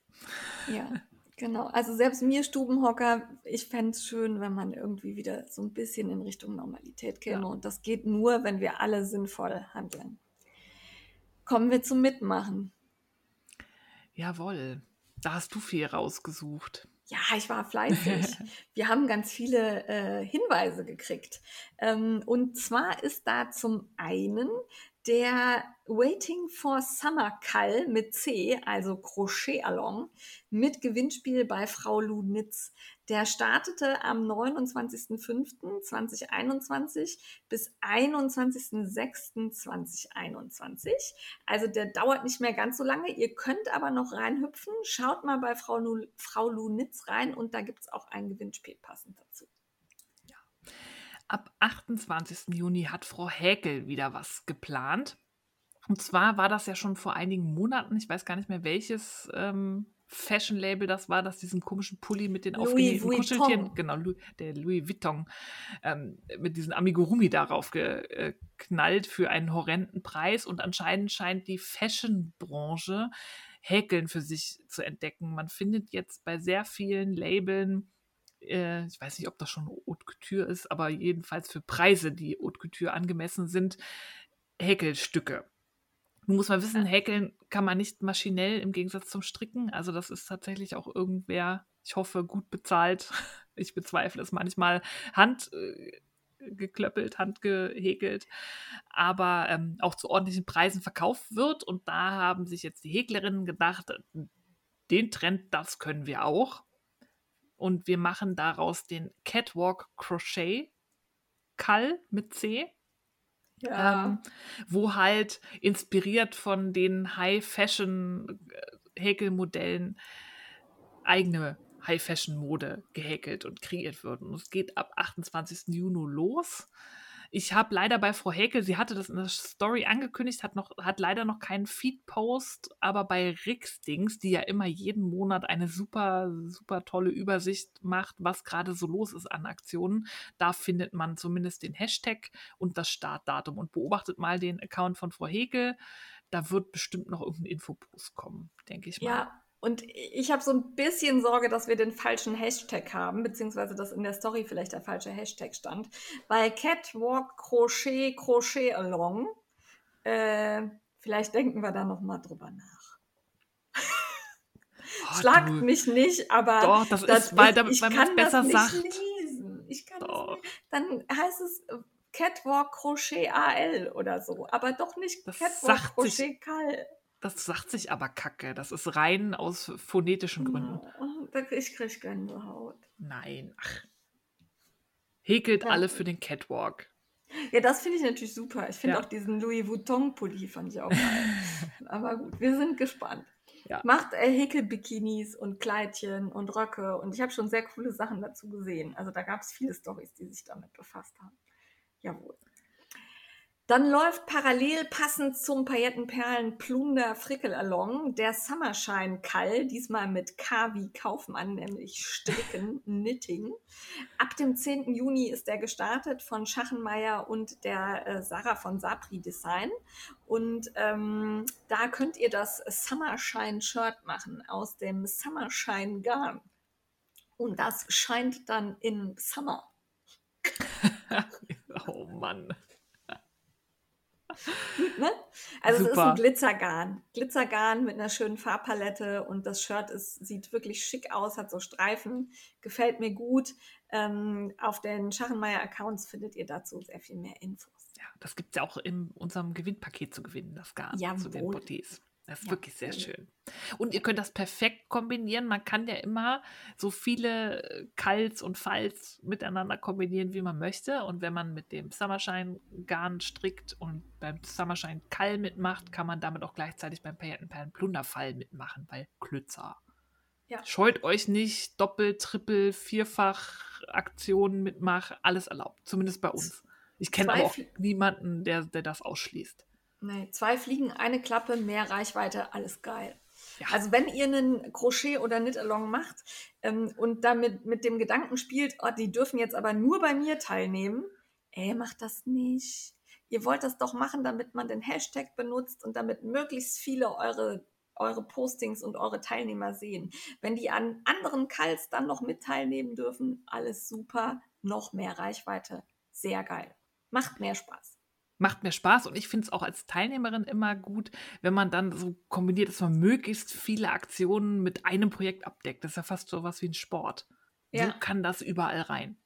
Ja, genau. Also selbst mir Stubenhocker, ich fände es schön, wenn man irgendwie wieder so ein bisschen in Richtung Normalität käme. Ja. Und das geht nur, wenn wir alle sinnvoll handeln. Kommen wir zum Mitmachen. Jawohl, da hast du viel rausgesucht. Ja, ich war fleißig. Wir haben ganz viele äh, Hinweise gekriegt. Ähm, und zwar ist da zum einen der Waiting for Summer Call mit C, also Crochet Along, mit Gewinnspiel bei Frau Ludnitz. Der startete am 29.05.2021 bis 21.06.2021. Also der dauert nicht mehr ganz so lange. Ihr könnt aber noch reinhüpfen. Schaut mal bei Frau, Frau Lunitz rein und da gibt es auch ein Gewinnspiel passend dazu. Ab 28. Juni hat Frau Häkel wieder was geplant. Und zwar war das ja schon vor einigen Monaten, ich weiß gar nicht mehr welches ähm, Fashion-Label das war, das diesen komischen Pulli mit den aufgenähten Kuscheltieren, genau, der Louis Vuitton, ähm, mit diesen Amigurumi darauf geknallt für einen horrenden Preis. Und anscheinend scheint die Fashion-Branche Häkeln für sich zu entdecken. Man findet jetzt bei sehr vielen Labeln äh, ich weiß nicht, ob das schon Haute Couture ist, aber jedenfalls für Preise, die Haute Couture angemessen sind, Häkelstücke. Nun muss man wissen, häkeln kann man nicht maschinell im Gegensatz zum Stricken. Also das ist tatsächlich auch irgendwer, ich hoffe, gut bezahlt. Ich bezweifle es manchmal Hand äh, geklöppelt, handgehäkelt, aber ähm, auch zu ordentlichen Preisen verkauft wird. Und da haben sich jetzt die Häklerinnen gedacht, den Trend, das können wir auch und wir machen daraus den Catwalk Crochet Kall mit C. Ja. Ähm, wo halt inspiriert von den High-Fashion-Häkelmodellen eigene High-Fashion-Mode gehäkelt und kreiert wird. Und es geht ab 28. Juni los. Ich habe leider bei Frau Häkel, sie hatte das in der Story angekündigt, hat, noch, hat leider noch keinen Feed-Post, aber bei Rixdings, die ja immer jeden Monat eine super, super tolle Übersicht macht, was gerade so los ist an Aktionen, da findet man zumindest den Hashtag und das Startdatum und beobachtet mal den Account von Frau Häkel. Da wird bestimmt noch irgendein Infopost kommen, denke ich mal. Ja, und ich habe so ein bisschen Sorge, dass wir den falschen Hashtag haben, beziehungsweise dass in der Story vielleicht der falsche Hashtag stand. Weil Catwalk, Crochet, Crochet Along. Äh, vielleicht denken wir da nochmal drüber nach. Oh, Schlagt du. mich nicht, aber Doch, das, das ist, weil, ich, weil man es besser das sagt. Lesen. Ich kann Doch. das nicht. Dann heißt es äh, Catwalk Crochet AL oder so, aber doch nicht das Catwalk Crochet Kall. Das sagt sich aber kacke. Das ist rein aus phonetischen Gründen. Oh, ich krieg Gänsehaut. Nein, ach. Häkelt ja. alle für den Catwalk. Ja, das finde ich natürlich super. Ich finde ja. auch diesen Louis Vuitton-Pulli fand ich auch geil. aber gut, wir sind gespannt. Ja. Macht äh, Häkel-Bikinis und Kleidchen und Röcke und ich habe schon sehr coole Sachen dazu gesehen. Also da gab es viele Stories, die sich damit befasst haben. Jawohl. Dann läuft parallel passend zum Paillettenperlen Plunder Frickel Along der Summershine Kall, diesmal mit K wie Kaufmann, nämlich Stricken, Knitting. Ab dem 10. Juni ist er gestartet von Schachenmeier und der äh, Sarah von Sapri Design. Und ähm, da könnt ihr das Summershine Shirt machen aus dem Summershine Garn. Und das scheint dann in Summer. oh Mann ne? Also Super. es ist ein Glitzergarn. Glitzergarn mit einer schönen Farbpalette und das Shirt ist, sieht wirklich schick aus, hat so Streifen, gefällt mir gut. Ähm, auf den Schachenmeier-Accounts findet ihr dazu sehr viel mehr Infos. Ja, das gibt es ja auch in unserem Gewinnpaket zu gewinnen, das Garn Jawohl. zu den Bodies. Das ist ja, wirklich sehr schön. Und ihr könnt das perfekt kombinieren. Man kann ja immer so viele äh, Kals und Falls miteinander kombinieren, wie man möchte. Und wenn man mit dem Summershine Garn strickt und beim Summershine Kall mitmacht, kann man damit auch gleichzeitig beim Paillettenperlen Plunderfall mitmachen, weil Klützer. Ja. Scheut euch nicht, Doppel-, Triple-, Vierfach Aktionen mitmachen, alles erlaubt. Zumindest bei uns. Ich kenne aber auch niemanden, der, der das ausschließt. Nee, zwei Fliegen, eine Klappe, mehr Reichweite, alles geil. Ja. Also wenn ihr einen Crochet oder Knit-Along macht ähm, und damit mit dem Gedanken spielt, oh, die dürfen jetzt aber nur bei mir teilnehmen, ey, macht das nicht. Ihr wollt das doch machen, damit man den Hashtag benutzt und damit möglichst viele eure, eure Postings und eure Teilnehmer sehen. Wenn die an anderen Calls dann noch mit teilnehmen dürfen, alles super, noch mehr Reichweite, sehr geil. Macht mehr Spaß macht mir Spaß und ich finde es auch als Teilnehmerin immer gut, wenn man dann so kombiniert, dass man möglichst viele Aktionen mit einem Projekt abdeckt. Das ist ja fast so was wie ein Sport. Ja. So kann das überall rein.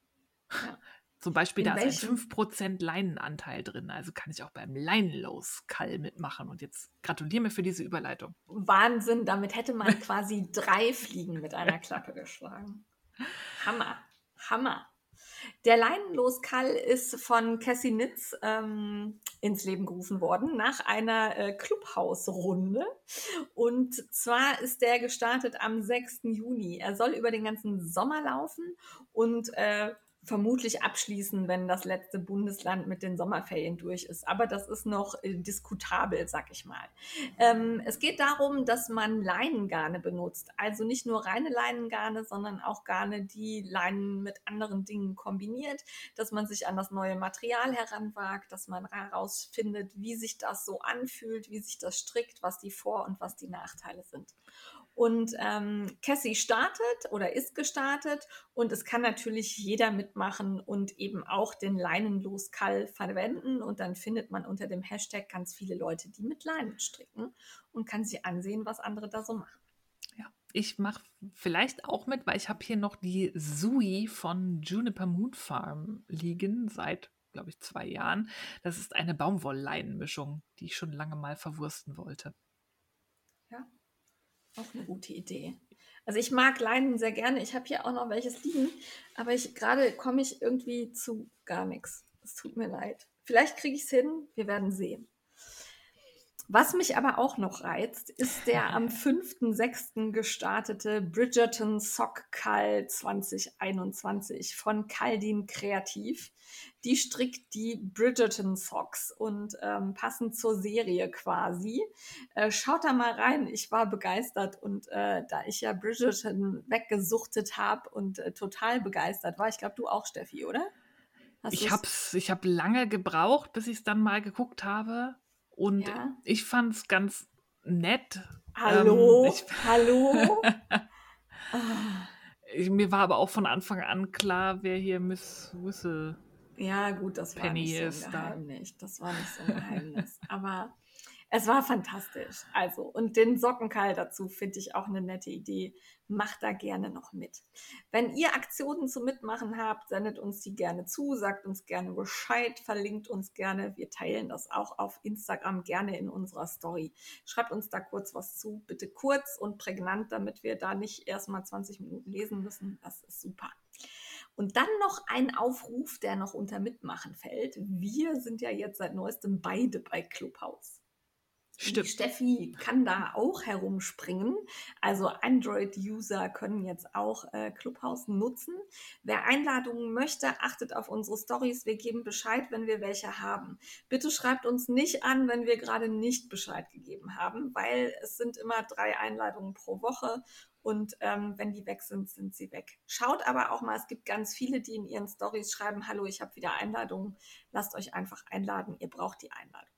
Ja. Zum Beispiel, In da ist welchem? ein 5% Leinenanteil drin. Also kann ich auch beim Leinenloskall mitmachen. Und jetzt gratuliere mir für diese Überleitung. Wahnsinn, damit hätte man quasi drei Fliegen mit einer Klappe geschlagen. Hammer, Hammer. Der Leinenloskall ist von Cassie Nitz ähm, ins Leben gerufen worden nach einer äh, Clubhausrunde. Und zwar ist der gestartet am 6. Juni. Er soll über den ganzen Sommer laufen und äh, vermutlich abschließen, wenn das letzte Bundesland mit den Sommerferien durch ist. Aber das ist noch äh, diskutabel, sag ich mal. Ähm, es geht darum, dass man Leinengarne benutzt. Also nicht nur reine Leinengarne, sondern auch Garne, die Leinen mit anderen Dingen kombiniert, dass man sich an das neue Material heranwagt, dass man herausfindet, wie sich das so anfühlt, wie sich das strickt, was die Vor- und was die Nachteile sind. Und ähm, Cassie startet oder ist gestartet und es kann natürlich jeder mitmachen und eben auch den Leinenloskall verwenden. Und dann findet man unter dem Hashtag ganz viele Leute, die mit Leinen stricken und kann sich ansehen, was andere da so machen. Ja, ich mache vielleicht auch mit, weil ich habe hier noch die Sui von Juniper Moon Farm liegen seit, glaube ich, zwei Jahren. Das ist eine Baumwollleinenmischung, die ich schon lange mal verwursten wollte. Auch eine gute Idee. Also ich mag Leinen sehr gerne. Ich habe hier auch noch welches liegen, aber ich gerade komme ich irgendwie zu gar nichts. Es tut mir leid. Vielleicht kriege ich es hin. Wir werden sehen. Was mich aber auch noch reizt, ist der am 5.6. gestartete Bridgerton Sock Call 2021 von Kaldin Kreativ. Die strickt die Bridgerton Socks und ähm, passend zur Serie quasi. Äh, schaut da mal rein. Ich war begeistert und äh, da ich ja Bridgerton weggesuchtet habe und äh, total begeistert war, ich glaube du auch, Steffi, oder? Hast Ich habe ich hab lange gebraucht, bis ich es dann mal geguckt habe. Und Ja. ich fand es ganz nett. Hallo, Ähm, ich- hallo. Ich, mir war aber auch von Anfang an klar, wer hier Miss Whistle. Ja, gut, das war Penny nicht so ein da. Geheimnis. Das war nicht so ein Geheimnis. Aber es war fantastisch. Also, und den Sockenkall dazu finde ich auch eine nette Idee. Macht da gerne noch mit. Wenn ihr Aktionen zum Mitmachen habt, sendet uns die gerne zu, sagt uns gerne Bescheid, verlinkt uns gerne. Wir teilen das auch auf Instagram gerne in unserer Story. Schreibt uns da kurz was zu. Bitte kurz und prägnant, damit wir da nicht erstmal 20 Minuten lesen müssen. Das ist super. Und dann noch ein Aufruf, der noch unter Mitmachen fällt. Wir sind ja jetzt seit neuestem beide bei Clubhouse. Die Stimmt. Steffi kann da auch herumspringen. Also Android-User können jetzt auch äh, Clubhouse nutzen. Wer Einladungen möchte, achtet auf unsere Stories. Wir geben Bescheid, wenn wir welche haben. Bitte schreibt uns nicht an, wenn wir gerade nicht Bescheid gegeben haben, weil es sind immer drei Einladungen pro Woche und ähm, wenn die weg sind, sind sie weg. Schaut aber auch mal, es gibt ganz viele, die in ihren Stories schreiben, hallo, ich habe wieder Einladungen. Lasst euch einfach einladen, ihr braucht die Einladung.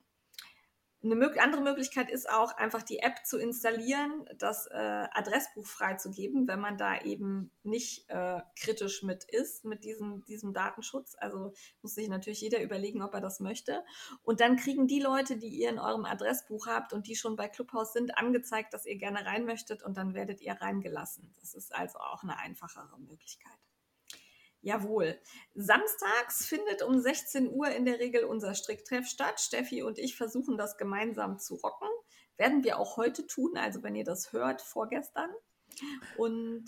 Eine andere Möglichkeit ist auch, einfach die App zu installieren, das äh, Adressbuch freizugeben, wenn man da eben nicht äh, kritisch mit ist, mit diesem, diesem Datenschutz. Also muss sich natürlich jeder überlegen, ob er das möchte. Und dann kriegen die Leute, die ihr in eurem Adressbuch habt und die schon bei Clubhouse sind, angezeigt, dass ihr gerne rein möchtet und dann werdet ihr reingelassen. Das ist also auch eine einfachere Möglichkeit. Jawohl. Samstags findet um 16 Uhr in der Regel unser Stricktreff statt. Steffi und ich versuchen das gemeinsam zu rocken. Werden wir auch heute tun, also wenn ihr das hört, vorgestern. Und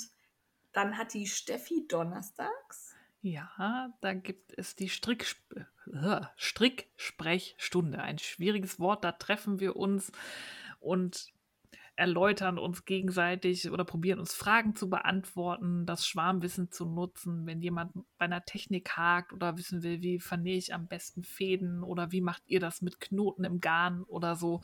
dann hat die Steffi donnerstags. Ja, da gibt es die Strick äh, Stricksprechstunde. Ein schwieriges Wort, da treffen wir uns und erläutern uns gegenseitig oder probieren uns Fragen zu beantworten, das Schwarmwissen zu nutzen, wenn jemand bei einer Technik hakt oder wissen will, wie vernähe ich am besten Fäden oder wie macht ihr das mit Knoten im Garn oder so.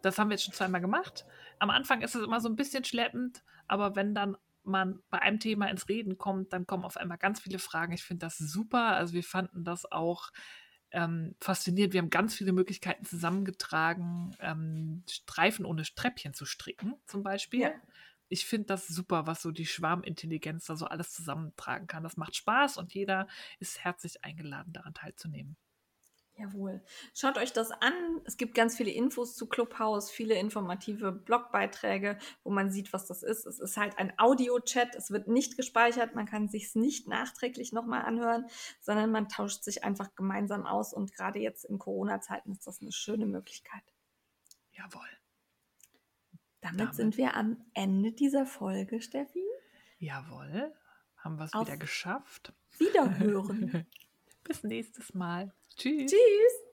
Das haben wir jetzt schon zweimal gemacht. Am Anfang ist es immer so ein bisschen schleppend, aber wenn dann man bei einem Thema ins Reden kommt, dann kommen auf einmal ganz viele Fragen. Ich finde das super. Also wir fanden das auch ähm, faszinierend. Wir haben ganz viele Möglichkeiten zusammengetragen, ähm, Streifen ohne Sträppchen zu stricken, zum Beispiel. Ja. Ich finde das super, was so die Schwarmintelligenz da so alles zusammentragen kann. Das macht Spaß und jeder ist herzlich eingeladen, daran teilzunehmen. Jawohl. Schaut euch das an. Es gibt ganz viele Infos zu Clubhouse, viele informative Blogbeiträge, wo man sieht, was das ist. Es ist halt ein Audio-Chat. Es wird nicht gespeichert. Man kann sich es nicht nachträglich nochmal anhören, sondern man tauscht sich einfach gemeinsam aus. Und gerade jetzt in Corona-Zeiten ist das eine schöne Möglichkeit. Jawohl. Damit, Damit. sind wir am Ende dieser Folge, Steffi. Jawohl. Haben wir es wieder geschafft. Wiederhören. Bis nächstes Mal. Tschüss. Tschüss.